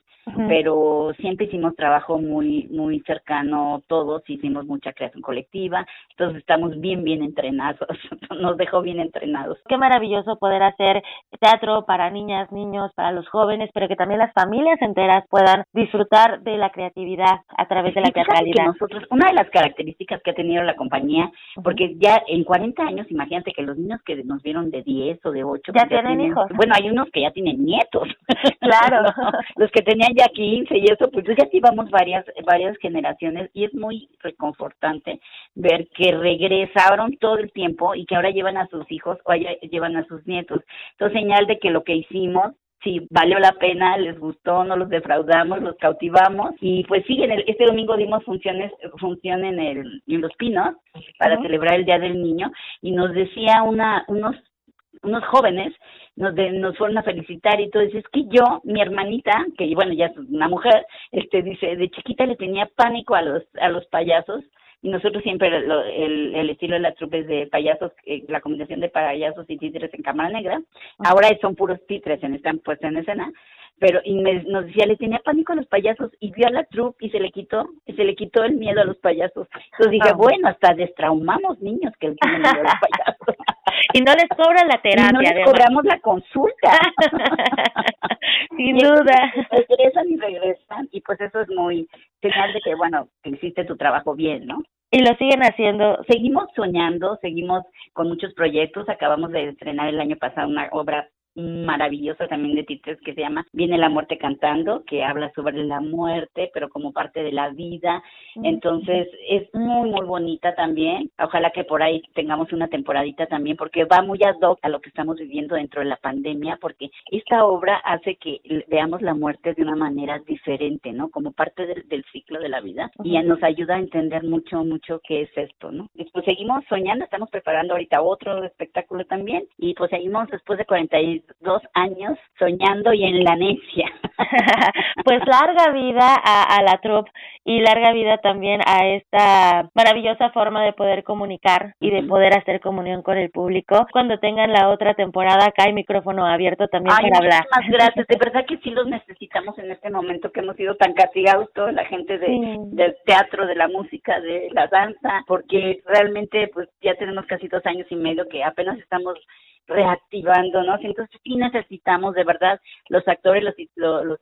pero siempre hicimos trabajo muy, muy cercano todos, hicimos mucha creación colectiva, entonces estamos bien, bien entrenados, nos dejó bien entrenados. Qué maravilloso poder hacer teatro para niñas, niños, para los jóvenes, pero que también las familias enteras puedan disfrutar de la creatividad a través de la teatralidad. nosotros, una de las características que ha tenido la compañía, porque ya en 40 años, imagínate que los niños que nos vieron de 10 10 o de 8. Ya, tienen, hijos. Bueno, hay unos que ya tienen nietos. Claro. los que tenían ya 15 y eso, pues ya llevamos varias, varias generaciones y es muy reconfortante ver que regresaron todo el tiempo y que ahora llevan a sus hijos o llevan a sus nietos. Entonces, señal de que lo que hicimos sí valió la pena, les gustó, no los defraudamos, los cautivamos y pues sí, en el, este domingo dimos funciones, función en el en Los Pinos para celebrar el Día del Niño y nos decía una unos unos jóvenes nos, nos fueron a felicitar y todo eso. Es que yo, mi hermanita, que bueno, ya es una mujer, este dice, de chiquita le tenía pánico a los, a los payasos y nosotros siempre el, el, estilo de las trupes de payasos, eh, la combinación de payasos y títeres en cámara negra, ahora son puros títeres, en, están puestos en escena, pero y me, nos decía, le tenía pánico a los payasos y vio a la troupe y se le quitó, se le quitó el miedo a los payasos. Entonces dije, ah. bueno, hasta destraumamos niños que tienen miedo a los payasos. Y no les cobra la terapia. Y no les cobramos la consulta. Sin duda. Regresan y regresan y pues eso es muy señal de que, bueno, que hiciste tu trabajo bien, ¿no? Y lo siguen haciendo. Seguimos soñando, seguimos con muchos proyectos. Acabamos de estrenar el año pasado una obra maravillosa también de títulos que se llama Viene la muerte cantando, que habla sobre la muerte, pero como parte de la vida. Entonces, es muy, muy bonita también. Ojalá que por ahí tengamos una temporadita también, porque va muy ad hoc a lo que estamos viviendo dentro de la pandemia, porque esta obra hace que veamos la muerte de una manera diferente, ¿no? Como parte del, ciclo de la vida. Y nos ayuda a entender mucho, mucho qué es esto, ¿no? Después seguimos soñando, estamos preparando ahorita otro espectáculo también, y pues seguimos después de 40 dos años soñando y en la necia. pues larga vida a, la troupe y larga vida también a esta maravillosa forma de poder comunicar y de poder hacer comunión con el público. Cuando tengan la otra temporada, acá hay micrófono abierto también para hablar. Muchas gracias. De verdad que sí los necesitamos en este momento que hemos sido tan castigados toda la gente de, del teatro, de la música, de la danza, porque realmente pues ya tenemos casi dos años y medio que apenas estamos reactivándonos. Entonces sí necesitamos de verdad los actores, los, los,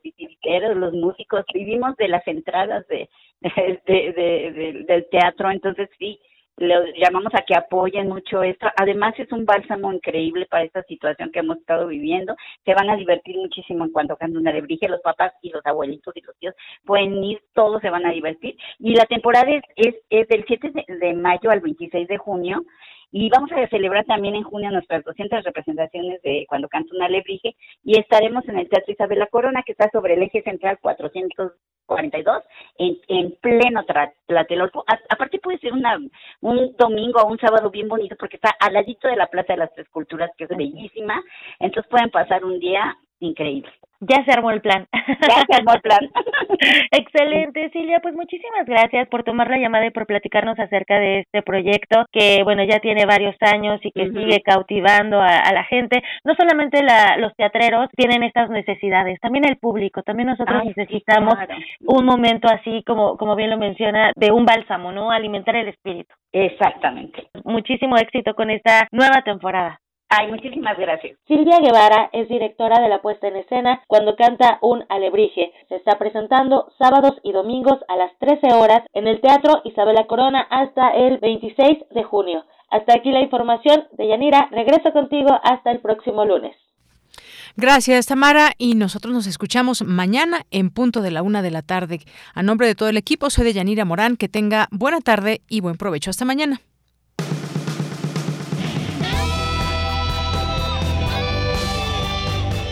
los músicos, vivimos de las entradas de, de, del teatro, entonces sí, le llamamos a que apoyen mucho esto. Además es un bálsamo increíble para esta situación que hemos estado viviendo. Se van a divertir muchísimo en cuanto canten una lebrige, los papás y los abuelitos y los tíos pueden ir, todos se van a divertir. Y la temporada es, es, del 7 de, de mayo al 26 de junio Y vamos a celebrar también en junio nuestras 200 representaciones de Cuando canta una alebrije y estaremos en el Teatro Isabel La Corona, que está sobre el eje central 442, en, en pleno Tlatelolco. aparte puede ser una, un domingo o un sábado bien bonito porque está al ladito de la Plaza de las Tres Culturas, que es bellísima. Entonces pueden pasar un día increíble. Ya se armó el plan. Ya se armó el plan. Excelente, Silvia. Pues muchísimas gracias por tomar la llamada y por platicarnos acerca de este proyecto que, bueno, ya tiene varios años y que sigue cautivando a, la gente. No solamente la, los teatreros tienen estas necesidades, también el público. También nosotros necesitamos un momento así, como, como bien lo menciona, de un bálsamo, ¿no? Alimentar el espíritu. Exactamente. Muchísimo éxito con esta nueva temporada. Ay, muchísimas gracias. Silvia Guevara es directora de la puesta en escena cuando canta un alebrije. Se está presentando sábados y domingos a las 13 horas en el Teatro Isabela Corona hasta el 26 de junio. Hasta aquí la información de Yanira. Regreso contigo hasta el próximo lunes. Gracias, Tamara. Y nosotros nos escuchamos mañana en punto de la una de la tarde. A nombre de todo el equipo, soy de Yanira Morán. Que tenga buena tarde y buen provecho. Hasta mañana.